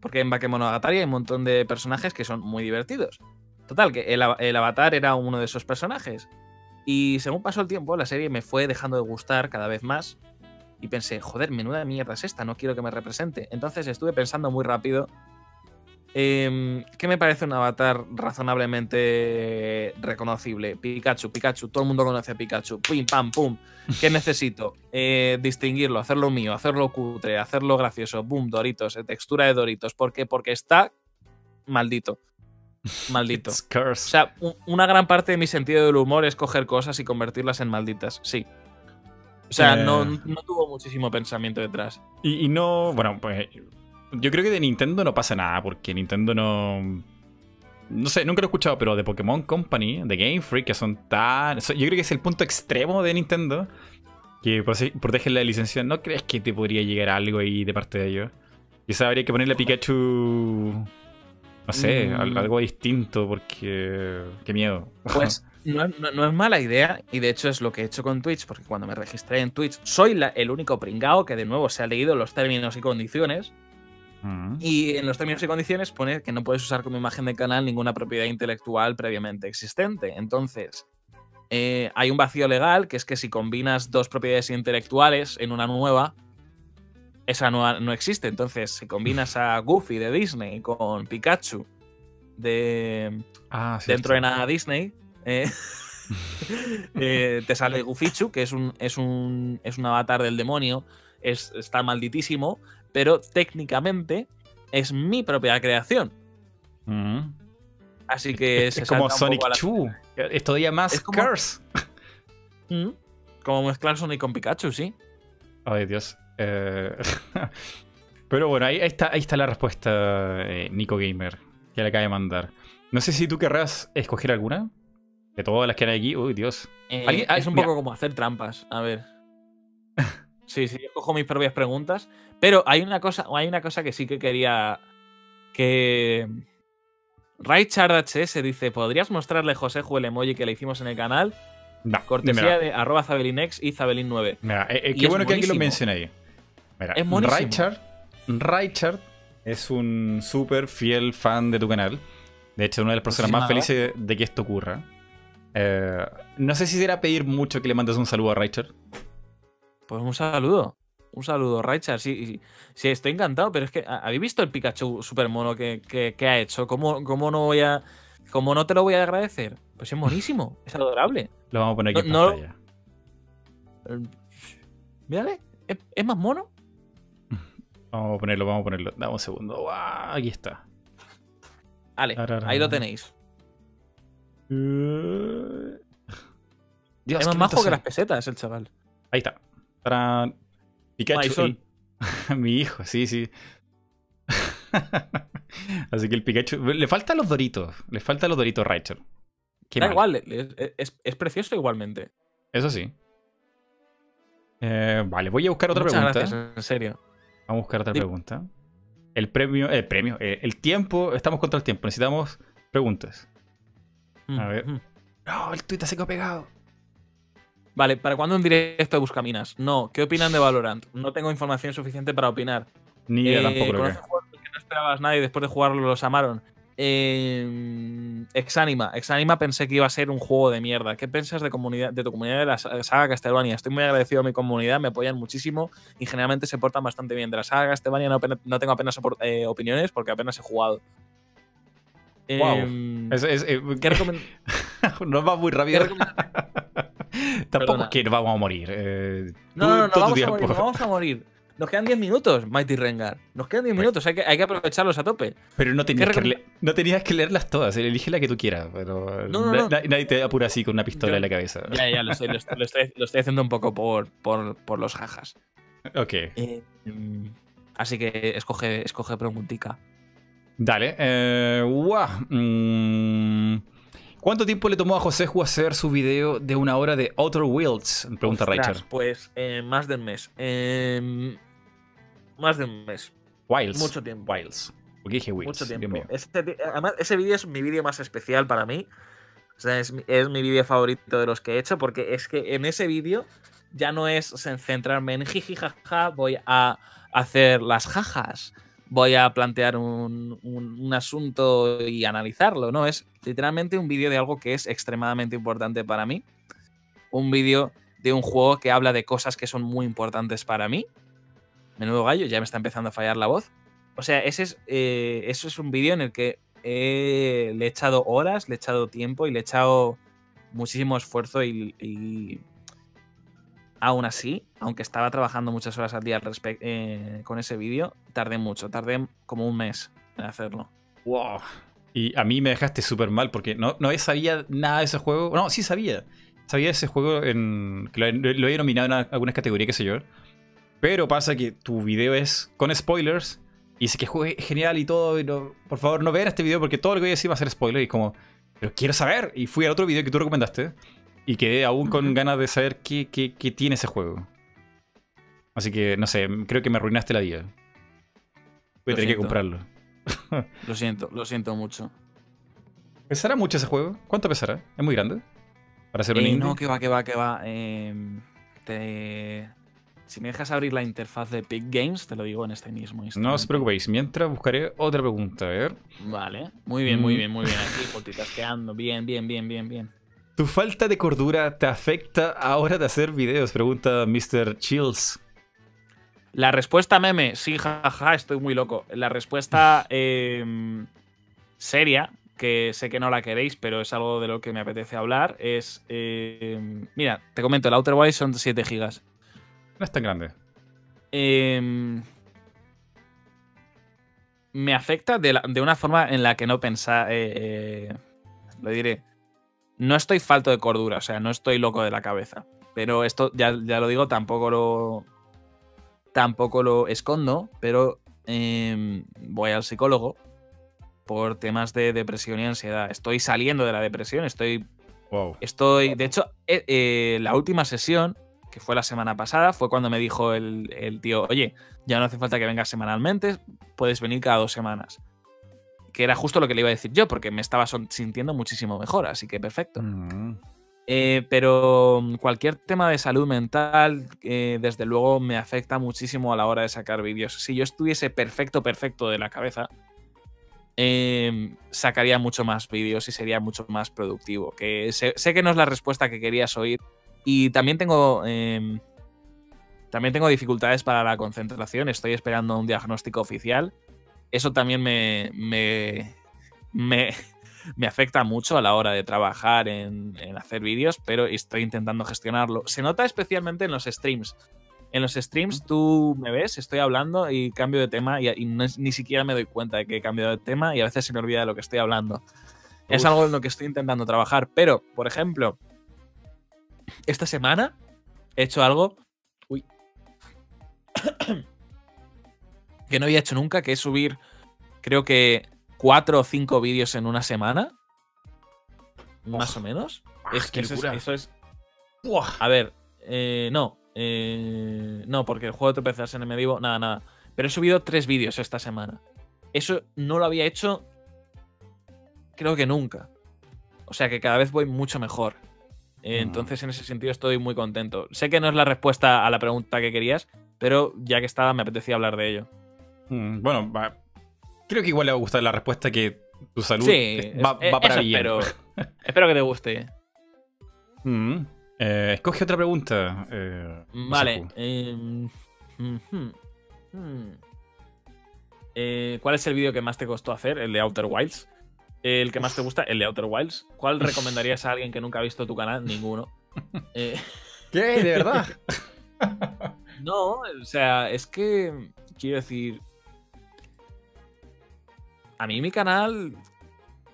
porque en Bakemonogatari hay un montón de personajes que son muy divertidos. Total, que el, el avatar era uno de esos personajes. Y según pasó el tiempo, la serie me fue dejando de gustar cada vez más. Y pensé, joder, menuda mierda es esta, no quiero que me represente. Entonces estuve pensando muy rápido. Em, ¿Qué me parece un avatar razonablemente reconocible? Pikachu, Pikachu, todo el mundo conoce a Pikachu. Pim, pam, pum. ¿Qué necesito? Eh, distinguirlo, hacerlo mío, hacerlo cutre, hacerlo gracioso. Boom, Doritos, eh, textura de Doritos. ¿Por qué? Porque está maldito. Maldito. O sea, una gran parte de mi sentido del humor es coger cosas y convertirlas en malditas, sí. O sea, Eh. no, no tuvo muchísimo pensamiento detrás. Y, y no, bueno, pues yo creo que de Nintendo no pasa nada, porque Nintendo no... No sé, nunca lo he escuchado, pero de Pokémon Company, de Game Freak, que son tan... Yo creo que es el punto extremo de Nintendo, que protegen la licencia. ¿No crees que te podría llegar algo ahí de parte de ellos? Quizás habría que ponerle a Pikachu... No sé, Mm. al- algo distinto, porque... Qué miedo. Pues no, es- no- no es mala idea, y de hecho es lo que he hecho con Twitch, porque cuando me registré en Twitch soy la- el único pringao que de nuevo se ha leído los términos y condiciones. Y en los términos y condiciones pone que no puedes usar como imagen de canal ninguna propiedad intelectual previamente existente. Entonces, eh, hay un vacío legal, que es que si combinas dos propiedades intelectuales en una nueva, esa nueva no existe. Entonces, si combinas a Goofy de Disney con Pikachu de Ah, sí. dentro de nada Disney, eh, eh, te sale Goofichu, que es un, es un, es un avatar del demonio, es, está malditísimo, pero técnicamente es mi propia creación. Mm. Así que Es, se es como Sonic poco a la- 2. Es todavía más Es como- Curse. Mm. Como mezclar Sonic con Pikachu, sí. Ay, Dios. Eh, Pero bueno, ahí, ahí está, ahí está la respuesta, eh, Nico Gamer, que le acaba de mandar. No sé si tú querrás escoger alguna. De todas las que hay aquí. Uy, Dios. Eh, es un mira. poco como hacer trampas. A ver. Sí, sí, yo cojo mis propias preguntas. Pero hay una cosa, hay una cosa que sí que quería. Que. Raichard HS dice: ¿Podrías mostrarle José el emoji que le hicimos en el canal? No, Cortesía mira, de arroba Zabelinex y Zabelin9. mira, eh, eh, qué bueno que aquí lo mencioné. Mira, Es buenísimo. Richard, Richard es un súper fiel fan de tu canal. De hecho, una de las personas más felices de que esto ocurra. Eh, no sé si será pedir mucho que le mandes un saludo a Richard. Pues un saludo. Un saludo, Raichard. Sí, sí, estoy encantado, pero es que. ¿Habéis visto el Pikachu super mono que, que- que ha hecho? ¿Cómo, ¿Cómo no voy a. ¿Cómo no te lo voy a agradecer? Pues es monísimo, es adorable. Lo vamos a poner aquí No- en no- pantalla. Eh, Mírale, ¿es, es más mono? Vamos a ponerlo, vamos a ponerlo. Dame un segundo. Guau, aquí está. Vale, ahí lo tenéis. Dios, es más majo que las pesetas el chaval. Ahí está. Tarán. Pikachu. Mi hijo, sí, sí. Así que el Pikachu. Le faltan los doritos. Le faltan los doritos, Rachel. Qué da mal. igual, es, es- es precioso igualmente. Eso sí. Eh, vale, voy a buscar otra Muchas pregunta. gracias, en serio. Vamos a buscar otra pregunta. El premio, el premio, eh, el tiempo, estamos contra el tiempo, necesitamos preguntas. A ver. Mm, mm. No, el tuit se quedó pegado. Vale, ¿para cuándo un directo de Buscaminas? No, ¿qué opinan de Valorant? No tengo información suficiente para opinar. Ni idea Eh, tampoco que. ¿conoces juegos que no esperabas nada y después de jugarlo los amaron? Eh, Exanima. Exanima pensé que iba a ser un juego de mierda. ¿Qué piensas de, comunidad, de tu comunidad de la sa- saga Castlevania? Estoy muy agradecido a mi comunidad, me apoyan muchísimo y generalmente se portan bastante bien. De la saga Castlevania no, tengo apenas eh, opiniones porque apenas he jugado. Guau. Em, Es- es- eh, ¿Qué nos va muy rápido. qué Tampoco Perdona. es que vamos a morir. eh, No, no, no, no vamos a morir, no vamos a morir. Nos quedan 10 minutos, Mighty Rengar. Nos quedan 10 Bueno. minutos, hay que, hay que aprovecharlos a tope. Pero no tenías, que le- no tenías que leerlas todas. Elige la que tú quieras. Pero No, no, na- no. na- nadie te apura así con una pistola Yo- en la cabeza. Ya, ya, lo estoy, lo estoy- lo estoy- lo estoy haciendo un poco por, por, por los jajas. Ok. Eh, mm, así que escoge, escoge preguntica. Dale. Eh, mm, ¿Cuánto tiempo le tomó a José Ju hacer su video de una hora de Outer Worlds? Pregunta Ostras, Richard. Pues eh, más de un mes. Eh, más de un mes. Wilds. Mucho tiempo. Wilds. Porque dije Wilds. Mucho tiempo. ti- además, ese vídeo es mi vídeo más especial para mí. O sea, es, mi- es mi vídeo favorito de los que he hecho porque es que en ese vídeo ya no es centrarme en jiji jaja, voy a hacer las jajas, voy a plantear un, un- un asunto y analizarlo, ¿no? Es literalmente un vídeo de algo que es extremadamente importante para mí. Un vídeo de un juego que habla de cosas que son muy importantes para mí. Menudo gallo, ya me está empezando a fallar la voz. O sea, ese es, eh, eso es un vídeo en el que he- le he echado horas, le he echado tiempo y le he echado muchísimo esfuerzo y aún así, aunque estaba trabajando muchas horas al día al eh, con ese vídeo, tardé mucho, tardé como un mes en hacerlo. Wow. Y a mí me dejaste súper mal porque no, no sabía nada de ese juego. No, sí sabía. Sabía de ese juego en, que lo, lo he nominado en algunas categorías, qué sé yo. Pero pasa que tu video es con spoilers y dice que es genial y todo. Y no- por favor, no vean este video porque todo lo que voy a decir va a ser spoiler. Y como, pero quiero saber. Y fui al otro video que tú recomendaste y quedé aún con ganas de saber qué, qué- qué tiene ese juego. Así que, no sé, creo que me arruinaste la vida. Voy a tener que comprarlo. Lo siento, lo siento mucho. ¿Pesará mucho ese juego? ¿Cuánto pesará? ¿Es muy grande? Para ser un Eh, indie. no, que va, que va, que va. em, te, Si me dejas abrir la interfaz de Epic Games, te lo digo en este mismo instante. No os preocupéis, mientras buscaré otra pregunta, a ver. Vale, muy bien, muy Mm. bien, muy bien. Aquí multitasqueando, bien, bien, bien, bien, bien. ¿Tu falta de cordura te afecta ahora de hacer videos? Pregunta Mr. Chills. La respuesta meme, sí, jaja, estoy muy loco. La respuesta em, seria, que sé que no la queréis, pero es algo de lo que me apetece hablar, es... em, mira, te comento, el Outer Wilds son 7 gigas. No es tan grande. Em, me afecta de, la- de una forma en la que no pensaba. lo diré. No estoy falto de cordura, o sea, no estoy loco de la cabeza. Pero esto, ya, ya lo digo, tampoco lo. Tampoco lo escondo, pero em, voy al psicólogo por temas de depresión y ansiedad. Estoy saliendo de la depresión, estoy Wow. Estoy, de hecho, eh, eh, la última sesión, que fue la semana pasada, fue cuando me dijo el, el tío, oye, ya no hace falta que vengas semanalmente, puedes venir cada dos semanas. Que era justo lo que le iba a decir yo, porque me estaba sintiendo muchísimo mejor, así que perfecto. Mm. Eh, pero mm, cualquier tema de salud mental, eh, desde luego, me afecta muchísimo a la hora de sacar vídeos. Si yo estuviese perfecto, perfecto de la cabeza, eh, sacaría mucho más vídeos y sería mucho más productivo. Que sé, sé que no es la respuesta que querías oír. Y también tengo. eh, también tengo dificultades para la concentración. Estoy esperando un diagnóstico oficial. Eso también me. me, me, me afecta mucho a la hora de trabajar en, en hacer vídeos, pero estoy intentando gestionarlo. Se nota especialmente en los streams. En los streams tú me ves, estoy hablando y cambio de tema y, y no es- ni siquiera me doy cuenta de que he cambiado de tema y a veces se me olvida de lo que estoy hablando. Es algo en lo que estoy intentando trabajar, pero, por ejemplo, esta semana he hecho algo uy, que no había hecho nunca, que es subir, creo que, cuatro o cinco vídeos en una semana. Más o menos. Ah, es que eso es, locura. eso es- A ver, eh, no. eh, no, porque el juego de tropezarse en el medio, nada, nada. Pero he subido tres vídeos esta semana. Eso no lo había hecho, creo que nunca. O sea que cada vez voy mucho mejor. Eh, Mm. Entonces, en ese sentido, estoy muy contento. Sé que no es la respuesta a la pregunta que querías, pero ya que estaba, me apetecía hablar de ello. Mm, Bueno, va- creo que igual le va a gustar la respuesta que tu salud Sí, va, es- va para eso bien. espero. espero que te guste. Mm. Eh, escoge otra pregunta. eh, Vale. Em, hmm. Eh, ¿Cuál es el vídeo que más te costó hacer? El de Outer Wilds. ¿El que más te gusta? El de Outer Wilds. ¿Cuál recomendarías a alguien que nunca ha visto tu canal? Ninguno. Eh, ¿Qué? ¿De verdad? no, o sea, es que. Quiero decir. A mí mi canal.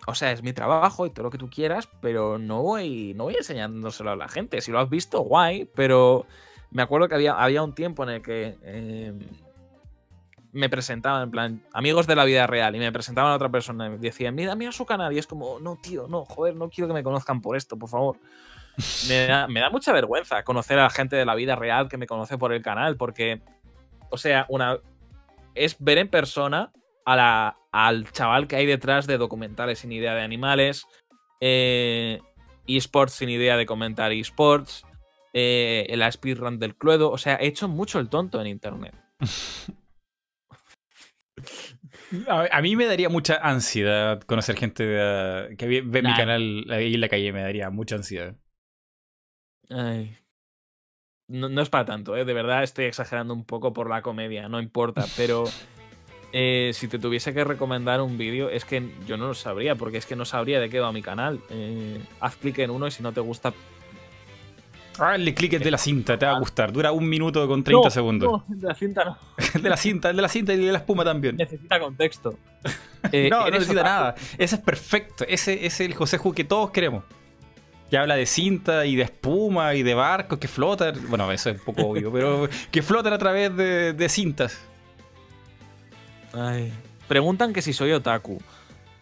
O sea, es mi trabajo y todo lo que tú quieras, pero no voy, no voy enseñándoselo a la gente. Si lo has visto, guay, pero me acuerdo que había, había un tiempo en el que eh, me presentaban, en plan, amigos de la vida real, y me presentaban a otra persona y me decían, mira, mira su canal, y es como, no, tío, no, joder, no quiero que me conozcan por esto, por favor. Me da, me da mucha vergüenza conocer a la gente de la vida real que me conoce por el canal, porque, o sea, una es ver en persona a la, al chaval que hay detrás de documentales sin idea de animales, eh, esports sin idea de comentar esports, eh, la speedrun del Cluedo. O sea, he hecho mucho el tonto en internet. A, mí me daría mucha ansiedad conocer gente de- que ve, ve mi canal ahí en la calle. Me daría mucha ansiedad. Ay. No, no es para tanto, ¿eh? de verdad estoy exagerando un poco por la comedia, no importa, pero eh, si te tuviese que recomendar un vídeo, es que yo no lo sabría, porque es que no sabría de qué va mi canal. Eh, haz clic en uno y si no te gusta... Hazle clic el de la cinta, te va a gustar. Dura un minuto con 30 No, segundos. No, de la cinta no. De la cinta, de la cinta y de la espuma también. Necesita contexto. Eh, no, no ¿eres necesita otaku? nada. Ese es perfecto. Ese es el José Ju que todos queremos. Que habla de cinta y de espuma y de barcos que flotan. Bueno, eso es un poco obvio, pero que flotan a través de, de cintas. Ay. Preguntan que si soy otaku.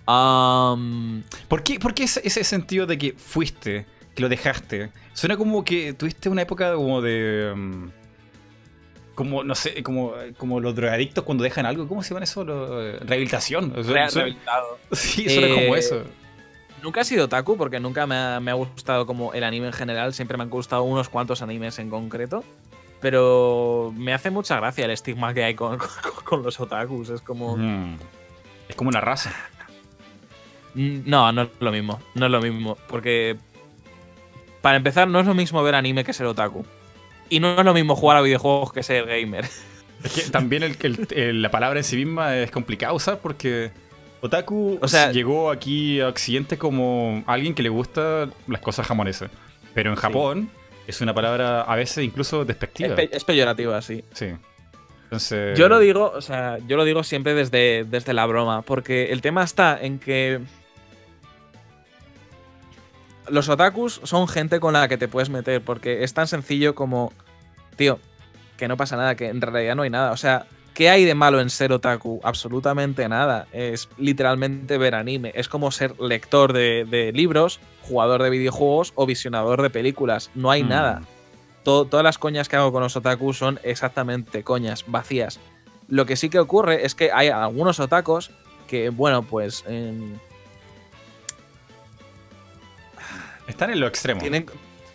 Am, ¿Por qué, por qué ese, ese sentido de que fuiste, que lo dejaste? Suena como que tuviste una época como de. mm, como, no sé, como, como los drogadictos cuando dejan algo. ¿Cómo se llama eso? Lo- eh, rehabilitación. Suena- rehabilitado. sí, suena como Eh, eso. Nunca he sido otaku porque nunca me ha, me ha gustado como el anime en general. Siempre me han gustado unos cuantos animes en concreto. Pero me hace mucha gracia el estigma que hay con, con, los otakus. Es como. Mm. Es como una raza. Mm, no, no es lo mismo. No es lo mismo. Porque. Para empezar, no es lo mismo ver anime que ser otaku. Y no es lo mismo jugar a videojuegos que ser gamer. Es que también el, la palabra en sí misma es complicada usar porque otaku o sea, llegó aquí a Occidente como alguien que le gusta las cosas japonesas. Pero en Japón es una palabra a veces incluso despectiva. Es, peyorativa, sí. Sí. Entonces... Yo lo digo, o sea, yo lo digo siempre desde, desde la broma, porque el tema está en que los otakus son gente con la que te puedes meter, porque es tan sencillo como, tío, que no pasa nada, que en realidad no hay nada. O sea, ¿qué hay de malo en ser otaku? Absolutamente nada. Es literalmente ver anime. Es como ser lector de, libros, jugador de videojuegos o visionador de películas. No hay mm. nada. todas las coñas que hago con los otakus son exactamente coñas, vacías. Lo que sí que ocurre es que hay algunos otakus que, bueno, pues... Están en lo extremo. Tienen,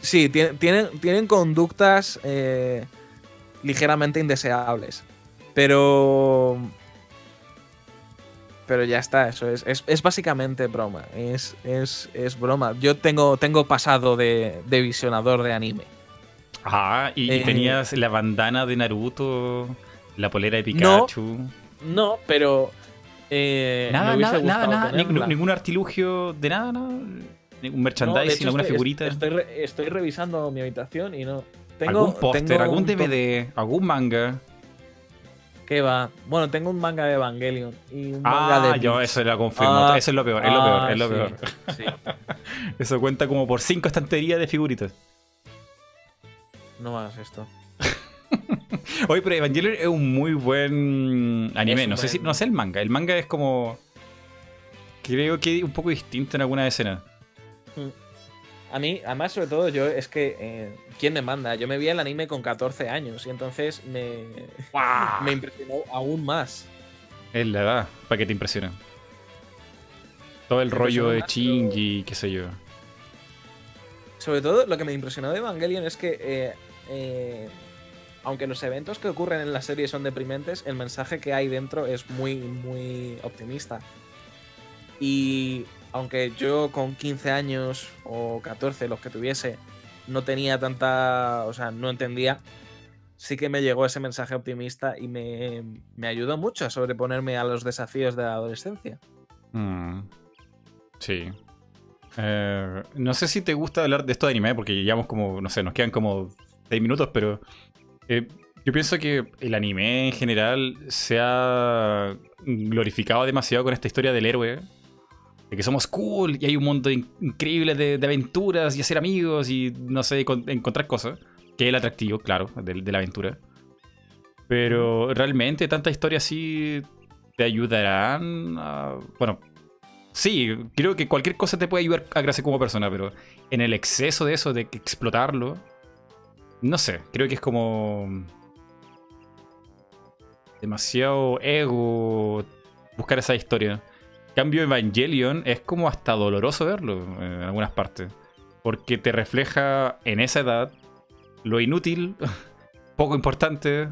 sí, tienen, tienen, conductas... Eh, ligeramente indeseables. Pero. Pero ya está, eso es, es, básicamente broma. Es, es, es, broma. Yo tengo, tengo pasado de, de visionador de anime. Ah, y, eh, tenías la bandana de Naruto, la polera de Pikachu. No, pero. Eh, nada, nada, nada, nada. ningún artilugio de nada, nada. Ningún merchandising, alguna figurita. Estoy, estoy revisando mi habitación y no. ¿Algún póster, algún DVD, algún manga? ¿Qué va? Bueno, tengo un manga de Evangelion y un ah, manga de. yo eso lo confirmo. Ah, eso es lo peor, es lo peor, es lo peor. eso cuenta como por cinco estanterías de figuritas. No hagas esto. Oye, pero Evangelion es un muy buen anime. no sé si, no sé el manga. El manga es como. Creo que un poco distinto en alguna escena. Mm. A mí, además, sobre todo, yo es que. Eh, ¿Quién me manda? Yo me vi el anime con 14 años y entonces me. me impresionó aún más. Es la edad para que te impresione. Todo el rollo de Shinji, qué sé yo. Sobre todo, lo que me impresionó de Evangelion es que. Eh, eh, aunque los eventos que ocurren en la serie son deprimentes, el mensaje que hay dentro es muy, muy optimista. Y aunque yo con 15 años o 14, los que tuviese, no tenía tanta, o sea, no entendía, sí que me llegó ese mensaje optimista y me, ayudó mucho a sobreponerme a los desafíos de la adolescencia. Mm. Sí. Eh, no sé si te gusta hablar de esto de anime, porque llevamos como, no sé, nos quedan como 6 minutos, pero eh, yo pienso que el anime en general se ha glorificado demasiado con esta historia del héroe de que somos cool y hay un mundo increíble de, aventuras y hacer amigos y no sé, encontrar cosas. Que es el atractivo, claro, de, la aventura. Pero realmente tanta historia así te ayudarán a... Bueno, sí, creo que cualquier cosa te puede ayudar a crecer como persona, pero en el exceso de eso, de explotarlo, no sé, creo que es como demasiado ego buscar esa historia cambio, Evangelion es como hasta doloroso verlo en algunas partes. Porque te refleja en esa edad lo inútil, poco importante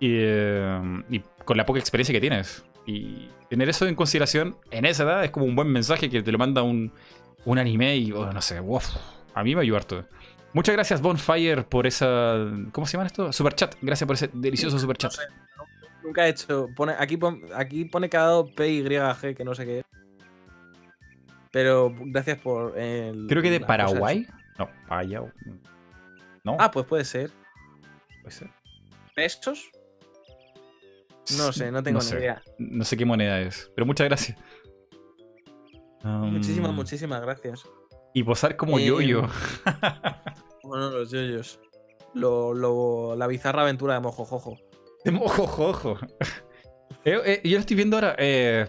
eh, y, con la poca experiencia que tienes. Y tener eso en consideración en esa edad es como un buen mensaje que te lo manda un, anime y, oh, no sé, a mí me ayuda harto. Muchas gracias, Bonfire, por esa. ¿Cómo se llama esto? Super chat. Gracias por ese delicioso super chat. Nunca he hecho. Pone, aquí, aquí pone cada PYG, que no sé qué es. Pero gracias por el. Creo que de Paraguay. No, Payao. No. Ah, pues puede ser. Puede ser. ¿Pesos? No sé, no tengo ni idea. No sé qué moneda es. Pero muchas gracias. muchísimas, um, muchísimas gracias. Y posar como eh, yoyo. bueno, los yoyos. Lo, lo, la bizarra aventura de Mojojojo. De mojojojo. Eh, eh, yo lo estoy viendo ahora. Eh,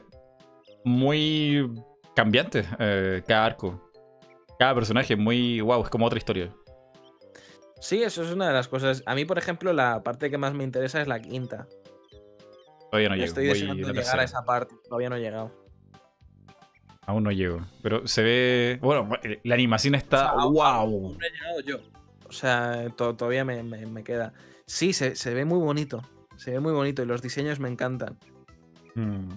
muy cambiante cada arco. Cada personaje muy. Wow, es como otra historia. Sí, eso es una de las cosas. A mí, por ejemplo, la parte que más me interesa es la quinta. Todavía no llego. Estoy deseando llegar a esa parte. Todavía no he llegado. Aún no llego. Pero se ve. Bueno, la animación está. ¡Wow! no he llegado yo. O O sea, to- todavía me, me- me queda. Sí, se, se ve muy bonito. Se ve muy bonito y los diseños me encantan. Mm.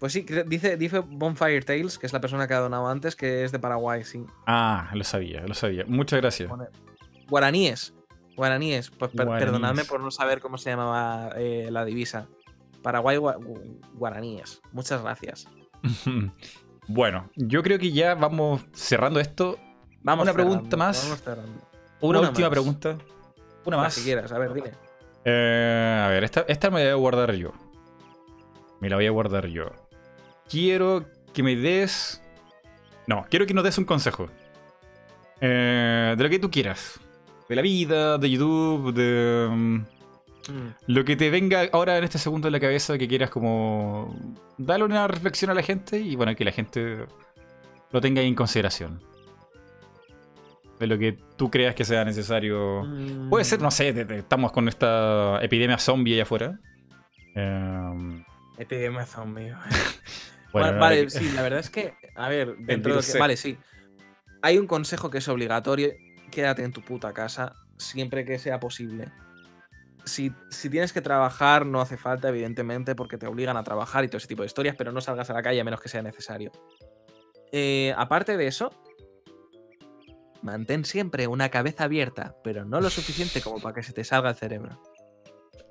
Pues sí, dice, dice Bonfire Tales, que es la persona que ha donado antes, que es de Paraguay, sí. Ah, lo sabía, lo sabía. Muchas gracias. Guaraníes. Guaraníes. Pues per- Guaraníes. perdonadme por no saber cómo se llamaba eh, la divisa. Paraguay gua- gu- Guaraníes. Muchas gracias. bueno, yo creo que ya vamos cerrando esto. Vamos Una cerrando, pregunta más. vamos. Una, Una última más. pregunta. Una más. Si quieres, a ver, dime. Eh, a ver, esta, esta me la voy a guardar yo. Me la voy a guardar yo. Quiero que me des. No, quiero que nos des un consejo. Eh, de lo que tú quieras. De la vida, de YouTube, de. mm, Mm. Lo que te venga ahora en este segundo en la cabeza que quieras como darle una reflexión a la gente y bueno, que la gente lo tenga en consideración. De lo que tú creas que sea necesario. Mm. Puede ser, no sé, estamos con esta epidemia zombie allá afuera. Em, Epidemia zombie. bueno, Va- no, vale, sí, la verdad es que, a ver, dentro de que-. Vale, sí. Hay un consejo que es obligatorio. Quédate en tu puta casa siempre que sea posible. Si, si tienes que trabajar, no hace falta, evidentemente, porque te obligan a trabajar y todo ese tipo de historias, pero no salgas a la calle a menos que sea necesario. Eh, aparte de eso, mantén siempre una cabeza abierta, pero no lo suficiente como para que se te salga el cerebro.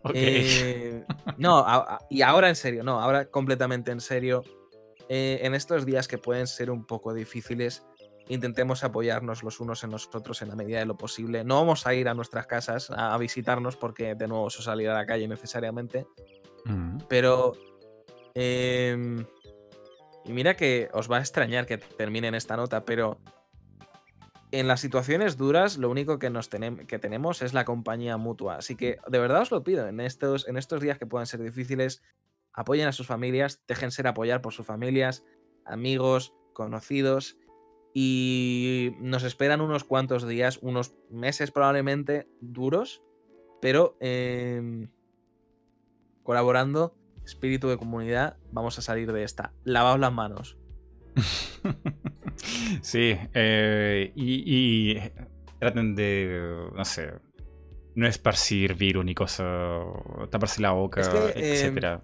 ok. Eh, no, a- a- y ahora en serio, no, ahora completamente en serio. eh, en estos días que pueden ser un poco difíciles, intentemos apoyarnos los unos en los otros en la medida de lo posible. No vamos a ir a nuestras casas a, a visitarnos porque de nuevo eso salir a la calle necesariamente, Mm. pero... em, y mira que os va a extrañar que termine en esta nota, pero en las situaciones duras lo único que, nos que tenemos es la compañía mutua. Así que de verdad os lo pido, en estos, en estos días que puedan ser difíciles, apoyen a sus familias, dejen ser apoyar por sus familias, amigos, conocidos. Y nos esperan unos cuantos días, unos meses probablemente duros, pero em, colaborando, espíritu de comunidad, vamos a salir de esta. Lavaos las manos. sí, eh, y, y traten de, no sé, no esparcir virus ni cosas, taparse la boca, Es que, eh, etcétera.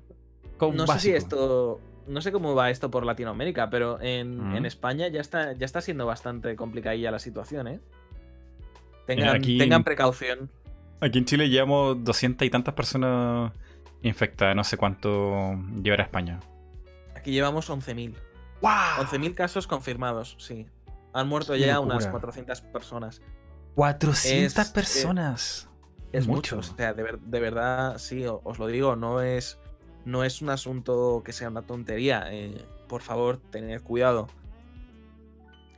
No sé si básico. esto. No sé cómo va esto por Latinoamérica, pero en, Mm. en España ya está, ya está siendo bastante complicadilla la situación, ¿eh? Tengan, aquí- tengan precaución. Aquí en Chile llevamos doscientas y tantas personas infectadas, no sé cuánto llevará España. Aquí llevamos 11.000. ¡Wow! 11.000 casos confirmados, sí. Han muerto Qué ya locura. unas 400 personas. 400 Es- personas. Es Mucho. mucho. O sea, de, ver- de verdad, sí, os lo digo, no es, no es un asunto que sea una tontería. eh, por favor, tened cuidado.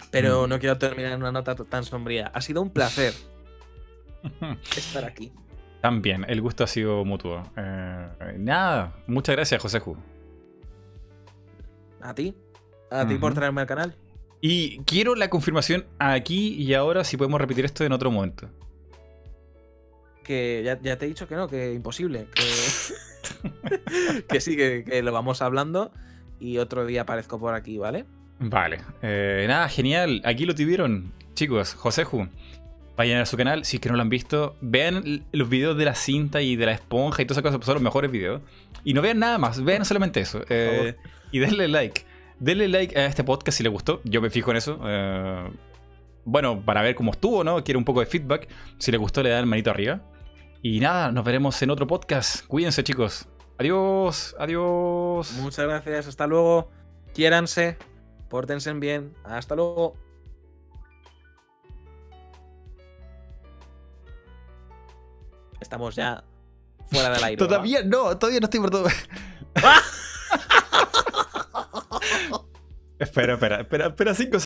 Pero Mm. no quiero terminar en una nota tan sombría. Ha sido un placer estar aquí. También, el gusto ha sido mutuo. Eh, nada, muchas gracias, José Ju. A ti. A ti por traerme al canal. Y quiero la confirmación aquí y ahora si podemos repetir esto en otro momento. Que ya, ya te he dicho que no, que imposible. Que, que sí, que, que lo vamos hablando. Y otro día aparezco por aquí, ¿vale? Vale. Eh, nada, genial. Aquí lo tuvieron. Chicos, José Ju. Vayan a su canal, si es que no lo han visto. Vean los videos de la cinta y de la esponja y todas esas cosas, son los mejores videos. Y no vean nada más, vean solamente eso. Eh, y denle like. Denle like a este podcast si les gustó. Yo me fijo en eso. Eh, bueno, para ver cómo estuvo, ¿no? Quiero un poco de feedback. Si les gustó, le dan manito arriba. Y nada, nos veremos en otro podcast. Cuídense, chicos. Adiós, adiós. Muchas gracias. Hasta luego. Quiéranse. Pórtense bien. Hasta luego. Estamos ya fuera del aire. ¿verdad? Todavía no, todavía no estoy por todo. espera, espera, espera, espera, cinco